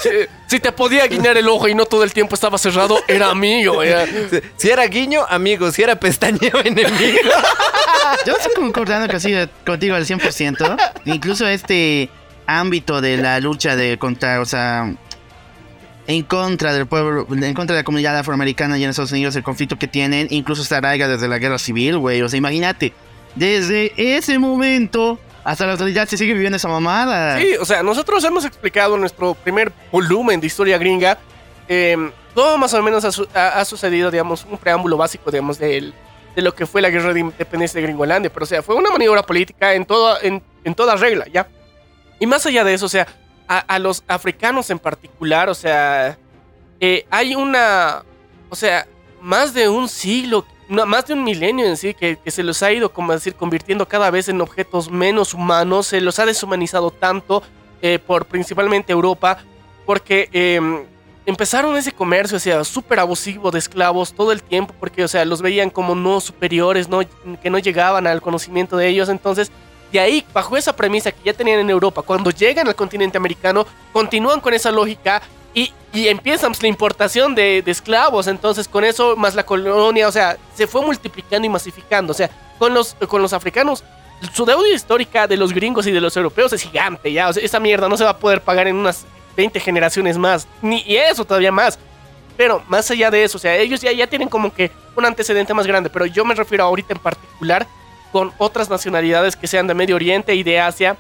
Speaker 2: Si, si te podía guiñar el ojo y no todo el tiempo estaba cerrado, era amigo.
Speaker 3: Si era guiño, amigo. Si era pestañeo, enemigo.
Speaker 1: Yo estoy concordando casi de- contigo al 100%. Incluso este ámbito de la lucha de contra, o sea, en contra del pueblo, en contra de la comunidad afroamericana y en Estados Unidos, el conflicto que tienen, incluso se arraiga desde la guerra civil, güey. O sea, imagínate, desde ese momento hasta la actualidad se sigue viviendo esa mamada.
Speaker 2: Sí, o sea, nosotros hemos explicado en nuestro primer volumen de historia gringa eh, todo más o menos ha, su- ha- ha sucedido, digamos, un preámbulo básico, digamos, de lo que fue la guerra de independencia de Gringolandia. Pero, o sea, fue una maniobra política en, toda en, en toda regla, ¿ya? Y más allá de eso, o sea, a, a los africanos en particular, o sea, eh, hay una, o sea, más de un siglo, no, más de un milenio en sí, que, se los ha ido, como decir, convirtiendo cada vez en objetos menos humanos, se los ha deshumanizado tanto eh, por principalmente Europa, porque eh, empezaron ese comercio, o sea, súper abusivo de esclavos todo el tiempo, porque, o sea, los veían como no superiores, no, que no llegaban al conocimiento de ellos, entonces... De ahí, bajo esa premisa que ya tenían en Europa, cuando llegan al continente americano, continúan con esa lógica y, y empiezan pues, la importación de, esclavos. Entonces, con eso, más la colonia, o sea, se fue multiplicando y masificando. O sea, con los, con los africanos, su deuda histórica de los gringos y de los europeos es gigante, ya. O sea, esa mierda no se va a poder pagar en unas 20 generaciones más, ni eso todavía más. Pero más allá de eso, o sea, ellos ya, ya tienen como que un antecedente más grande, pero yo me refiero ahorita en particular con otras nacionalidades que sean de Medio Oriente y de Asia,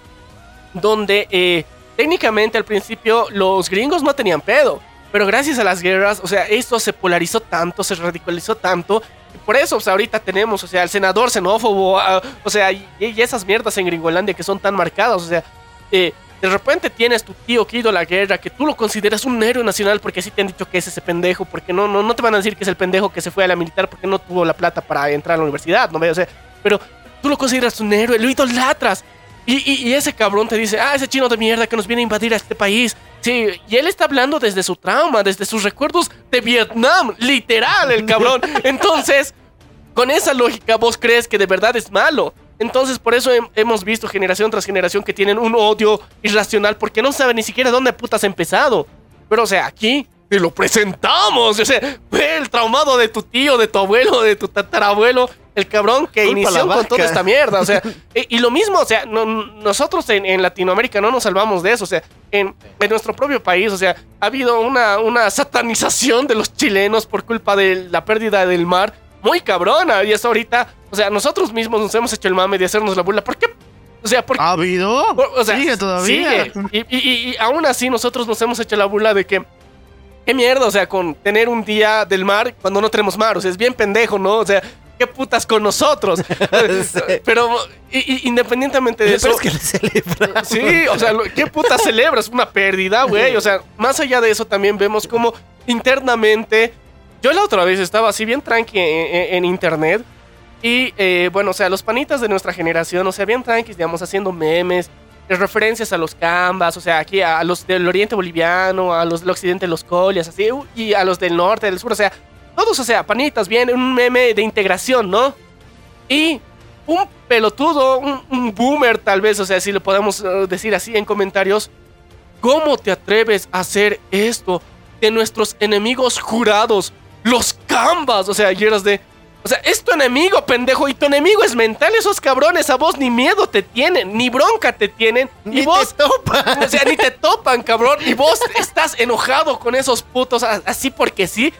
Speaker 2: donde eh, técnicamente al principio los gringos no tenían pedo, pero gracias a las guerras, o sea, esto se polarizó tanto, se radicalizó tanto, y por eso, o sea, ahorita tenemos, o sea, el senador xenófobo, ah, o sea, y, y esas mierdas en Gringolandia que son tan marcadas, o sea, eh, de repente tienes tu tío que ido a la guerra, que tú lo consideras un héroe nacional porque así te han dicho que es ese pendejo, porque no, no, no te van a decir que es el pendejo que se fue a la militar porque no tuvo la plata para entrar a la universidad, ¿no? O sea, pero tú lo consideras un héroe, lo idolatras. Y, y, y ese cabrón te dice, ah, ese chino de mierda que nos viene a invadir a este país. Sí, y él está hablando desde su trauma, desde sus recuerdos de Vietnam, literal, el cabrón. Entonces, con esa lógica, vos crees que de verdad es malo. Entonces, por eso hem- hemos visto generación tras generación que tienen un odio irracional porque no saben ni siquiera dónde putas ha empezado. Pero, o sea, aquí te lo presentamos. O sea, ve el traumado de tu tío, de tu abuelo, de tu tatarabuelo. El cabrón que
Speaker 3: Culpa
Speaker 2: inició con toda esta mierda. O sea, y, y lo mismo, o sea, no- nosotros en, en Latinoamérica no nos salvamos de eso. O sea, en, en nuestro propio país, o sea, ha habido una, una satanización de los chilenos por culpa de la pérdida del mar muy cabrona. Y eso ahorita, o sea, nosotros mismos nos hemos hecho el mame de hacernos la burla. ¿Por qué? O sea, ¿por
Speaker 1: ¿Ha habido?
Speaker 2: por- o sea,
Speaker 1: Sigue todavía.
Speaker 2: sigue. Y, y- y- y aún así nosotros nos hemos hecho la burla de que... ¿Qué mierda? O sea, con tener un día del mar cuando no tenemos mar. O sea, es bien pendejo, ¿no? O sea, ¿qué putas con nosotros?
Speaker 3: Sí.
Speaker 2: Pero y- y- independientemente de
Speaker 3: Pero
Speaker 2: eso...
Speaker 3: es que le celebra.
Speaker 2: Sí, o sea, ¿qué puta celebras? Una pérdida, güey. O sea, más allá de eso también vemos como internamente... Yo la otra vez estaba así bien tranqui en, en- en internet y, eh, bueno, o sea, los panitas de nuestra generación, o sea, bien tranquis, digamos, haciendo memes, eh, referencias a los cambas, o sea, aquí a los del oriente boliviano, a los del occidente los colias, así, y a los del norte, del sur, o sea, todos, o sea, panitas, bien, un meme de integración, ¿no? Y un pelotudo, un, un boomer tal vez, o sea, si lo podemos eh, decir así en comentarios, ¿cómo te atreves a hacer esto de nuestros enemigos jurados, los cambas? O sea, y eras de... O sea, es tu enemigo, pendejo, y tu enemigo es mental, esos cabrones a vos ni miedo te tienen, ni bronca te tienen,
Speaker 3: Ni
Speaker 2: y vos...
Speaker 3: te topan.
Speaker 2: O sea, ni te topan, cabrón. Y vos estás enojado con esos putos así porque sí.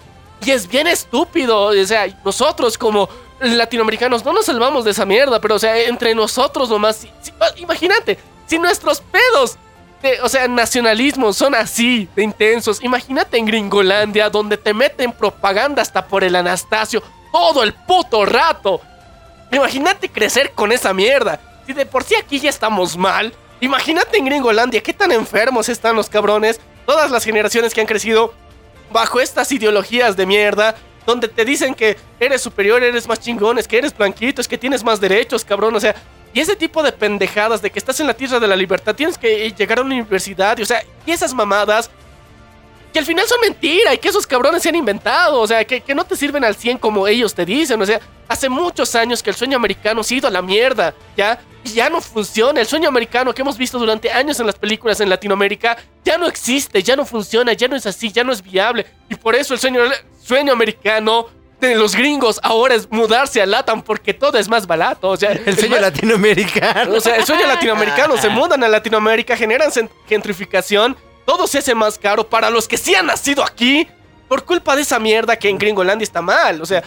Speaker 2: Y es bien estúpido. O sea, nosotros como latinoamericanos no nos salvamos de esa mierda. Pero, o sea, entre nosotros nomás. ah, imagínate, si nuestros pedos, de- o sea, nacionalismo son así de intensos. Imagínate en Gringolandia, donde te meten propaganda hasta por el Anastasio todo el puto rato. Imagínate crecer con esa mierda. Si de por sí aquí ya estamos mal, imagínate en Gringolandia qué tan enfermos están los cabrones. Todas las generaciones que han crecido bajo estas ideologías de mierda, donde te dicen que eres superior, eres más chingón, es que eres blanquito, es que tienes más derechos, cabrón. O sea, y ese tipo de pendejadas de que estás en la tierra de la libertad, tienes que llegar a una universidad, y, o sea, y esas mamadas que al final son mentira y que esos cabrones se han inventado, o sea, que, que no te sirven al 100 como ellos te dicen, o sea, hace muchos años que el sueño americano se ha ido a la mierda, ¿ya? Y ya no funciona, el sueño americano que hemos visto durante años en las películas en Latinoamérica ya no existe, ya no funciona, ya no es así, ya no es viable, y por eso el sueño, sueño americano de los gringos ahora es mudarse a Latam porque todo es más barato, o sea,
Speaker 3: El sueño
Speaker 2: más-
Speaker 3: latinoamericano.
Speaker 2: o sea, el sueño latinoamericano, se mudan a Latinoamérica, generan gentrificación, todo se hace más caro para los que sí han nacido aquí por culpa de esa mierda que en Gringolandia está mal. O sea,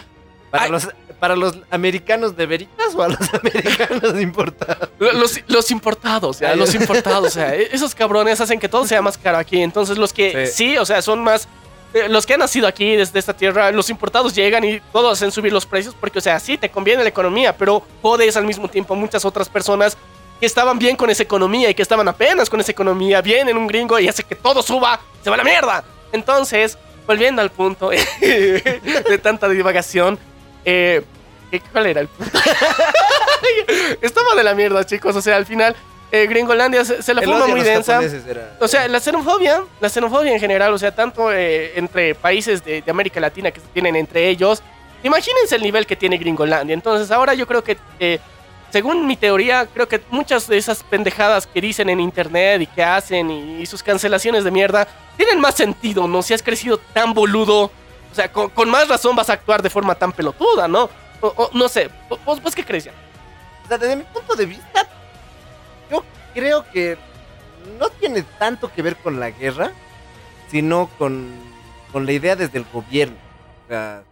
Speaker 3: ¿Para
Speaker 2: Ay.
Speaker 3: los, ¿Para los americanos de veritas o a los americanos importados?
Speaker 2: los, los importados, ya,
Speaker 3: Ay.
Speaker 2: los importados, o sea, e- esos cabrones hacen que todo sea más caro aquí. Entonces, los que sí,
Speaker 3: Sí.
Speaker 2: o sea, son más. eh, Los que han nacido aquí desde esta tierra, los importados llegan y todos hacen subir los precios porque, o sea, sí te conviene la economía, pero jodes al mismo tiempo a muchas otras personas que estaban bien con esa economía y que estaban apenas con esa economía, vienen un gringo y hace que todo suba, se va a la mierda. Entonces, volviendo al punto de tanta divagación, eh, ¿qué- ¿cuál era el punto? Estaba de la mierda, chicos. O sea, al final, eh, Gringolandia se, se la
Speaker 3: El
Speaker 2: fuma muy densa.
Speaker 3: era-
Speaker 2: O sea, la xenofobia, la xenofobia en general, o sea, tanto eh, entre países de, de América Latina que se tienen entre ellos, imagínense el nivel que tiene Gringolandia. Entonces, ahora yo creo que, eh, según mi teoría, creo que muchas de esas pendejadas que dicen en internet y que hacen y, sus cancelaciones de mierda tienen más sentido, ¿no? Si has crecido tan boludo, o sea, con, más razón vas a actuar de forma tan pelotuda, ¿no? No sé, ¿vos, vos qué crees ya?
Speaker 3: O sea, desde mi punto de vista, yo creo que no tiene tanto que ver con la guerra, sino con con la idea desde el gobierno. O sea,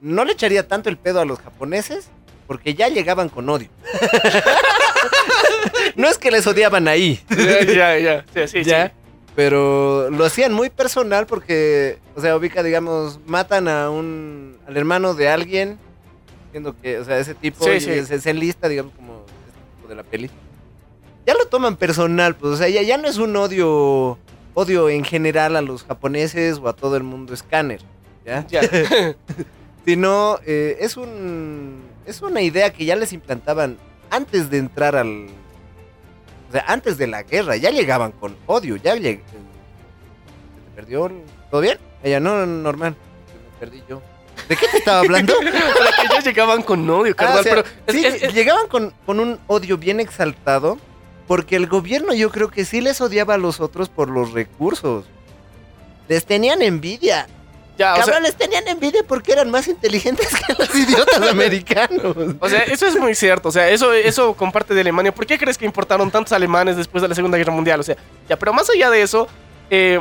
Speaker 3: no le echaría tanto el pedo a los japoneses porque ya llegaban con odio. no es que les odiaban ahí.
Speaker 2: Ya, ya, ya. Sí, sí,
Speaker 3: ya.
Speaker 2: sí.
Speaker 3: Pero lo hacían muy personal porque, o sea, ubica, digamos, matan a un, al hermano de alguien, siendo que, o sea, ese tipo
Speaker 2: Sí, sí.
Speaker 3: Se, se enlista, digamos, como este tipo de la peli. Ya lo toman personal, pues, o sea, ya, ya no es un odio, odio en general a los japoneses o a todo el mundo escáner, ¿ya?
Speaker 2: Ya.
Speaker 3: Sino, eh, es un, es una idea que ya les implantaban antes de entrar al, o sea, antes de la guerra, ya llegaban con odio, ya lleg- ¿Se te perdió? ¿Todo bien? Ella, no, normal. Me perdí yo. ¿De qué te estaba hablando?
Speaker 2: Para que llegaban con odio,
Speaker 3: Ah,
Speaker 2: carnal.
Speaker 3: o sea,
Speaker 2: pero es-
Speaker 3: sí,
Speaker 2: es- es-
Speaker 3: llegaban con, con un odio bien exaltado, porque el gobierno yo creo que sí les odiaba a los otros por los recursos. Les tenían envidia.
Speaker 2: Ya, o sea,
Speaker 3: Cabrón, les tenían envidia porque eran más inteligentes que los idiotas americanos.
Speaker 2: O sea, eso es muy cierto. O sea, eso, eso comparte de Alemania. ¿Por qué crees que importaron tantos alemanes después de la Segunda Guerra Mundial? O sea, ya, pero más allá de eso, eh,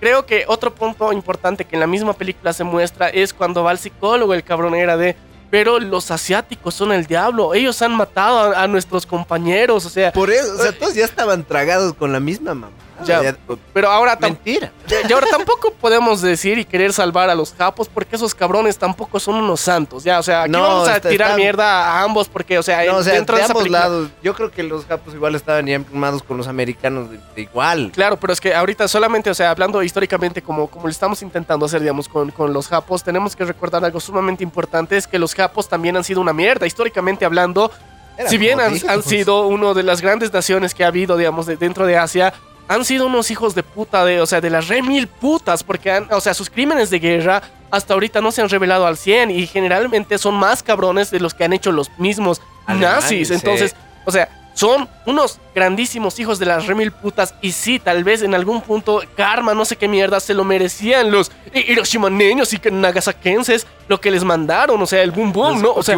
Speaker 2: creo que otro punto importante que en la misma película se muestra es cuando va al psicólogo, el cabrón era de. Pero los asiáticos son el diablo. Ellos han matado a, a nuestros compañeros. O sea,
Speaker 3: Por eso, o sea, todos ya estaban tragados con la misma mamá.
Speaker 2: Ya, pero ahora tampoco.
Speaker 3: mentira.
Speaker 2: Y ahora tampoco podemos decir y querer salvar a los japos porque esos cabrones tampoco son unos santos. Ya, o sea, aquí
Speaker 3: No,
Speaker 2: vamos a
Speaker 3: está-
Speaker 2: tirar
Speaker 3: está-
Speaker 2: mierda a ambos porque, o sea,
Speaker 3: No, o sea,
Speaker 2: dentro
Speaker 3: de
Speaker 2: esa
Speaker 3: ambos
Speaker 2: película-
Speaker 3: lados. Yo creo que los japos igual estaban ya emplumados con los americanos de, de igual.
Speaker 2: Claro, pero es que ahorita solamente, o sea, hablando históricamente como, como lo estamos intentando hacer, digamos, con, con los japos, tenemos que recordar algo sumamente importante, es que los japos también han sido una mierda, históricamente hablando.
Speaker 3: Eran
Speaker 2: si bien han, han sido uno de las grandes naciones que ha habido, digamos, de, dentro de Asia, han sido unos hijos de puta, de, o sea, de las re mil putas, porque, han, o sea, sus crímenes de guerra hasta ahorita no se han revelado al 100 y generalmente son más cabrones de los que han hecho los mismos nazis.
Speaker 3: sí.
Speaker 2: Entonces, o sea, son unos grandísimos hijos de las remil putas. Y sí, tal vez en algún punto, karma, no sé qué mierda, se lo merecían los hi- hiroshimaneños y nagasakenses, lo que les mandaron, o sea, el boom boom, ¿no? O sea,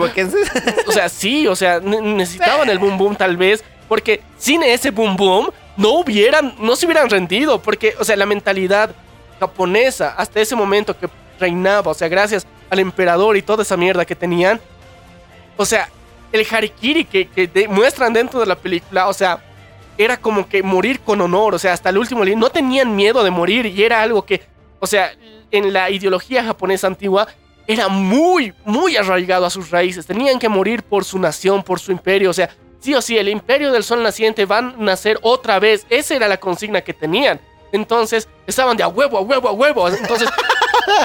Speaker 2: o sea, sí, o sea, ne- necesitaban el boom boom tal vez, porque sin ese boom boom no hubieran, no se hubieran rendido, porque, o sea, la mentalidad japonesa hasta ese momento que reinaba, o sea, gracias al emperador y toda esa mierda que tenían, o sea, el harikiri que, que muestran dentro de la película, o sea, era como que morir con honor, o sea, hasta el último no tenían miedo de morir y era algo que, o sea, en la ideología japonesa antigua era muy, muy arraigado a sus raíces, tenían que morir por su nación, por su imperio, o sea, sí o sí, el imperio del sol naciente van a nacer otra vez, esa era la consigna que tenían. Entonces, estaban de a huevo, a huevo, a huevo. Entonces,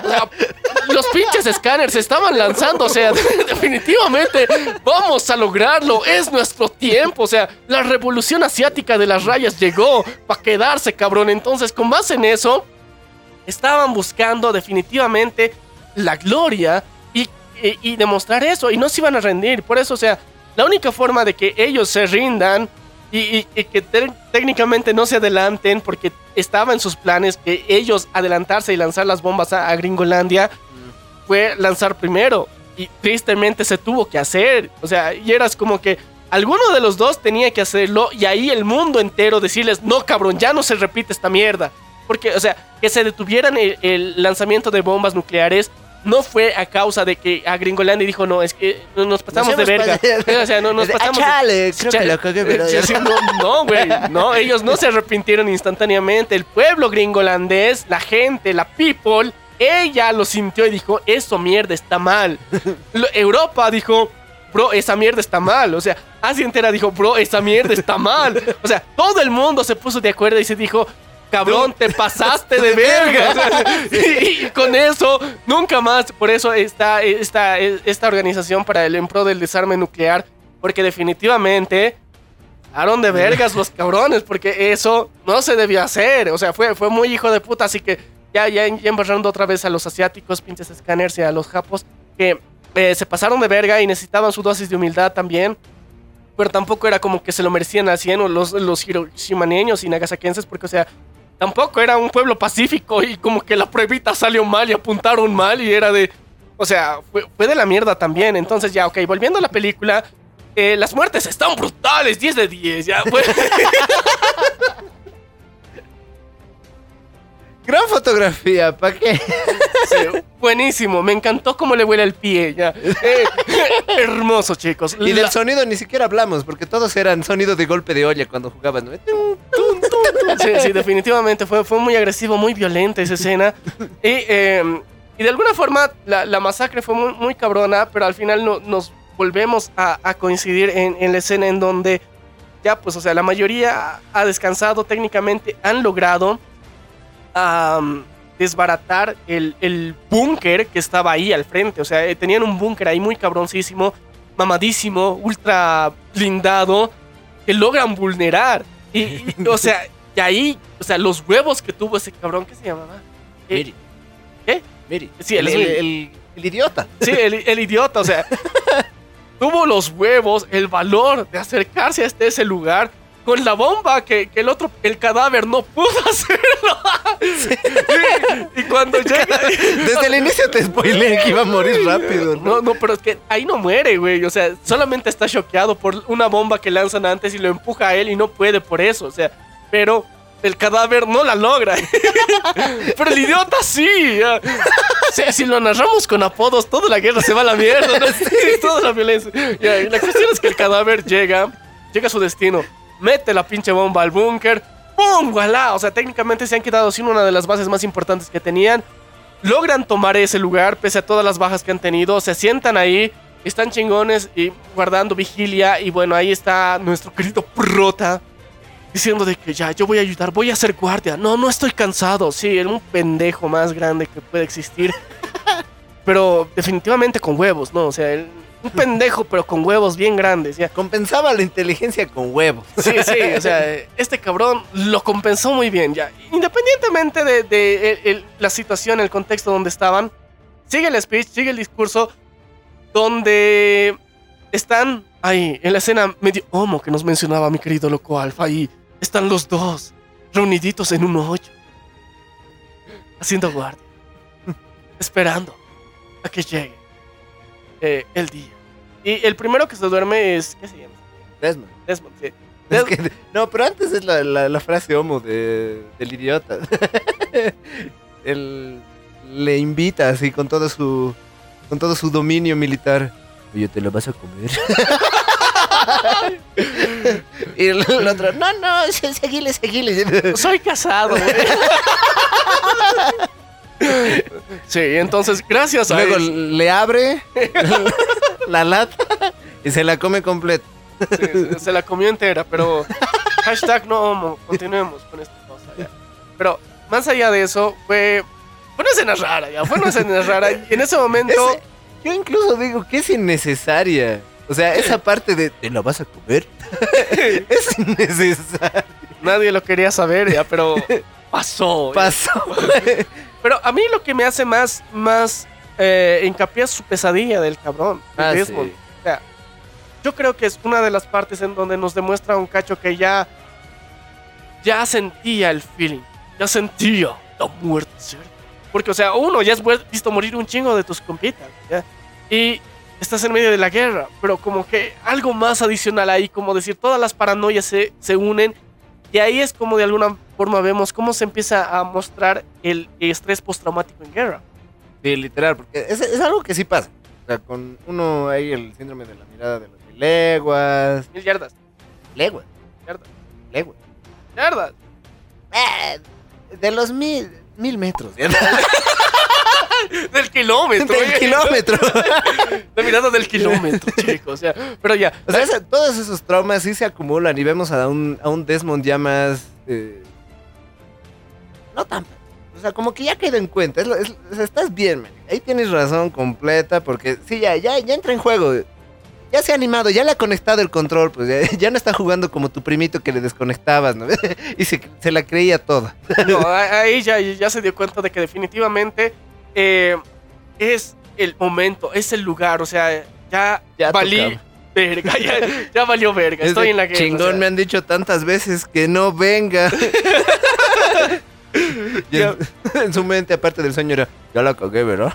Speaker 2: los pinches escáneres estaban lanzando. O sea, definitivamente vamos a lograrlo. Es nuestro tiempo. O sea, la revolución asiática de las rayas llegó para quedarse, cabrón. Entonces, con base en eso, estaban buscando definitivamente la gloria y demostrar eso. Y no se iban a rendir. Por eso, o sea, la única forma de que ellos se rindan y, y- y que te- técnicamente no se adelanten, porque estaba en sus planes que ellos adelantarse y lanzar las bombas a, a Gringolandia, fue lanzar primero. Y tristemente se tuvo que hacer. O sea, y eras como que alguno de los dos tenía que hacerlo y ahí el mundo entero decirles, no cabrón, ya no se repite esta mierda. Porque, o sea, que se detuvieran el, el lanzamiento de bombas nucleares no fue a causa de que a Gringolandia dijo, no, es que nos pasamos de verga. O sea, no nos
Speaker 3: Ah,
Speaker 2: pasamos de-
Speaker 3: chale, creo que lo cagué, pero
Speaker 2: Sí,
Speaker 3: ya-
Speaker 2: sí, no, no, güey. No, ellos no se arrepintieron instantáneamente. El pueblo gringolandés, la gente, la people, ella lo sintió y dijo, eso mierda está mal. Europa dijo, bro, esa mierda está mal. O sea, Asia entera dijo, bro, esa mierda está mal. O sea, todo el mundo se puso de acuerdo y se dijo, cabrón, te pasaste de verga. Y, y con eso, nunca más. Por eso está esta, esta organización para el en pro del desarme nuclear. Porque definitivamente Aaron de vergas los cabrones, porque eso no se debió hacer. O sea, fue, fue muy hijo de puta, así que ya, ya, ya embarrando otra vez a los asiáticos, pinches escáneres y a los japos, que eh, se pasaron de verga y necesitaban su dosis de humildad también. Pero tampoco era como que se lo merecían al 100 o los, los hiroshimaneños y nagasakenses, porque, o sea, tampoco era un pueblo pacífico y como que la pruebita salió mal y apuntaron mal y era de... O sea, fue, de la mierda también. Entonces ya, ok, volviendo a la película, eh, las muertes están brutales, 10 de 10, ya. Pues.
Speaker 3: Gran fotografía, ¿para qué?
Speaker 2: Sí, buenísimo, me encantó cómo le huele el pie. Ya. Eh, hermoso, chicos.
Speaker 3: Y del
Speaker 2: La-
Speaker 3: sonido ni siquiera hablamos, porque todos eran sonido de golpe de olla cuando jugaban.
Speaker 2: Sí, sí, definitivamente fue, fue muy agresivo, muy violenta esa escena. Y, eh, y de alguna forma la, la masacre fue muy, muy cabrona, pero al final no- nos volvemos a, a coincidir en, en la escena en donde ya, pues, o sea, la mayoría ha descansado técnicamente, han logrado desbaratar el, el búnker que estaba ahí al frente. O sea, eh, tenían un búnker ahí muy cabroncísimo, mamadísimo, ultra blindado, que logran vulnerar. Y, y, o sea, y ahí, o sea, los huevos que tuvo ese cabrón, ¿qué se llamaba? Eh,
Speaker 3: Miri.
Speaker 2: ¿Qué?
Speaker 3: Miri.
Speaker 2: Sí,
Speaker 3: el,
Speaker 2: el-
Speaker 3: el- idiota.
Speaker 2: Sí, el, el idiota, o sea, tuvo los huevos, el valor de acercarse hasta ese lugar con la bomba que, que el otro, el cadáver no pudo hacerlo. Y, y cuando llega...
Speaker 3: Desde el inicio te spoileé que iba a morir rápido. ¿no?
Speaker 2: No, no, pero es que ahí no muere, güey. O sea, solamente está choqueado por una bomba que lanzan antes y lo empuja a él y no puede por eso. O sea, pero el cadáver no la logra. pero el idiota sí. ya. Si, si lo narramos con apodos, toda la guerra se va a la mierda. ¿no? Sí, toda la violencia. Ya, y la cuestión es que el cadáver llega, llega a su destino, mete la pinche bomba al búnker. ¡Pum! ¡Voilá! O sea, técnicamente se han quedado sin una de las bases más importantes que tenían logran tomar ese lugar pese a todas las bajas que han tenido. Se sientan ahí, están chingones y guardando vigilia. Y bueno, ahí está nuestro querido Prota diciendo de que ya, yo voy a ayudar, voy a ser guardia. No, no estoy cansado. Sí, era un pendejo más grande que puede existir. Pero definitivamente con huevos, ¿no? O sea, él- un pendejo, pero con huevos bien grandes. Ya.
Speaker 3: Compensaba la inteligencia con huevos.
Speaker 2: Sí, sí, o sea, este cabrón lo compensó muy bien ya. Independientemente de, de el- el- la situación, el contexto donde estaban, sigue el speech, sigue el discurso, donde están ahí, en la escena medio homo que nos mencionaba mi querido loco Alfa, ahí están los dos, reuniditos en un hoyo, haciendo guardia, esperando a que llegue eh, el día. Y el primero que se duerme es, ¿qué se llama?
Speaker 3: Desmond.
Speaker 2: Desmond, sí.
Speaker 3: Es que- no, pero antes es la, la- la frase homo de, del idiota. Él le invita así con todo su con todo su dominio militar. Oye, ¿te lo vas a comer? y el, el otro, no, no, se- seguile, seguile.
Speaker 2: Soy casado. güey. sí, entonces, gracias a
Speaker 3: Luego
Speaker 2: él,
Speaker 3: le abre la lata y se la come completa.
Speaker 2: sí, se la comió entera, pero hashtag no homo, continuemos con esta cosa. ya. Pero más allá de eso, fue, fue una escena rara, ya, fue una escena rara. Y en ese momento,
Speaker 3: yo incluso digo que es innecesaria. O sea, esa parte de ¿te la vas a comer? es innecesaria.
Speaker 2: nadie lo quería saber, ya, pero pasó.
Speaker 3: Pasó.
Speaker 2: Pero a mí lo que me hace más, más eh, hincapié es su pesadilla del cabrón. de
Speaker 3: Ah,
Speaker 2: Desmond.
Speaker 3: sí.
Speaker 2: O sea, yo creo que es una de las partes en donde nos demuestra un cacho que ya, ya sentía el feeling, ya sentía la muerte, ¿cierto? Porque, o sea, uno ya has visto morir un chingo de tus compitas, ¿ya? Y estás en medio de la guerra, pero como que algo más adicional ahí, como decir, todas las paranoias se, se unen y ahí es como de alguna forma vemos cómo se empieza a mostrar el estrés postraumático en guerra.
Speaker 3: Sí, literal, porque es, es algo que sí pasa. O sea, con uno hay el síndrome de la mirada de las mil leguas.
Speaker 2: Mil yardas,
Speaker 3: Leguas,
Speaker 2: yardas,
Speaker 3: leguas.
Speaker 2: yardas.
Speaker 3: Eh, de los mil, mil metros.
Speaker 2: Del kilómetro.
Speaker 3: Del
Speaker 2: eh.
Speaker 3: kilómetro.
Speaker 2: La mirada del kilómetro, chicos. O sea, pero ya.
Speaker 3: O sea, esa- todos esos traumas sí se acumulan y vemos a un, a un Desmond ya más... eh, no tan... O sea, como que ya queda en cuenta. Es lo- es- o sea, estás bien, man. Ahí tienes razón completa porque sí, ya, ya, ya entra en juego. Ya se ha animado, ya le ha conectado el control, pues ya, ya no está jugando como tu primito que le desconectabas, ¿no? y se, se la creía toda.
Speaker 2: No, ahí ya, ya se dio cuenta de que definitivamente eh, es el momento, es el lugar. O sea, ya,
Speaker 3: Ya
Speaker 2: valí
Speaker 3: tocaba.
Speaker 2: verga. Ya, ya valió verga.
Speaker 3: Es
Speaker 2: Estoy en la guerra.
Speaker 3: Chingón,
Speaker 2: o sea.
Speaker 3: me han dicho tantas veces que no venga. Y en, en su mente, aparte del sueño, era, ya la cagué, ¿verdad?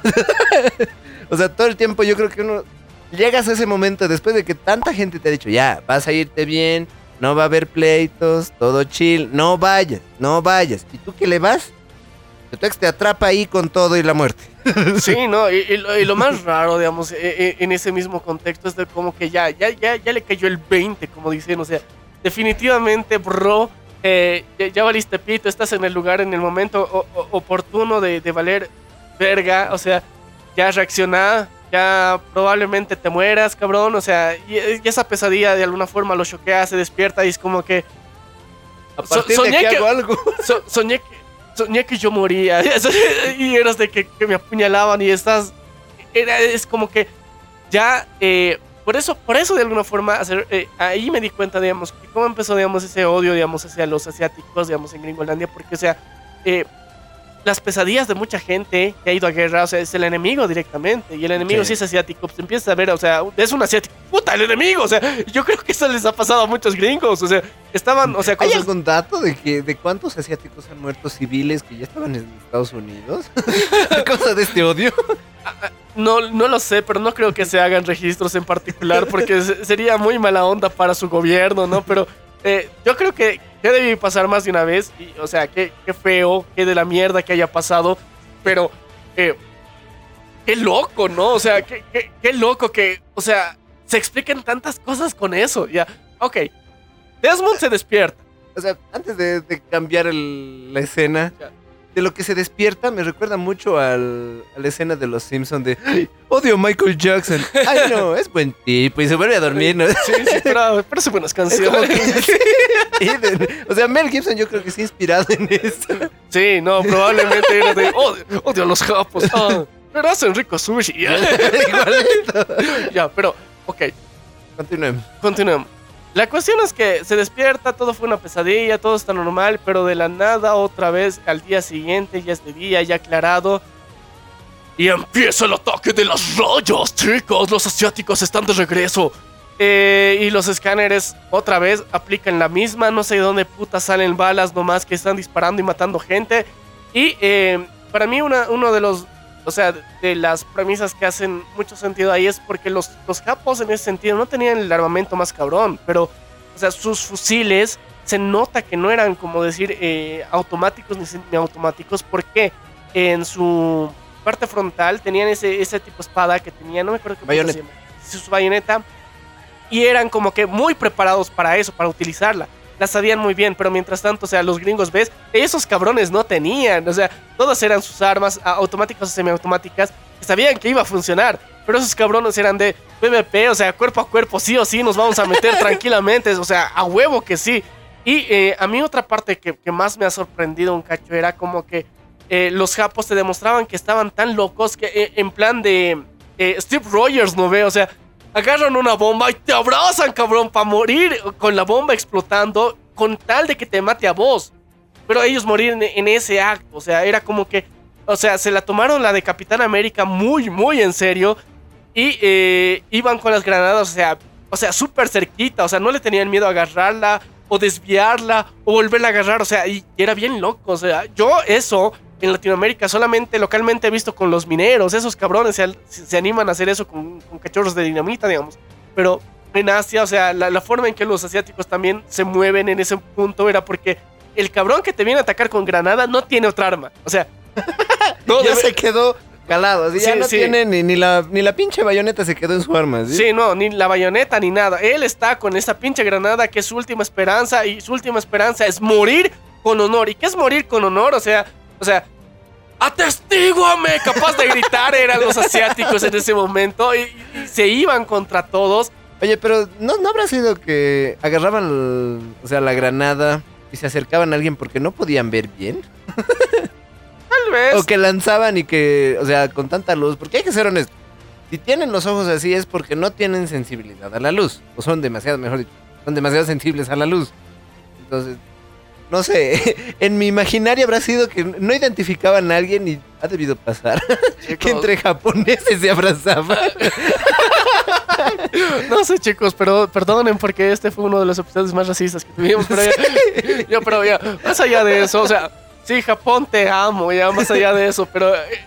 Speaker 3: o sea, todo el tiempo yo creo que uno... Llegas a ese momento después de que tanta gente te ha dicho, ya, vas a irte bien, no va a haber pleitos, todo chill, no vayas, no vayas. ¿Y tú qué le vas? Te atrapa ahí con todo y la muerte.
Speaker 2: Sí, no, y, y lo, y lo más raro, digamos, e- e- en ese mismo contexto es de como que ya, ya, ya, ya le cayó el 20, como dicen, o sea, definitivamente, bro, eh, ya, ya valiste pito, estás en el lugar, en el momento o- o- oportuno de, de valer verga, o sea, ya reacciona, ya probablemente te mueras, cabrón, o sea, y, y esa pesadilla de alguna forma lo choquea, se despierta y es como que...
Speaker 3: A
Speaker 2: So-
Speaker 3: partir
Speaker 2: soñé
Speaker 3: de aquí
Speaker 2: que-
Speaker 3: hago algo.
Speaker 2: So- soñé, que, soñé que yo moría. y eras de que, me apuñalaban y estás. Era, es como que ya. eh, por eso, por eso de alguna forma, eh, ahí me di cuenta, digamos, que cómo empezó, digamos, ese odio, digamos, hacia los asiáticos, digamos, en Gringolandia, porque, o sea, eh, las pesadillas de mucha gente que ha ido a guerra, o sea, es el enemigo directamente, y el enemigo
Speaker 3: Sí.
Speaker 2: es asiático, pues empieza a ver, o sea, es un asiático, puta, el enemigo, o sea, yo creo que eso les ha pasado a muchos gringos, o sea, estaban, o sea, con
Speaker 3: ¿Hay
Speaker 2: sus-
Speaker 3: algún dato de que de cuántos asiáticos han muerto civiles que ya estaban en Estados Unidos? A causa de este odio.
Speaker 2: No, no lo sé, pero no creo que se hagan registros en particular porque se- sería muy mala onda para su gobierno, ¿no? Pero eh, yo creo que, que debe pasar más de una vez. Y, o sea, qué, qué feo, qué de la mierda que haya pasado. Pero, eh, qué loco, ¿no? O sea, qué, qué- qué loco que, o sea, se expliquen tantas cosas con eso. Ya, ok. Desmond se despierta.
Speaker 3: O sea, antes de, de cambiar el- la escena,
Speaker 2: Ya.
Speaker 3: De lo que se despierta me recuerda mucho al- a la escena de los Simpsons de "Ay, odio a Michael Jackson. Ay, no, es buen tipo y se vuelve a dormir, ¿no?
Speaker 2: Sí, sí, pero, pero hace buenas canciones.
Speaker 3: que- o sea, Mel Gibson yo creo que sí inspirado en esto.
Speaker 2: Sí, no, probablemente era de odio, odio a los japos. Ah, pero hacen rico sushi. Ya, pero, ok,
Speaker 3: Continuemos.
Speaker 2: continuemos. La cuestión es que se despierta, todo fue una pesadilla, todo está normal, pero de la nada otra vez al día siguiente, ya es de día, ya aclarado. Y empieza el ataque de las rayas, chicos. Los asiáticos están de regreso. Eh, y los escáneres otra vez aplican la misma. No sé de dónde puta salen balas nomás que están disparando y matando gente. Y eh, para mí una, uno de los... O sea, de las premisas que hacen mucho sentido ahí es porque los, los japos en ese sentido no tenían el armamento más cabrón. Pero, o sea, sus fusiles se nota que no eran como decir eh, automáticos ni semiautomáticos. Porque en su parte frontal tenían ese, ese tipo de espada que tenía, no me acuerdo qué
Speaker 3: Bayoneta.
Speaker 2: se llama. Su bayoneta. Y eran como que muy preparados para eso, para utilizarla. La sabían muy bien, pero mientras tanto, o sea, los gringos, ¿ves? Esos cabrones no tenían, o sea, todas eran sus armas automáticas o semiautomáticas que sabían que iba a funcionar. Pero esos cabrones eran de PvP, o sea, cuerpo a cuerpo, sí o sí, nos vamos a meter tranquilamente, o sea, a huevo que sí. Y eh, a mí otra parte que, que más me ha sorprendido un cacho era como que eh, los japos te demostraban que estaban tan locos que eh, en plan de Steve Rogers, ¿no ve? O sea, agarran una bomba y te abrazan, cabrón, para morir con la bomba explotando con tal de que te mate a vos. Pero ellos morir en, ese acto, o sea, era como que, o sea, se la tomaron la de Capitán América muy, muy en serio y eh, iban con las granadas, o sea, o sea, súper cerquita, o sea, no le tenían miedo a agarrarla o desviarla o volverla a agarrar, o sea, y era bien loco, o sea, yo eso en Latinoamérica solamente localmente he visto con los mineros, esos cabrones se, se animan a hacer eso con, con cachorros de dinamita, digamos, pero en Asia, o sea, la, la forma en que los asiáticos también se mueven en ese punto era porque el cabrón que te viene a atacar con granada no tiene otra arma, o sea, no,
Speaker 3: ya se quedó calado. así ya
Speaker 2: Sí,
Speaker 3: no
Speaker 2: sí.
Speaker 3: tiene ni, ni, la, ni la pinche bayoneta se quedó en su arma. ¿sí?
Speaker 2: Sí, no, ni la bayoneta ni nada. Él está con esa pinche granada que es su última esperanza y su última esperanza es morir con honor. ¿Y qué es morir con honor? O sea, o sea, atestíguame, capaz de gritar eran los asiáticos en ese momento y, y se iban contra todos.
Speaker 3: Oye, pero ¿no, ¿no habrá sido que agarraban el- o sea, la granada y se acercaban a alguien porque no podían ver bien?
Speaker 2: Tal vez.
Speaker 3: O que lanzaban y que, o sea, con tanta luz, porque hay que ser honestos. Si tienen los ojos así es porque no tienen sensibilidad a la luz. O son demasiado, mejor dicho, son demasiado sensibles a la luz. Entonces, no sé, en mi imaginario habrá sido que no identificaban a alguien y ha debido pasar que entre japoneses se abrazaban.
Speaker 2: No sé, chicos, pero perdonen porque este fue uno de los episodios más racistas que tuvimos. Pero ya, ya, pero ya, más allá de eso, o sea, sí, Japón te amo, ya más allá de eso, pero eh,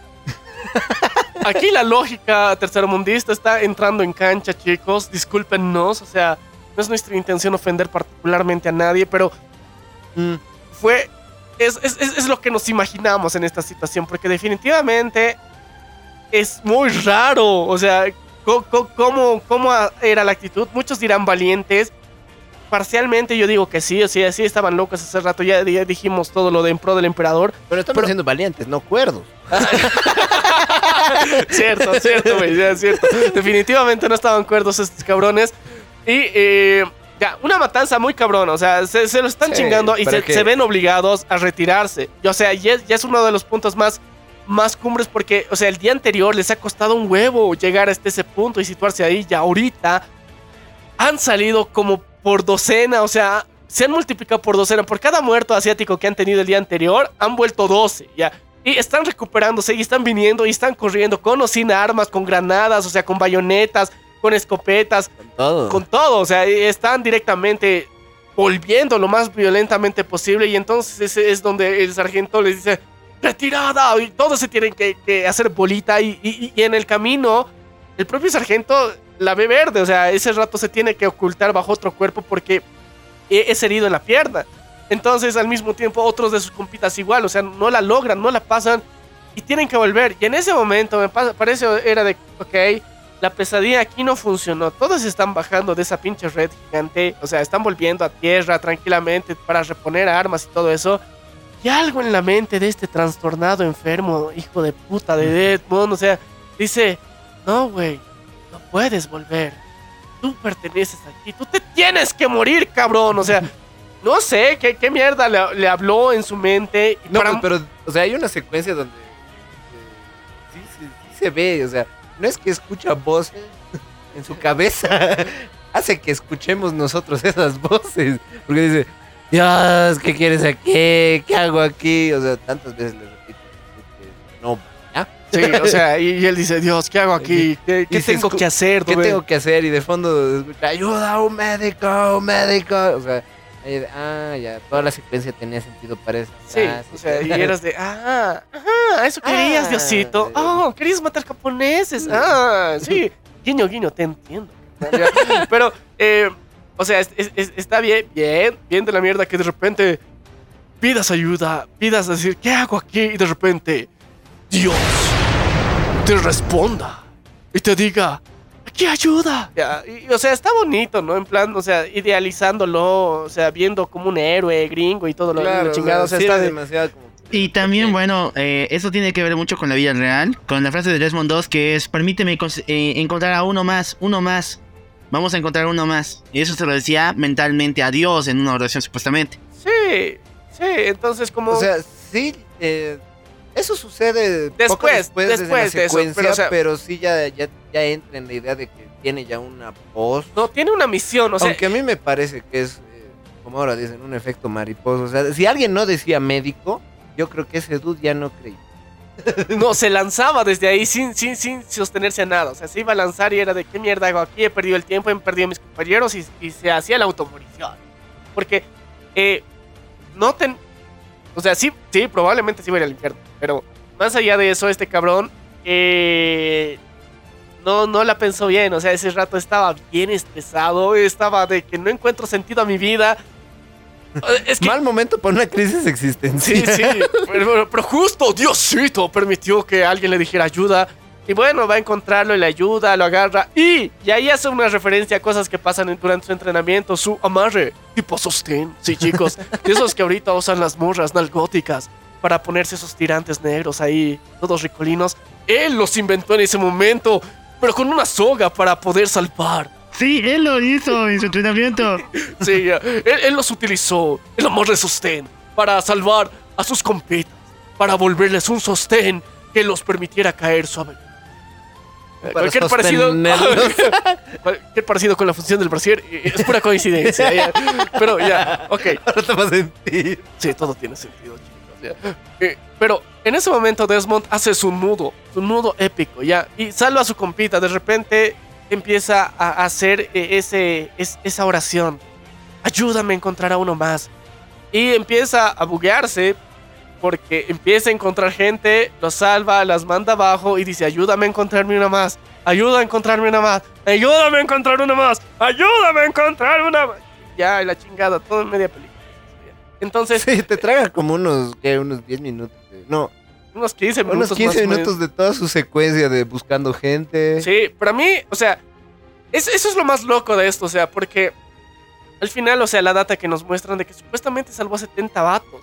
Speaker 2: aquí la lógica tercermundista está entrando en cancha, chicos. Discúlpenos, o sea, no es nuestra intención ofender particularmente a nadie, pero
Speaker 3: Mm.
Speaker 2: fue es, es- es- lo que nos imaginamos en esta situación, porque definitivamente es muy raro. O sea, ¿cómo, cómo era la actitud? Muchos dirán valientes. Parcialmente yo digo que sí, o sea, sí estaban locos hace rato, ya, ya dijimos todo lo de en pro del emperador.
Speaker 3: Pero estamos
Speaker 2: Pero-
Speaker 3: siendo valientes, no cuerdos.
Speaker 2: cierto, cierto, güey, cierto. Definitivamente no estaban cuerdos estos cabrones. Y eh, ya, una matanza muy cabrona, o sea, se, se lo están
Speaker 3: Sí,
Speaker 2: chingando y
Speaker 3: para
Speaker 2: se,
Speaker 3: que-
Speaker 2: se ven obligados a retirarse. Y, o sea, ya, es- ya es uno de los puntos más, más cumbres porque, o sea, el día anterior les ha costado un huevo llegar hasta ese punto y situarse ahí. Y ahorita han salido como por docena, o sea, se han multiplicado por docena. Por cada muerto asiático que han tenido el día anterior, han vuelto 12, ya. Y están recuperándose y están viniendo y están corriendo con o sin armas, con granadas, o sea, con bayonetas, con escopetas,
Speaker 3: Con todo.
Speaker 2: con todo. O sea, están directamente volviendo lo más violentamente posible. Y entonces ese es donde el sargento les dice, retirada. Y todos se tienen que, que hacer bolita. Y, y- y en el camino, el propio sargento la ve verde. O sea, ese rato se tiene que ocultar bajo otro cuerpo porque e- es herido en la pierna. Entonces, al mismo tiempo, otros de sus compitas igual. O sea, no la logran, no la pasan. Y tienen que volver. Y en ese momento, me pasa- parece, era de, ok, la pesadilla aquí no funcionó. Todos están bajando de esa pinche red gigante. O sea, están volviendo a tierra tranquilamente para reponer armas y todo eso. Y algo en la mente de este trastornado enfermo, hijo de puta de Deadmond, o sea, dice, no, güey, no puedes volver. Tú perteneces aquí, tú te tienes que morir, cabrón. O sea, no sé qué, qué mierda le, le habló en su mente. Y
Speaker 3: No,
Speaker 2: para-
Speaker 3: pues, pero, o sea, hay una secuencia donde eh, sí, sí- sí se ve, o sea, no es que escucha voces en su cabeza, hace que escuchemos nosotros esas voces, porque dice, Dios, ¿qué quieres aquí? ¿Qué hago aquí? O sea, tantas veces le repito, que no, ¿ya?
Speaker 2: Sí, o sea, y, y él dice, Dios, ¿qué hago aquí? ¿Qué, tengo que hacer?
Speaker 3: ¿Qué
Speaker 2: Dube?"
Speaker 3: tengo que hacer? Y de fondo escucha, ayuda, un médico, un médico. O sea, de, ah, ya, toda la secuencia tenía sentido para eso.
Speaker 2: Sí,
Speaker 3: Ah,
Speaker 2: o sea, y eras de, ah, ajá, eso querías,
Speaker 3: Ah.
Speaker 2: Diosito. Oh, querías matar japoneses. Ah, sí, guiño, guiño, te entiendo. Pero, eh, o sea, es- es- es- está bien, bien, bien de la mierda que de repente pidas ayuda, pidas decir, ¿qué hago aquí? Y de repente, Dios te responda y te diga, ¿qué ayuda? Ya, y, o sea, está bonito, ¿no? En plan, o sea, idealizándolo, o sea, viendo como un héroe gringo y todo lo,
Speaker 3: Claro,
Speaker 2: lo
Speaker 3: o
Speaker 2: chingado. O sea,
Speaker 3: sí
Speaker 2: está de-
Speaker 3: demasiado como...
Speaker 1: Y también, bueno, eh, eso tiene que ver mucho con la vida real, con la frase de Desmond 2 que es, permíteme eh, encontrar a uno más, uno más, vamos a encontrar uno más. Y eso se lo decía mentalmente a Dios en una oración supuestamente.
Speaker 2: Sí, sí, entonces como...
Speaker 3: O sea, sí, eh, eso sucede poco
Speaker 2: Después,
Speaker 3: después, de la
Speaker 2: después de eso, pero, o sea-
Speaker 3: pero sí ya, ya, ya entra en la idea de que tiene ya una voz.
Speaker 2: no, tiene una misión, o sea,
Speaker 3: Aunque a mí me parece que es, eh, como ahora dicen, un efecto mariposa. O sea, si alguien no decía médico, yo creo que ese dude ya no creía.
Speaker 2: no, se lanzaba desde ahí sin, sin, sin sostenerse a nada, o sea, se iba a lanzar y era de qué mierda hago aquí, he perdido el tiempo, he perdido a mis compañeros y, y se hacía la automorición. Porque, eh, no ten... O sea, sí, sí, probablemente sí iba a ir al infierno, pero más allá de eso, este cabrón, eh, no, no la pensó bien, o sea, ese rato estaba bien estresado, estaba de que no encuentro sentido a mi vida. Es que,
Speaker 3: Mal momento para una crisis existencial.
Speaker 2: Sí, sí, pero justo Diosito permitió que alguien le dijera ayuda. Y bueno, va a encontrarlo y le ayuda, lo agarra. Y, y ahí hace una referencia a cosas que pasan durante su entrenamiento. Su amarre, tipo sostén. Sí, chicos. de esos que ahorita usan las morras nalgóticas para ponerse esos tirantes negros ahí, todos ricolinos. Él los inventó en ese momento, pero con una soga para poder salvar.
Speaker 1: Sí, él lo hizo en su entrenamiento.
Speaker 2: Sí, él, él los utilizó, el amor de sostén, para salvar a sus compitas, para volverles un sostén que los permitiera caer suave.
Speaker 3: Para
Speaker 2: Cualquier parecido, cualquier parecido con la función del brasier eh, es pura coincidencia. ya. Pero ya, ok.
Speaker 3: Ahora te va a sentir.
Speaker 2: Sí, todo tiene sentido, chicos. ya. Eh, pero en ese momento Desmond hace su nudo, su nudo épico, ya, y salva a su compita. De repente empieza a hacer eh, ese, es- esa oración. Ayúdame a encontrar a uno más. Y empieza a buguearse porque empieza a encontrar gente, los salva, las manda abajo y dice, ayúdame a encontrarme una más. Ayuda a encontrarme una más. Ayúdame a encontrar una más. Ayúdame a encontrar una más. Ya, la chingada, todo en media película. Entonces,
Speaker 3: Sí, te traga como unos, ¿qué? Unos 10 minutos. de- no,
Speaker 2: unos 15 minutos.
Speaker 3: unos 15
Speaker 2: más o menos.
Speaker 3: minutos de toda su secuencia de buscando gente.
Speaker 2: Sí, para mí, o sea, es- eso es lo más loco de esto, o sea, porque al final, o sea, la data que nos muestran de que supuestamente salvó a 70 vatos.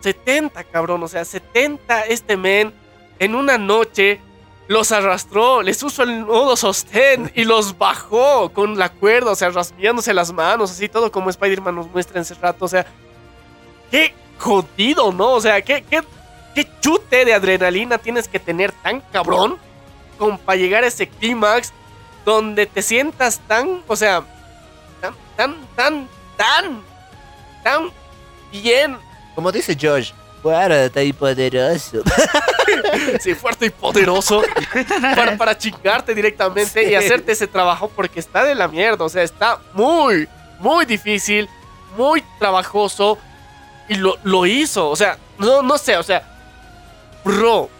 Speaker 2: 70, cabrón, o sea, 70 este men en una noche los arrastró, les usó el nudo sostén y los bajó con la cuerda, o sea, rasguñándose las manos, así todo como Spider-Man nos muestra en ese rato, o sea, qué jodido, ¿no? O sea, qué, qué, qué chute de adrenalina tienes que tener tan cabrón como para llegar a ese clímax donde te sientas tan, o sea, tan, tan, tan, tan bien,
Speaker 3: Como dice Josh, fuerte y poderoso.
Speaker 2: sí, fuerte y poderoso para, para chingarte directamente y hacerte ese trabajo porque está de la mierda, o sea, está muy, muy difícil, muy trabajoso y lo, lo hizo, o sea, no, no sé, o sea, bro,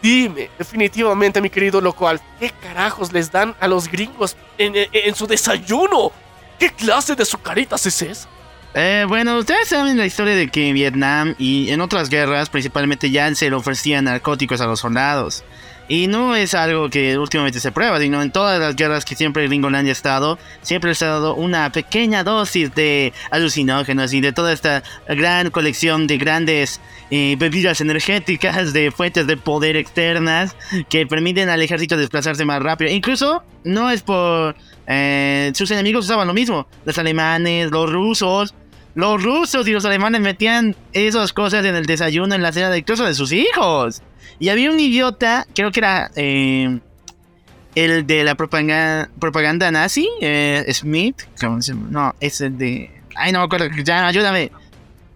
Speaker 2: dime, definitivamente, mi querido local, ¿qué carajos les dan a los gringos en, en- en su desayuno? ¿Qué clase de sucaritas es esa?
Speaker 1: Eh, bueno, ustedes saben la historia de que en Vietnam y en otras guerras, principalmente ya se le ofrecían narcóticos a los soldados. Y no es algo que últimamente se prueba, sino en todas las guerras que siempre Gringolandia ha estado, siempre les ha dado una pequeña dosis de alucinógenos y de toda esta gran colección de grandes eh, bebidas energéticas, de fuentes de poder externas que permiten al ejército desplazarse más rápido. Incluso no es por... eh, sus enemigos usaban lo mismo, los alemanes, los rusos. Los rusos y los alemanes metían esas cosas en el desayuno, en la cena de incluso de sus hijos. Y había un idiota, creo que era eh, el de la propaganda, propaganda nazi, eh, Smith. ¿cómo se llama? No, es el de. Ay, no me acuerdo. Ya, ayúdame.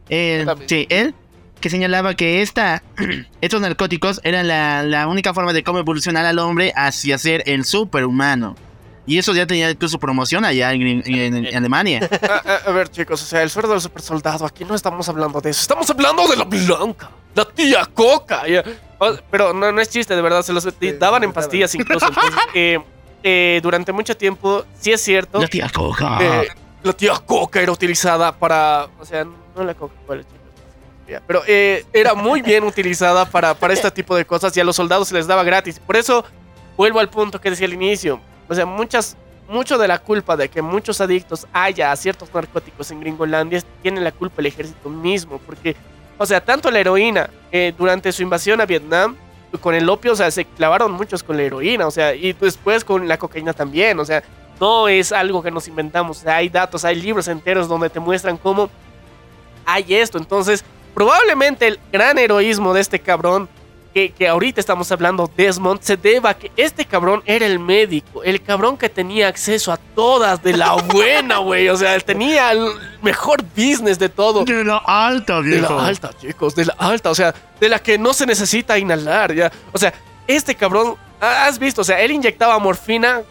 Speaker 1: Eh,
Speaker 2: Ayúdame.
Speaker 1: sí, él que señalaba que esta, estos narcóticos eran la, la única forma de cómo evolucionar al hombre hacia ser el superhumano. Y eso ya tenía incluso promoción allá en, en- en Alemania.
Speaker 2: A, a- a ver, chicos, o sea, el sueldo del supersoldado, aquí no estamos hablando de eso. Estamos hablando de la blanca, la tía Coca. ya. Pero no, no es chiste, de verdad, se los daban en pastillas incluso. Entonces, eh, eh, durante mucho tiempo, sí es cierto,
Speaker 1: La tía Coca.
Speaker 2: eh, la tía Coca era utilizada para. O sea, no la Coca-Cola, chicos. Ya, Pero eh, era muy bien utilizada para, para este tipo de cosas y a los soldados se les daba gratis. Por eso vuelvo al punto que decía al inicio. O sea, muchas, mucho de la culpa de que muchos adictos haya a ciertos narcóticos en Gringolandia tiene la culpa el ejército mismo. Porque, o sea, tanto la heroína eh, durante su invasión a Vietnam, con el opio, o sea, se clavaron muchos con la heroína, o sea, y después con la cocaína también, o sea, no es algo que nos inventamos, hay datos, hay libros enteros donde te muestran cómo hay esto. Entonces, probablemente el gran heroísmo de este cabrón, que, que ahorita estamos hablando, Desmond, se deba a que este cabrón era el médico, el cabrón que tenía acceso a todas de la buena, güey. O sea, él tenía el mejor business de todo.
Speaker 1: De la alta,
Speaker 2: De
Speaker 1: viejo.
Speaker 2: la alta, chicos, de la alta, o sea, de la que no se necesita inhalar, ya. O sea, este cabrón, has visto, o sea, él inyectaba morfina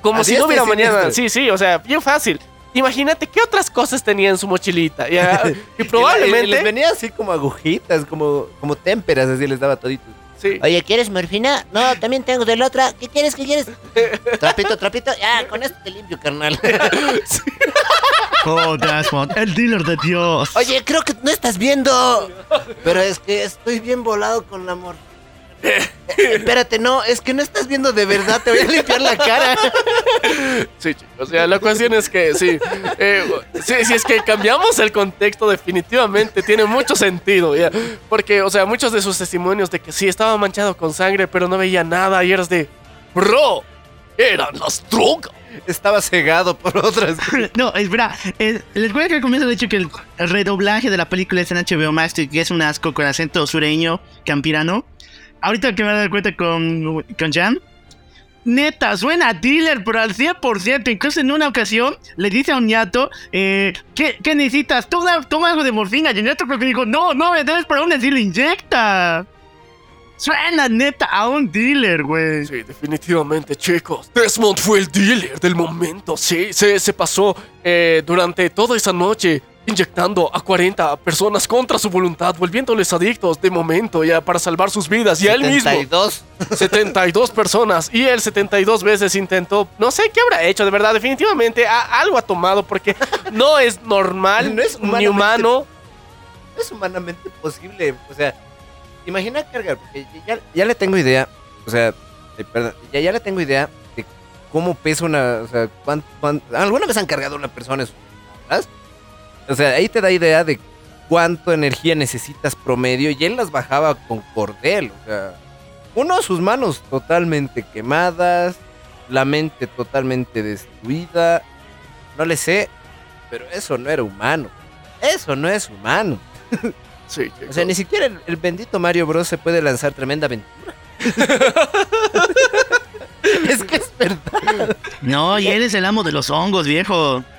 Speaker 2: como si no hubiera mañana. Sí, sí, o sea, bien fácil. Imagínate qué otras cosas tenía en su mochilita, ya. Y
Speaker 3: Y les
Speaker 2: probablemente.
Speaker 3: venía así como agujitas, como, como témperas, así les daba todito.
Speaker 2: Sí.
Speaker 7: Oye, ¿quieres morfina? No, también tengo de la otra. ¿Qué quieres? ¿Qué quieres? Trapito, trapito. Ya, con esto te limpio, carnal.
Speaker 1: Oh, Desmond, el dealer de Dios.
Speaker 7: Oye, creo que no estás viendo.
Speaker 3: Pero es que estoy bien volado con la amor. Espérate, no, es que no estás viendo de verdad, te voy a limpiar la cara.
Speaker 2: Sí, chicos. O sea, la cuestión es que sí. eh, sí, si es que cambiamos el contexto, definitivamente tiene mucho sentido, ya. Porque, o sea, muchos de sus testimonios de que sí estaba manchado con sangre, pero no veía nada, y eras de. Bro, eran las drogas.
Speaker 3: Estaba cegado por otras.
Speaker 1: No, espera. eh, les voy a que comienzo de hecho que el redoblaje de la película es en HBO Max, que es un asco con acento sureño, campirano. Ahorita que me doy cuenta con, con Jan. Neta, suena a dealer, pero al 100%. Incluso en una ocasión le dice a un ñato, eh, ¿qué, qué necesitas? Toma, toma algo de morfina. Y el ñato creo que dijo, no, no, me debes para un así lo inyecta. Suena neta a un dealer, güey.
Speaker 2: Sí, definitivamente, chicos. Desmond fue el dealer del momento, sí. Se, se pasó eh, durante toda esa noche inyectando a 40 personas contra su voluntad, volviéndoles adictos de momento ya para salvar sus vidas. Y a él mismo.
Speaker 3: 72.
Speaker 2: 72 personas. Y él 72 veces intentó. No sé qué habrá hecho, de verdad. Definitivamente a- algo ha tomado porque no es normal
Speaker 3: No es
Speaker 2: ni humano
Speaker 3: no es humanamente posible. O sea, imagina cargar, porque ya, ya le tengo idea, o sea, de- perdón, ya, ya le tengo idea de cómo pesa una, o sea, cuán- cuán- alguna vez han cargado a una persona en sus? O sea, ahí te da idea de cuánto energía necesitas promedio y él las bajaba con cordel, o sea, uno, sus manos totalmente quemadas, la mente totalmente destruida, no le sé, pero eso no era humano. Eso no es humano.
Speaker 2: Sí,
Speaker 3: O sea, ni siquiera el, el bendito Mario Bros. se puede lanzar tremenda aventura. es que es verdad.
Speaker 1: No, y él es el amo de los hongos, viejo.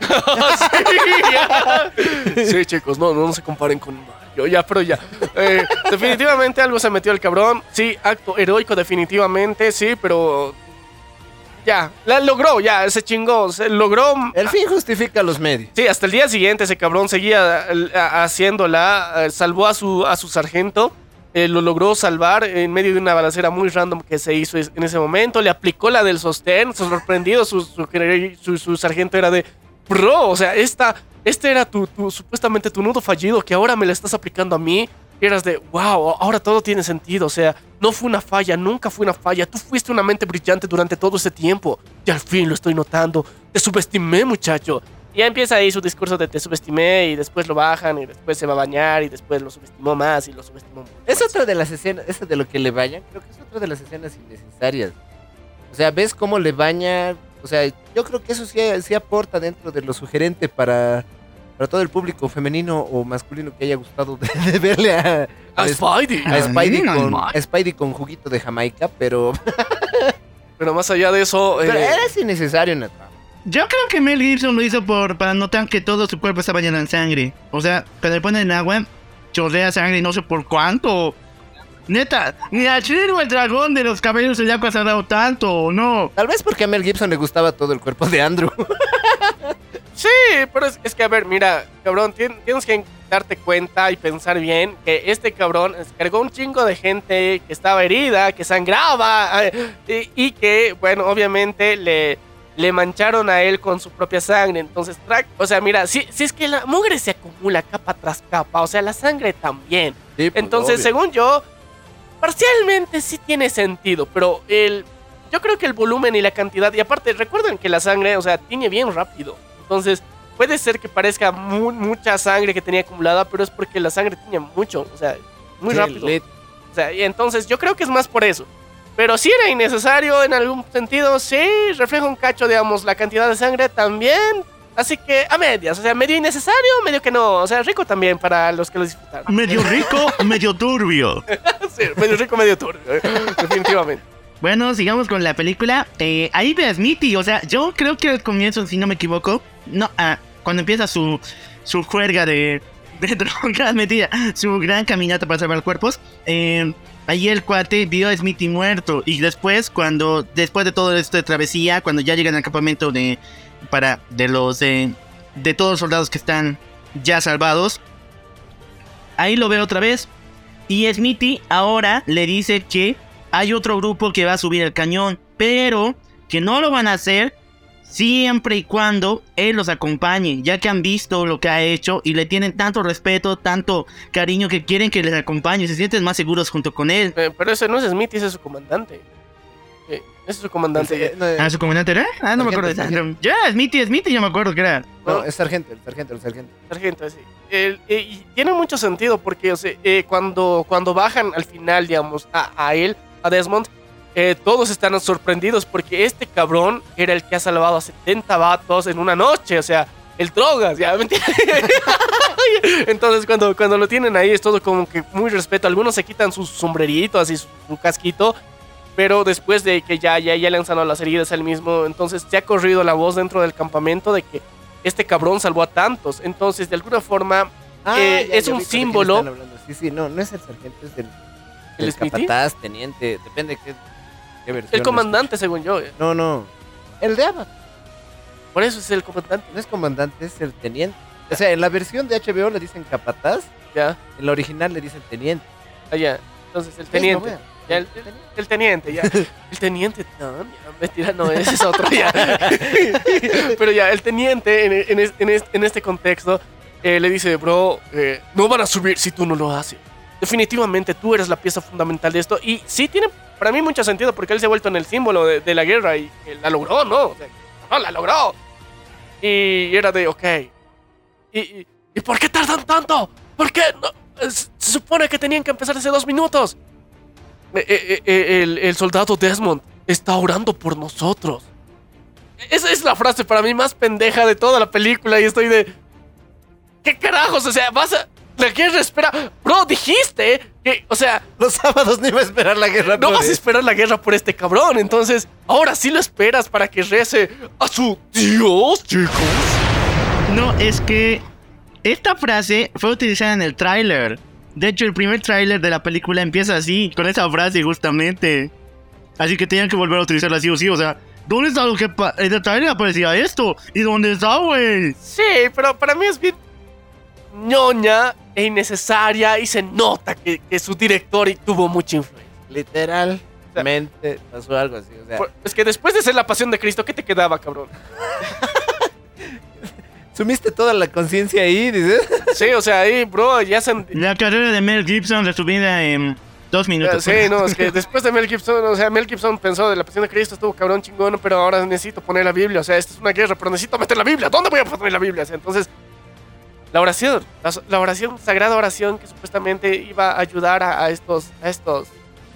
Speaker 2: Sí, chicos, no, no, no se comparen con Mario, ya, pero ya. Eh, definitivamente algo se metió el cabrón. Sí, acto heroico, definitivamente, sí, pero. Ya, la logró, ya, se chingó, se logró.
Speaker 3: El fin justifica los medios.
Speaker 2: Sí, hasta el día siguiente ese cabrón seguía eh, haciéndola, eh, salvó a su, a su sargento, eh, lo logró salvar en medio de una balacera muy random que se hizo en ese momento, le aplicó la del sostén, sorprendido, su, su, su- su sargento era de, bro, o sea, esta, este era tu- supuestamente tu nudo fallido que ahora me la estás aplicando a mí. Y eras de, wow, ahora todo tiene sentido, o sea, no fue una falla, nunca fue una falla, tú fuiste una mente brillante durante todo ese tiempo. Y al fin lo estoy notando, te subestimé muchacho. Y ya empieza ahí su discurso de te subestimé y después lo bajan y después se va a bañar y después lo subestimó más y lo subestimó más.
Speaker 3: Es otra de las escenas, esa de lo que le bañan, creo que es otra de las escenas innecesarias. O sea, ves cómo le baña. O sea, yo creo que eso sí, sí aporta dentro de lo sugerente para, para todo el público femenino o masculino que haya gustado de, de verle a,
Speaker 2: ¡A Spidey!
Speaker 3: a Spidey, con, a Spidey con juguito de Jamaica, pero,
Speaker 2: Pero más allá de eso,
Speaker 3: pero
Speaker 2: eh,
Speaker 3: era innecesario trama.
Speaker 1: Yo creo que Mel Gibson lo hizo por para notar que todo su cuerpo está bañado en sangre. O sea, cuando le ponen agua, chorrea sangre y no sé por cuánto. Neta, ni a Shiryu el dragón de los cabellos del agua se ha dado tanto, ¿o no?
Speaker 3: Tal vez porque a Mel Gibson le gustaba todo el cuerpo de Andrew.
Speaker 2: Sí, pero es, es que a ver, mira, cabrón, tien- tienes que darte cuenta y pensar bien que este cabrón es- cargó un chingo de gente que estaba herida, que sangraba eh, y, y que, bueno, obviamente le, le mancharon a él con su propia sangre. Entonces, tra- o sea, mira, si, si es que la mugre se acumula capa tras capa, o sea, la sangre también.
Speaker 3: Sí, pues,
Speaker 2: Entonces,
Speaker 3: obvio.
Speaker 2: según yo, parcialmente sí tiene sentido, pero el, yo creo que el volumen y la cantidad, y aparte, recuerden que la sangre, o sea, tiñe bien rápido. Entonces, puede ser que parezca mu- mucha sangre que tenía acumulada, pero es porque la sangre tiñe mucho, o sea, muy rápido. O sea, y entonces yo creo que es más por eso. Pero si era innecesario en algún sentido, sí, refleja un cacho, digamos, la cantidad de sangre también. Así que a medias, o sea, medio innecesario, medio que no. O sea, rico también para los que lo disfrutaron.
Speaker 1: Medio rico, medio turbio.
Speaker 2: Sí, medio rico, medio turbio, eh, definitivamente.
Speaker 1: Bueno, sigamos con la película. Eh, ahí ve a Smithy, o sea, yo creo que al comienzo, si no me equivoco, no, ah, cuando empieza su, su juerga de, de drogas, mentira, su gran caminata para salvar cuerpos, eh, ahí el cuate vio a Smithy muerto. Y después, cuando, después de todo esto de travesía, cuando ya llegan al campamento de, para, de los, eh, de todos los soldados que están ya salvados, ahí lo ve otra vez. Y Smithy ahora le dice que hay otro grupo que va a subir el cañón, pero que no lo van a hacer siempre y cuando él los acompañe, ya que han visto lo que ha hecho y le tienen tanto respeto, tanto cariño que quieren que les acompañe, se sienten más seguros junto con él.
Speaker 2: Eh, pero ese no es Smith, ese es su comandante. Eh, ese es su comandante.
Speaker 3: No, eh,
Speaker 1: ¿Ah, su comandante era? Ah, no me acuerdo de
Speaker 3: Sargento,
Speaker 1: esa. Ya, Smithy, Smithy, yo me acuerdo que era.
Speaker 3: no, es sargento, el sargento, el sargento.
Speaker 2: Sargento, sí. El- eh, y tiene mucho sentido porque o sea, eh, cuando, cuando bajan al final, digamos, a, a él, a Desmond, eh, todos están sorprendidos porque este cabrón era el que ha salvado a 70 vatos en una noche, o sea, el drogas, ya, ¿me entiendes? Entonces cuando, cuando lo tienen ahí es todo como que muy respeto. Algunos se quitan sus sombreritos, así su, su casquito, pero después de que ya, ya, ya le han sanado las heridas al mismo, entonces se ha corrido la voz dentro del campamento de que este cabrón salvó a tantos. Entonces, de alguna forma, Eh, es un símbolo.
Speaker 3: Sí, sí, no, no es el sargento, es
Speaker 2: ¿El Smithy?
Speaker 3: capataz, teniente, depende qué, qué.
Speaker 2: El comandante, según yo. eh.
Speaker 3: No, no. El de Avatar.
Speaker 2: Por eso es el comandante.
Speaker 3: No es comandante, es el teniente. O sea, en la versión de HBO le dicen capataz,
Speaker 2: Ya,
Speaker 3: en la original le dicen teniente.
Speaker 2: allá. Entonces, el teniente.
Speaker 3: No,
Speaker 2: Ya, el, el- el teniente, ya. El teniente, no, ya, mentira, no, ese es otro, ya. Pero ya, el teniente en, en es- en es- en este contexto eh, le dice, bro, eh, no van a subir si tú no lo haces. Definitivamente tú eres la pieza fundamental de esto. Y sí tiene para mí mucho sentido porque él se ha vuelto en el símbolo de, de la guerra y que la logró, ¿no? O sea, no, la logró. Y era de, ok. ¿Y, y, ¿y por qué tardan tanto? ¿Por qué? No, se supone que tenían que empezar hace dos minutos. Eh, eh, eh, el, el soldado Desmond está orando por nosotros. Esa es la frase para mí más pendeja de toda la película y estoy de... ¿Qué carajos? O sea, vas a... La guerra espera... Bro, dijiste que... O sea,
Speaker 3: Los sábados no iba a esperar la guerra.
Speaker 2: no
Speaker 3: por
Speaker 2: vas a esperar la guerra por este cabrón. Entonces, ahora sí lo esperas para que rece a su Dios, chicos.
Speaker 1: No, es que esta frase fue utilizada en el tráiler. De hecho, el primer tráiler de la película empieza así, con esa frase justamente. Así que tenían que volver a utilizarla así o sí, o sea, ¿dónde está lo que pa- en el tráiler aparecía esto? ¿Y dónde está, güey?
Speaker 2: Sí, pero para mí es bien ñoña e innecesaria y se nota que, que su director y tuvo mucha influencia.
Speaker 3: Literalmente pasó algo así. O sea,
Speaker 2: Por- Es que después de ser la pasión de Cristo, ¿qué te quedaba, cabrón?
Speaker 3: sumiste toda la conciencia ahí, dices.
Speaker 2: Sí, o sea, ahí, bro, ya se...
Speaker 1: La carrera de Mel Gibson resumida en dos minutos.
Speaker 2: Sí, no, es que después de Mel Gibson, o sea, Mel Gibson pensó de la pasión de Cristo, estuvo cabrón chingón, pero ahora necesito poner la Biblia, o sea, esta es una guerra, pero necesito meter la Biblia, ¿dónde voy a poner la Biblia? O sea, entonces, la oración, la, la oración, sagrada oración que supuestamente iba a ayudar a, a estos, a estos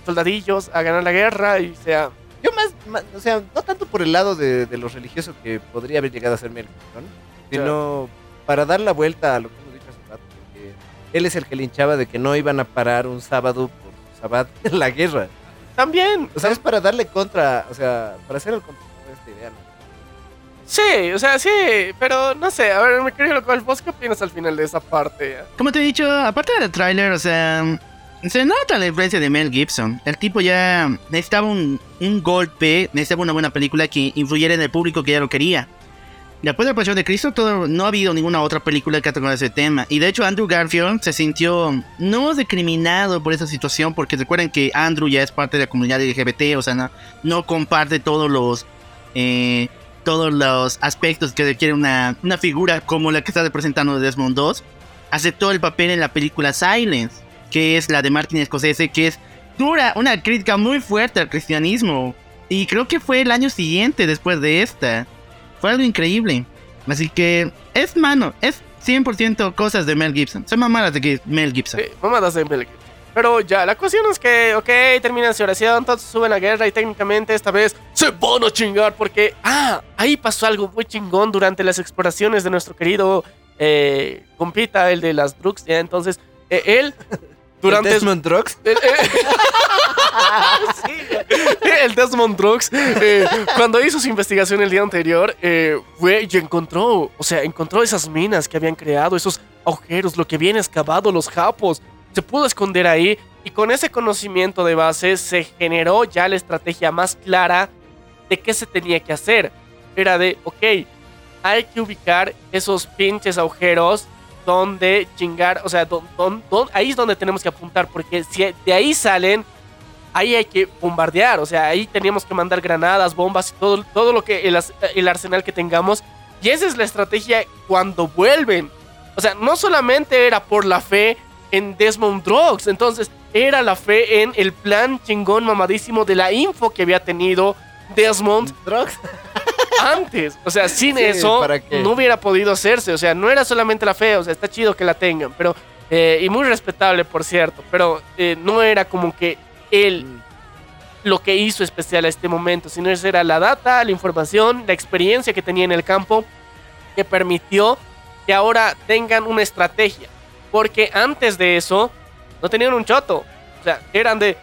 Speaker 2: soldadillos a ganar la guerra y sea...
Speaker 3: Yo más, más- o sea, no tanto por el lado de, de lo religioso que podría haber llegado a ser Mel Gibson, sino para dar la vuelta a lo que hemos dicho hace rato, porque él es el que linchaba de que no iban a parar un sábado por sábado en la guerra.
Speaker 2: También,
Speaker 3: O sea, es para darle contra, o sea, para hacer el contra
Speaker 2: sí, o sea, sí, pero no sé, a ver, mi querido local, ¿vos qué opinas al final de esa parte?
Speaker 1: Como te he dicho, aparte del tráiler, o sea, se nota la influencia de Mel Gibson. El tipo ya necesitaba un, golpe, necesitaba una buena película que influyera en el público que ya lo quería. Después de la Pasión de Cristo, todo, no ha habido ninguna otra película que tocado ese tema. Y de hecho, Andrew Garfield se sintió no discriminado por esa situación, porque recuerden que Andrew ya es parte de la comunidad LGBT, o sea, no, no comparte todos los, eh, todos los aspectos que requiere una, una figura como la que está representando Desmond 2. Aceptó el papel en la película Silence, que es la de Martin Scorsese, que es dura, una crítica muy fuerte al cristianismo. Y creo que fue el año siguiente después de esta. Fue algo increíble. Así que es mano, es 100% cosas de Mel Gibson. Son mamadas de Mel Gibson.
Speaker 2: Mamadas de Mel Gibson. Pero ya, la cuestión es que, ok, terminan su oración, todos suben a guerra y técnicamente esta vez se van a chingar porque, ah, ahí pasó algo muy chingón durante las exploraciones de nuestro querido eh, compita, el de las drugs. Ya, entonces, eh, él, durante...
Speaker 3: ¿El Desmond Drugs.
Speaker 2: El, eh, sí, el Desmond Drugs, eh, cuando hizo su investigación el día anterior, fue y encontró, o sea, encontró esas minas que habían creado, esos agujeros, lo que habían excavado los japos. Se pudo esconder ahí y con ese conocimiento de base se generó ya la estrategia más clara de qué se tenía que hacer. Era de, ok, hay que ubicar esos pinches agujeros donde chingar, o sea, don- don- ahí es donde tenemos que apuntar, porque si de ahí salen, ahí hay que bombardear, o sea, ahí teníamos que mandar granadas, bombas y todo, todo lo que el, el arsenal que tengamos. Y esa es la estrategia cuando vuelven. O sea, no solamente era por la fe en Desmond Drugs, entonces era la fe en el plan chingón mamadísimo de la info que había tenido Desmond
Speaker 3: Drugs.
Speaker 2: antes. O sea, sin
Speaker 3: Sí,
Speaker 2: eso no hubiera podido hacerse. O sea, no era solamente la fe, o sea, está chido que la tengan, pero. eh, y muy respetable, por cierto, pero eh, no era como que él lo que hizo especial a este momento, sino esa era la data, la información, la experiencia que tenía en el campo que permitió que ahora tengan una estrategia. Porque antes de eso, no tenían un choto. O sea, eran de.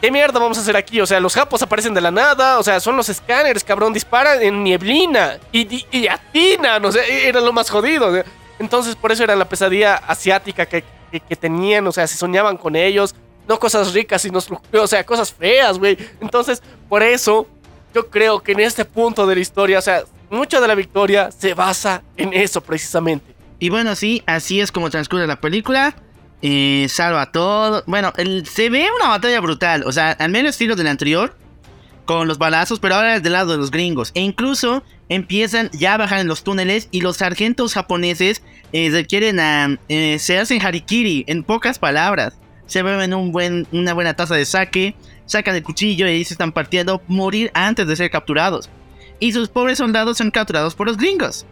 Speaker 2: ¿Qué mierda vamos a hacer aquí? O sea, los japos aparecen de la nada. O sea, son los escáneres, cabrón. Disparan en nieblina. Y, y, y atinan. O sea, era lo más jodido. Entonces, por eso era la pesadilla asiática que, que, tenían. O sea, se soñaban con ellos. No cosas ricas, sino. O sea, cosas feas, güey. Entonces, por eso, yo creo que en este punto de la historia, o sea, mucho de la victoria se basa en eso precisamente.
Speaker 1: Y bueno, sí, así es como transcurre la película. Eh, salva todo. Bueno, el- se ve una batalla brutal. O sea, al menos estilo del anterior. con los balazos, pero ahora del lado de los gringos. E incluso empiezan ya a bajar en los túneles y los sargentos japoneses eh, requieren a, eh, se hacen harikiri, en pocas palabras. Se beben un buen, una buena taza de sake, sacan el cuchillo y se están partiendo, morir antes de ser capturados. Y sus pobres soldados son capturados por los gringos.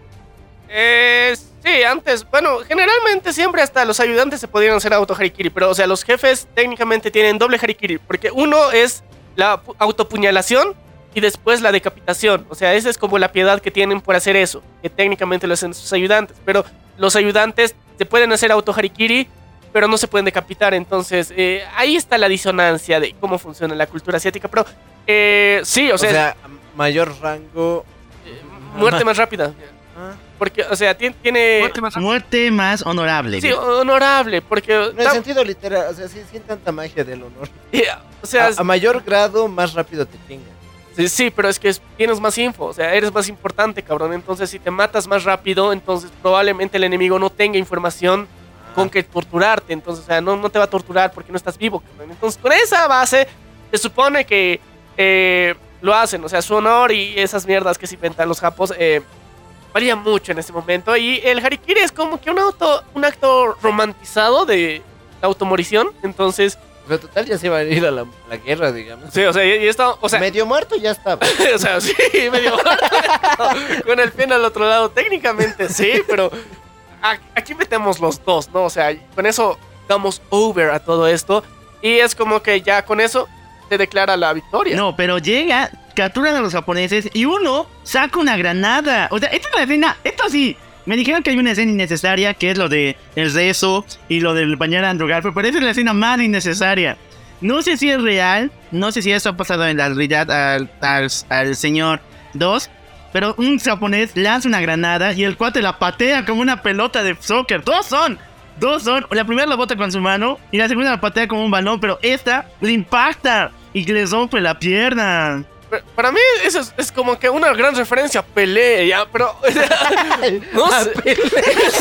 Speaker 2: Eh, sí, antes, bueno, generalmente siempre hasta los ayudantes se podían hacer auto harikiri, pero o sea, los jefes técnicamente tienen doble harikiri, porque uno es la pu- autopuñalación y después la decapitación. O sea, esa es como la piedad que tienen por hacer eso, que técnicamente lo hacen sus ayudantes, pero los ayudantes se pueden hacer auto harikiri, pero no se pueden decapitar, entonces eh, ahí está la disonancia de cómo funciona la cultura asiática, pero eh, sí, o
Speaker 3: O
Speaker 2: sea,
Speaker 3: sea, mayor rango.
Speaker 2: muerte más rápida.
Speaker 3: Ah,
Speaker 2: Porque, o sea, tien- tiene...
Speaker 1: Muerte más honorable.
Speaker 2: Sí, honorable, porque...
Speaker 3: No en
Speaker 2: tam-
Speaker 3: sentido literal, o sea, sí, sin tanta magia del honor.
Speaker 2: o sea,
Speaker 3: A, a mayor grado, más rápido te chingan.
Speaker 2: sí, sí, pero es que es- tienes más info, o sea, eres más importante, cabrón. Entonces, si te matas más rápido, entonces probablemente el enemigo no tenga información con que torturarte. Entonces, o sea, no, no te va a torturar porque no estás vivo, cabrón. Entonces, con esa base, se supone que eh, lo hacen, o sea, su honor y esas mierdas que se inventan los japos. Eh, varía mucho en ese momento y el harikiri es como que un auto un acto romantizado de la automorición entonces
Speaker 3: Pero total ya se iba a ir a la, la guerra, digamos.
Speaker 2: Sí, o sea, y, y esto, o sea,
Speaker 3: Medio muerto ya estaba.
Speaker 2: o sea, sí, medio con el pie al otro lado, técnicamente sí, pero a- aquí metemos los dos, ¿no? O sea, con eso damos over a todo esto y es como que ya con eso se declara la victoria.
Speaker 1: No, pero llega, capturan a los japoneses y uno saca una granada. O sea, esta es la escena, esto sí. Me dijeron que hay una escena innecesaria, que es lo de el rezo y lo del bañar a Andrew Garfield, pero esa es la escena más innecesaria. No sé si es real, no sé si eso ha pasado en la realidad al, al, al señor 2, pero un japonés lanza una granada y el cuate la patea como una pelota de soccer. Dos son, dos son. La primera la bota con su mano y la segunda la patea como un balón, pero esta le impacta y le rompe la pierna.
Speaker 2: Para mí eso es, es como que una gran referencia a Pelé, ya, pero... no sé.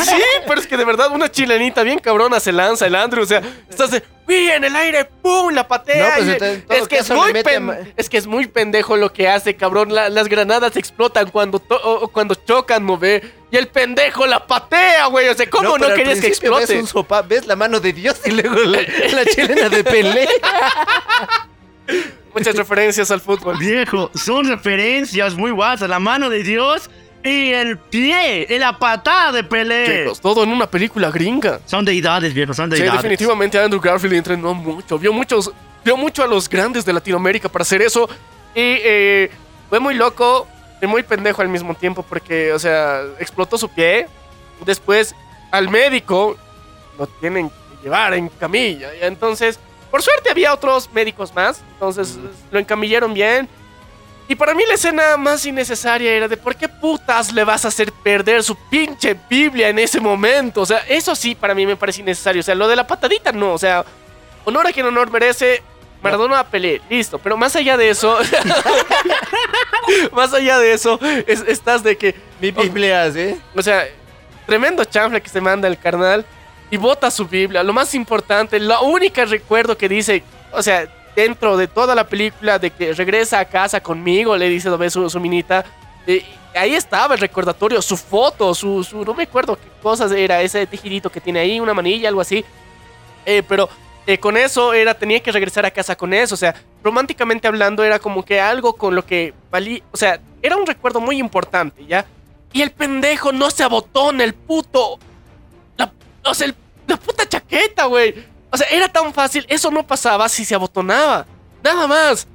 Speaker 2: sí, pero es que de verdad una chilenita bien cabrona se lanza el Andrew, o sea, estás de... ¡Uy, en el aire! ¡Pum! La patea.
Speaker 3: No, pues, entonces,
Speaker 2: es, que es, muy
Speaker 3: mete a
Speaker 2: pen-
Speaker 3: ma-
Speaker 2: es que es muy pendejo lo que hace, cabrón. La- las granadas explotan cuando, to- o- o cuando chocan, ¿no ve? Y el pendejo la patea, güey. O sea, ¿cómo no,
Speaker 3: al
Speaker 2: querías que explote?
Speaker 3: Ves, un sopa, ves la mano de Dios y luego la, la chilena de Pelé.
Speaker 2: Muchas referencias al fútbol.
Speaker 1: Viejo, son referencias muy guapas. La mano de Dios y el pie, y la patada de Pelé.
Speaker 2: Chicos, todo en una película gringa.
Speaker 1: Son deidades, viejo, son
Speaker 2: Sí,
Speaker 1: deidades.
Speaker 2: definitivamente Andrew Garfield entrenó mucho. Vio muchos, vio mucho a los grandes de Latinoamérica para hacer eso. Y eh, fue muy loco y muy pendejo al mismo tiempo porque, o sea, explotó su pie. Después al médico lo tienen que llevar en camilla. Y entonces, por suerte había otros médicos más. Entonces lo encamillaron bien. Y para mí la escena más innecesaria era de por qué putas le vas a hacer perder su pinche Biblia en ese momento. O sea, eso sí para mí me parece innecesario. O sea, lo de la patadita no. O sea, honor a quien honor merece. Maradona a Pelé, listo. Pero más allá de eso, más allá de eso, es- estás de que,
Speaker 3: Mi Biblia, ¿sí?
Speaker 2: o sea, tremendo chanfle que se manda el carnal y bota su Biblia. Lo más importante, la única recuerdo que dice, o sea, dentro de toda la película de que regresa a casa conmigo, le dice ve su, su minita. eh, ahí estaba el recordatorio, su foto, su, su- no me acuerdo qué cosas era ese tejidito que tiene ahí, una manilla, algo así. Eh, pero eh, con eso era, tenía que regresar a casa con eso. O sea, románticamente hablando, era como que algo con lo que valí. O sea, era un recuerdo muy importante, ¿ya? Y el pendejo no se abotona, el puto. La, o el- la puta chaqueta, güey. O sea, era tan fácil. Eso no pasaba si se abotonaba. Nada más.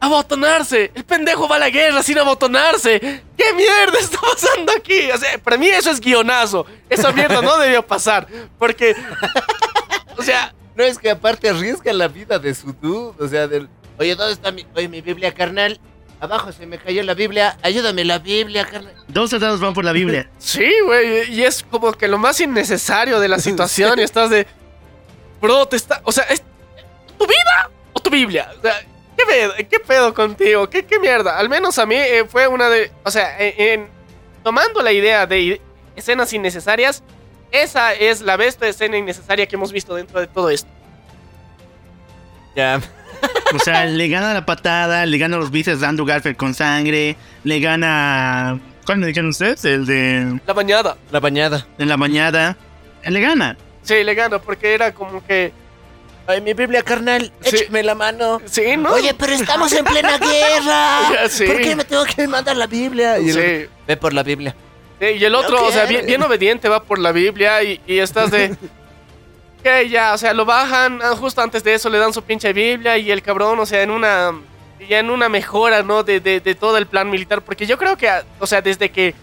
Speaker 2: Abotonarse. El pendejo va a la guerra sin abotonarse. ¿Qué mierda está pasando aquí? O sea, para mí eso es guionazo. Esa mierda no debió pasar. Porque. O sea,
Speaker 3: No es que aparte arriesga la vida de su dude. O sea, del.
Speaker 7: Oye, ¿dónde está mi, oye, mi Biblia, carnal? Abajo se me cayó la Biblia. Ayúdame la Biblia, carnal.
Speaker 1: Dos soldados van por la Biblia.
Speaker 2: Sí, güey, y es como que lo más innecesario de la situación y estás de... Bro, te está... O sea, ¿es tu vida o tu Biblia? O sea, ¿qué pedo, qué pedo contigo? ¿Qué, qué mierda? Al menos a mí eh, fue una de... O sea, en, en- tomando la idea de escenas innecesarias, esa es la besta escena innecesaria que hemos visto dentro de todo esto.
Speaker 3: Ya.
Speaker 1: O sea, le gana la patada, le gana los bíceps de Andrew Garfield con sangre, le gana... ¿Cuál me dijeron ustedes? El de,
Speaker 2: La bañada.
Speaker 3: La bañada.
Speaker 1: de la bañada. Le gana.
Speaker 2: Sí, le gana porque era como que.
Speaker 3: Ay, mi Biblia, carnal,
Speaker 2: Sí.
Speaker 3: échame la mano.
Speaker 2: Sí, ¿no?
Speaker 7: Oye, pero estamos en plena guerra.
Speaker 2: Ya, sí.
Speaker 7: ¿Por qué me tengo que mandar la Biblia?
Speaker 3: Y el-
Speaker 2: Sí.
Speaker 3: Ve por la Biblia.
Speaker 2: Sí, y el otro, o sea, bien, bien obediente, va por la Biblia y, y estás de. Que ya, o sea, lo bajan, ah, justo antes de eso le dan su pinche Biblia y el cabrón, o sea, en una. Ya en una mejora, ¿no? De, de, de todo el plan militar. Porque yo creo que, ah, o sea, desde que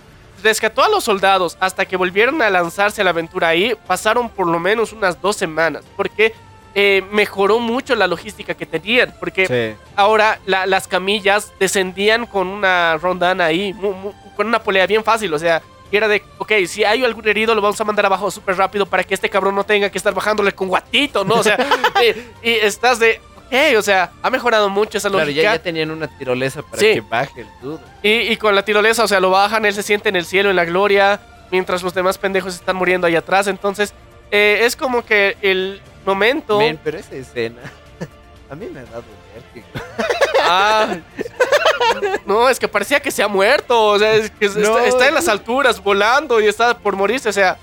Speaker 2: rescató a los soldados hasta que volvieron a lanzarse a la aventura ahí, pasaron por lo menos unas dos semanas. Porque eh, mejoró mucho la logística que tenían. Porque
Speaker 3: Sí.
Speaker 2: ahora la- las camillas descendían con una rondana ahí, mu- mu- con una polea bien fácil, o sea, y era de, ok, si hay algún herido lo vamos a mandar abajo súper rápido para que este cabrón no tenga que estar bajándole con guatito, ¿no? O sea, y, y estás de, ok, o sea, ha mejorado mucho esa
Speaker 3: Claro,
Speaker 2: lógica.
Speaker 3: ya, ya tenían una tirolesa para
Speaker 2: Sí.
Speaker 3: que baje el dudo.
Speaker 2: Y, y con la tirolesa, o sea, lo bajan, él se siente en el cielo, en la gloria, mientras los demás pendejos están muriendo ahí atrás, entonces, eh, es como que el momento...
Speaker 3: Men, pero esa escena a mí me ha dado
Speaker 2: Ah, no, es que parecía que se ha muerto. O sea, es que
Speaker 3: No.
Speaker 2: está, está en las alturas volando y está por morirse. O sea,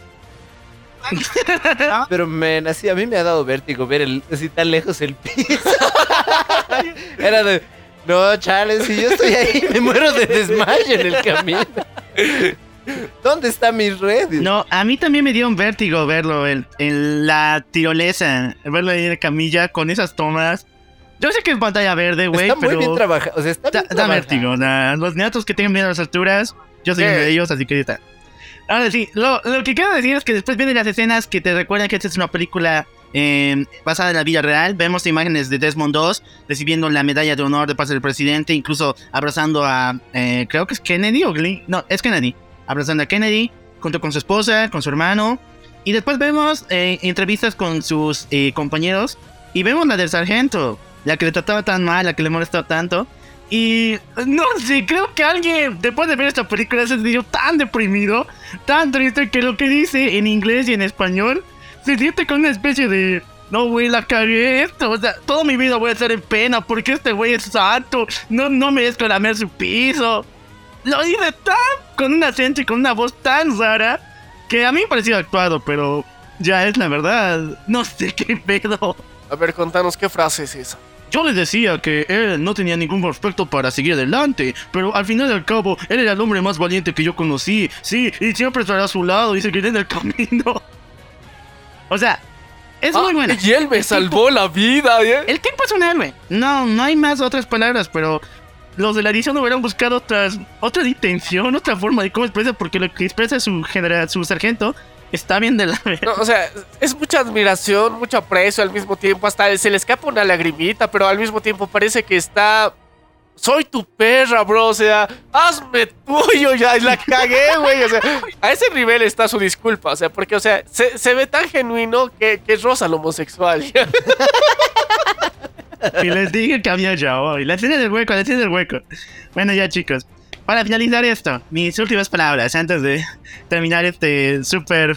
Speaker 3: Pero men, así a mí me ha dado vértigo ver el, así tan lejos el piso. Era de, no, chale, si yo estoy ahí me muero de desmayo en el camino. ¿Dónde está mi red?
Speaker 1: No, a mí también me dio un vértigo verlo en, en la tirolesa, verlo ahí en la camilla con esas tomas. Yo sé que es pantalla verde, güey,
Speaker 3: está muy
Speaker 1: pero
Speaker 3: bien trabajado. O sea, está bien
Speaker 1: da los neatos que tengan miedo a las alturas, yo soy
Speaker 2: Sí.
Speaker 1: uno de ellos, así que está. Ahora sí, lo, lo que quiero decir es que después vienen las escenas que te recuerdan que esta es una película eh, basada en la vida real. Vemos imágenes de Desmond II recibiendo la medalla de honor de parte del presidente, incluso abrazando a, eh, creo que es Kennedy o Glee. No, es Kennedy. Abrazando a Kennedy junto con su esposa, con su hermano. Y después vemos eh, entrevistas con sus eh, compañeros y vemos la del sargento, la que le trataba tan mal, la que le molestaba tanto. Y no sé, creo que alguien, después de ver esta película, se sintió tan deprimido, tan triste, que lo que dice en inglés y en español se siente con una especie de. No, güey, la cagué esto. O sea, toda mi vida voy a estar en pena porque este güey es santo. No, no merezco lamer su piso. Lo dice tan con un acento y con una voz tan rara que a mí me pareció actuado, pero ya es la verdad. No sé qué pedo.
Speaker 2: a ver, contanos qué frase es esa.
Speaker 1: Yo les decía que él no tenía ningún prospecto para seguir adelante, pero al final y al cabo, él era el hombre más valiente que yo conocí, sí, y siempre estará a su lado y seguiré en el camino. O sea, es muy
Speaker 2: Ah,
Speaker 1: buena.
Speaker 2: Y él me salvó la vida, ¿eh?
Speaker 1: El tipo es un héroe. No, no hay más otras palabras, pero los de la edición hubieran buscado otras, otra intención, otra forma de cómo expresa, porque lo que expresa su general, su sargento, está bien de la
Speaker 2: No, o sea, es mucha admiración, mucho aprecio al mismo tiempo. Hasta se le escapa una lagrimita, pero al mismo tiempo parece que está. Soy tu perra, bro. O sea, hazme tuyo. Ya la cagué, güey. O sea, a ese nivel está su disculpa. O sea, porque, o sea, se, se ve tan genuino que, que rosa lo homosexual.
Speaker 1: Y les dije que había ya hoy. La escena del hueco, la escena del hueco. Bueno, ya chicos. Para finalizar esto, mis últimas palabras antes de terminar este súper.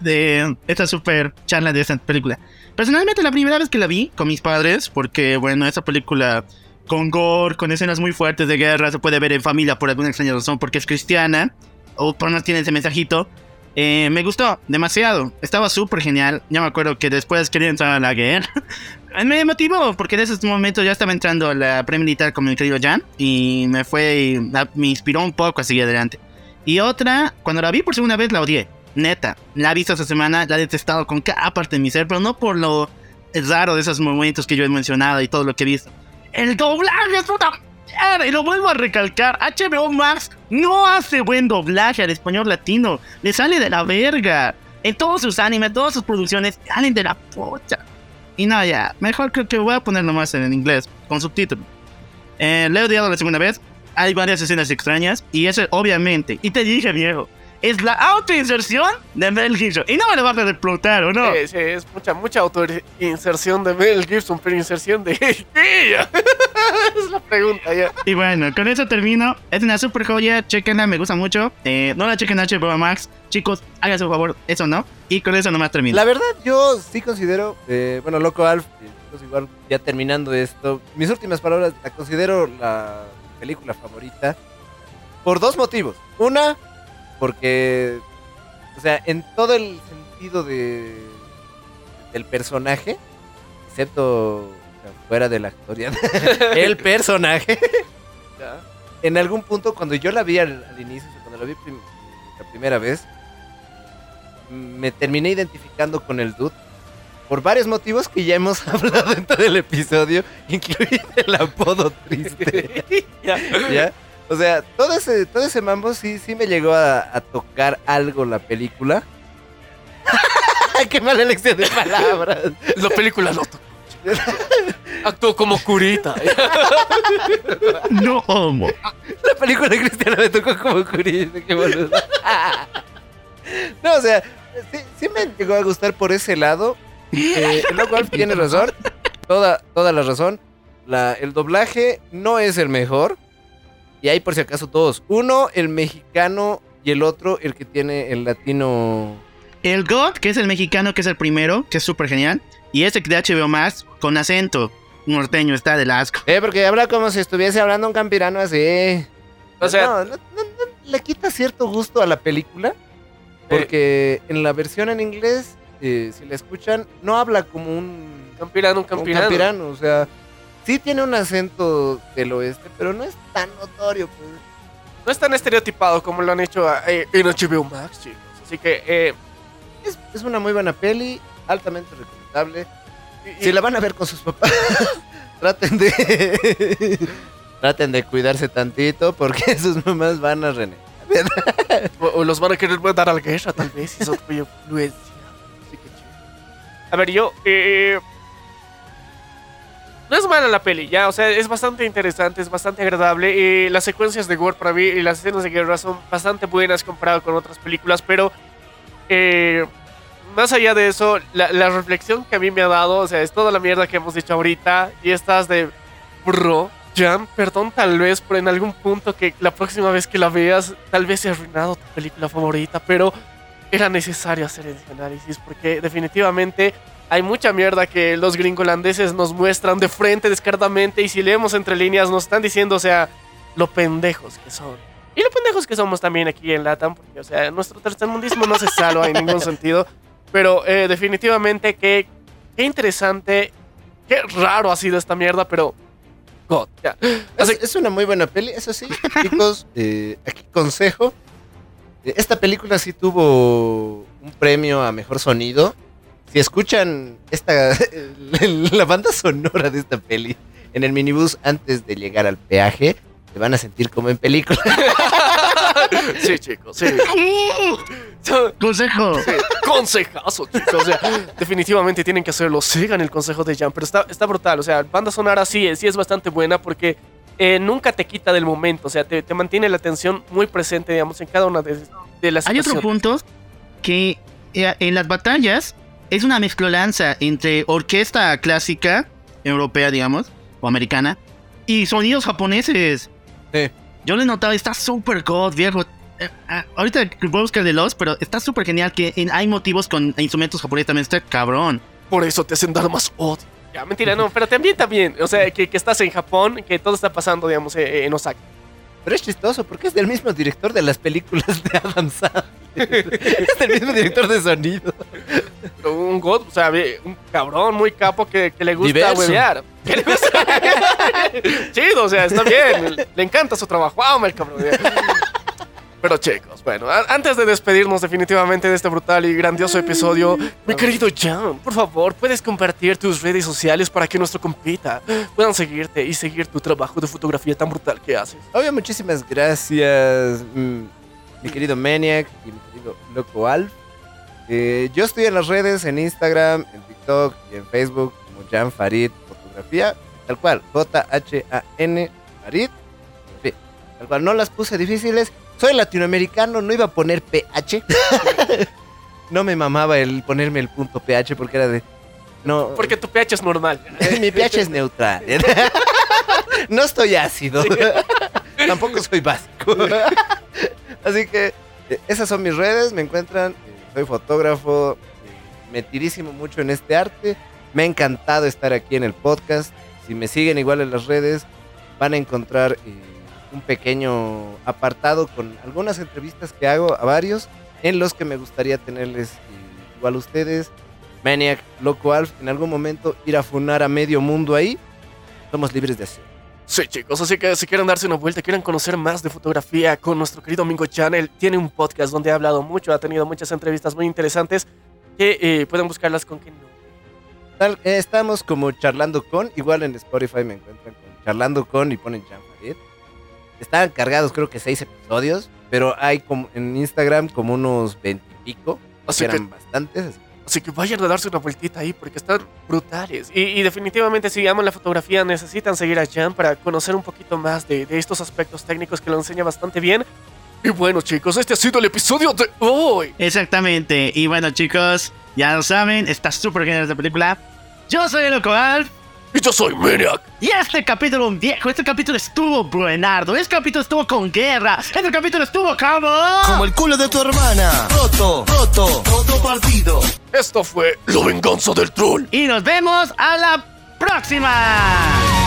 Speaker 1: de esta súper charla de esta película. Personalmente, la primera vez que la vi con mis padres, porque bueno, esta película con gore, con escenas muy fuertes de guerra, se puede ver en familia por alguna extraña razón, porque es cristiana, o por menos tiene ese mensajito. Eh, me gustó demasiado, estaba súper genial. Ya me acuerdo que después quería entrar a la guerra. Me motivó porque en ese momento ya estaba entrando la pre-militar con mi querido Jan y me fue, me inspiró un poco a seguir adelante. Y otra, cuando la vi por segunda vez la odié, neta, la he visto esta semana, la he detestado con cada parte de mi ser, pero no por lo raro de esos momentos que yo he mencionado y todo lo que he visto. El doblaje es puta y lo vuelvo a recalcar, HBO Max no hace buen doblaje al español latino, le sale de la verga. En todos sus animes, todas sus producciones salen de la puta. Y no, ya, mejor creo que voy a ponerlo más en inglés, con subtítulos. Eh, le he odiado la segunda vez. Hay varias escenas extrañas. Y eso, obviamente, y te dije, viejo, es la autoinserción de Mel Gibson. Y no me lo vas a explotar, ¿o no?
Speaker 2: Sí, sí, es mucha, mucha autoinserción de Mel Gibson, pero inserción de ella. es la pregunta ya.
Speaker 1: Y bueno, con eso termino. Es una super joya, chequenla, me gusta mucho. Eh, no la chequen en HBO Max. Chicos, háganse un favor, eso no. Y con eso nomás termino.
Speaker 3: La verdad, yo sí considero, eh, bueno, Loco Alf, eh, chicos, igual ya terminando esto. Mis últimas palabras, la considero la película favorita por dos motivos. Una, porque, o sea, en todo el sentido de del personaje, excepto o sea, fuera de la historia, el personaje, en algún punto cuando yo la vi al, al inicio, o sea, cuando la vi prim- la primera vez, me terminé identificando con el dude por varios motivos que ya hemos hablado en todo el episodio, incluido el apodo triste.
Speaker 2: Ya.
Speaker 3: ¿Ya? O sea, todo ese, todo ese mambo sí, sí me llegó a, a tocar algo la película. ¡Qué mala elección de palabras!
Speaker 2: La película lo tocó. Actuó como curita.
Speaker 1: No homo.
Speaker 3: La película cristiana me tocó como curioso, qué boludo. No, o sea, sí, sí me llegó a gustar por ese lado. Eh, el Alf tiene razón, toda, toda la razón. La, el doblaje no es el mejor. Y hay por si acaso dos. Uno, el mexicano, y el otro, el que tiene el latino.
Speaker 1: El God, que es el mexicano, que es el primero, que es súper genial. Y este de HBO Max, con acento norteño, está del asco.
Speaker 3: Eh, porque habla como si estuviese hablando un campirano así.
Speaker 2: O sea,
Speaker 3: no, no, no, no, le quita cierto gusto a la película. Porque en la versión en inglés, eh, si la escuchan, no habla como un,
Speaker 2: campirano, un
Speaker 3: como un
Speaker 2: campirano.
Speaker 3: campirano. O sea, sí tiene un acento del oeste, pero no es tan notorio. Pues.
Speaker 2: No es tan estereotipado como lo han hecho eh, en HBO Max, chicos. Así que, eh,
Speaker 3: Es, es una muy buena peli, altamente recomendable.
Speaker 2: y-
Speaker 3: Si la van a ver con sus papás, traten de. traten de cuidarse tantito porque sus mamás van a renegar.
Speaker 2: o, o los van a querer mandar a la guerra, tal vez, si son muy influencia. Así que chido. A ver, yo, eh, no es mala la peli, ya, o sea, es bastante interesante, es bastante agradable. eh, las secuencias de gore para mí y las escenas de guerra son bastante buenas comparado con otras películas, pero eh, más allá de eso, la, reflexión que a mí me ha dado, o sea, es toda la mierda que hemos dicho ahorita y estas de, bro, Jan, perdón tal vez por en algún punto que la próxima vez que la veas, tal vez se ha arruinado tu película favorita, pero era necesario hacer ese análisis porque definitivamente hay mucha mierda que los gringolandeses nos muestran de frente descaradamente y si leemos entre líneas nos están diciendo, o sea, lo pendejos que son. Y lo pendejos que somos también aquí en Latam, porque, o sea, nuestro tercermundismo no se salva en ningún sentido, pero eh, definitivamente que, qué interesante, qué raro ha sido esta mierda, pero... God, ya.
Speaker 3: Es,
Speaker 2: Así-
Speaker 3: es una muy buena peli, eso sí, chicos. eh, aquí consejo. eh, Esta película sí tuvo un premio a mejor sonido. Si escuchan esta la banda sonora de esta peli en el minibús antes de llegar al peaje, se van a sentir como en película.
Speaker 2: sí, chicos, sí.
Speaker 1: Consejo.
Speaker 2: Sí, consejazo, chicos. O sea, definitivamente tienen que hacerlo. Sigan el consejo de Jan, pero está, está brutal. O sea, banda sonora sí, es- sí es bastante buena porque eh, nunca te quita del momento. O sea, te, te mantiene la atención muy presente, digamos, en cada una de, de las
Speaker 1: Hay otro punto que eh, en las batallas es una mezclolanza entre orquesta clásica europea, digamos, o americana, y sonidos japoneses.
Speaker 3: Sí.
Speaker 1: Yo le notaba, está súper god, viejo. Eh, ah, ahorita voy a buscar de los, pero está súper genial que en- hay motivos con instrumentos japoneses también. Está cabrón.
Speaker 2: Por eso te hacen dar más odio. Ya, mentira, no, pero también, también. O sea, que, que estás en Japón, que todo está pasando, digamos, eh, en Osaka.
Speaker 3: Pero es chistoso porque es del mismo director de las películas de Adam Sandler. es del mismo director de sonido.
Speaker 2: Un god, o sea, un cabrón muy capo que, que le gusta huevear. Que le gusta- Chido, o sea, está bien. Le, encanta su trabajo. ¡Amo el cabrón! Pero chicos, bueno, antes de despedirnos definitivamente de este brutal y grandioso episodio, mi querido Jan, por favor, puedes compartir tus redes sociales para que nuestro compita puedan seguirte y seguir tu trabajo de fotografía tan brutal que haces.
Speaker 3: Obvio, muchísimas gracias, mm, mi querido Maniac y mi querido Loco Alf. Eh, yo estoy en las redes, en Instagram, en TikTok y en Facebook como Jan Farid Fotografía, tal cual, J-H-A-N Farid. Tal cual, no las puse difíciles. Soy latinoamericano, no iba a poner PH. no me mamaba el ponerme el punto PH porque era de... No,
Speaker 2: Porque tu pH es normal.
Speaker 3: mi pH es neutral. no estoy ácido. Tampoco soy básico. Así que eh, esas son mis redes. Me encuentran. eh, soy fotógrafo. eh, metidísimo mucho en este arte. Me ha encantado estar aquí en el podcast. Si me siguen igual en las redes, van a encontrar eh, un pequeño apartado con algunas entrevistas que hago a varios en los que me gustaría tenerles igual a ustedes. Maniac, Loco Alf, en algún momento ir a funar a medio mundo ahí. Somos libres de hacer.
Speaker 2: Sí, chicos, así que si quieren darse una vuelta, quieren conocer más de fotografía con nuestro querido Mingo Channel, tiene un podcast donde ha hablado mucho, ha tenido muchas entrevistas muy interesantes que eh, pueden buscarlas con quien no.
Speaker 3: Eh, estamos como charlando con, igual en Spotify me encuentran con charlando con y ponen Farid. Estaban cargados creo que seis episodios, pero hay como en Instagram como unos veintipico, que
Speaker 2: que,
Speaker 3: eran bastantes. así que
Speaker 2: así que vayan a darse una vueltita ahí porque están brutales. Y, y definitivamente si aman la fotografía necesitan seguir a Jan para conocer un poquito más de, de estos aspectos técnicos que lo enseña bastante bien. Y bueno chicos, este ha sido el episodio de hoy.
Speaker 1: Exactamente. Y bueno, chicos, ya lo saben, está súper genial esta película. Yo soy el Loco Alf.
Speaker 2: Y yo soy Maniac.
Speaker 1: Y este capítulo viejo, este capítulo estuvo buenardo, este capítulo estuvo con guerra, este capítulo estuvo como...
Speaker 8: Como el culo de tu hermana. Roto, roto, roto partido.
Speaker 2: Esto fue La Venganza del Troll.
Speaker 1: Y nos vemos a la próxima.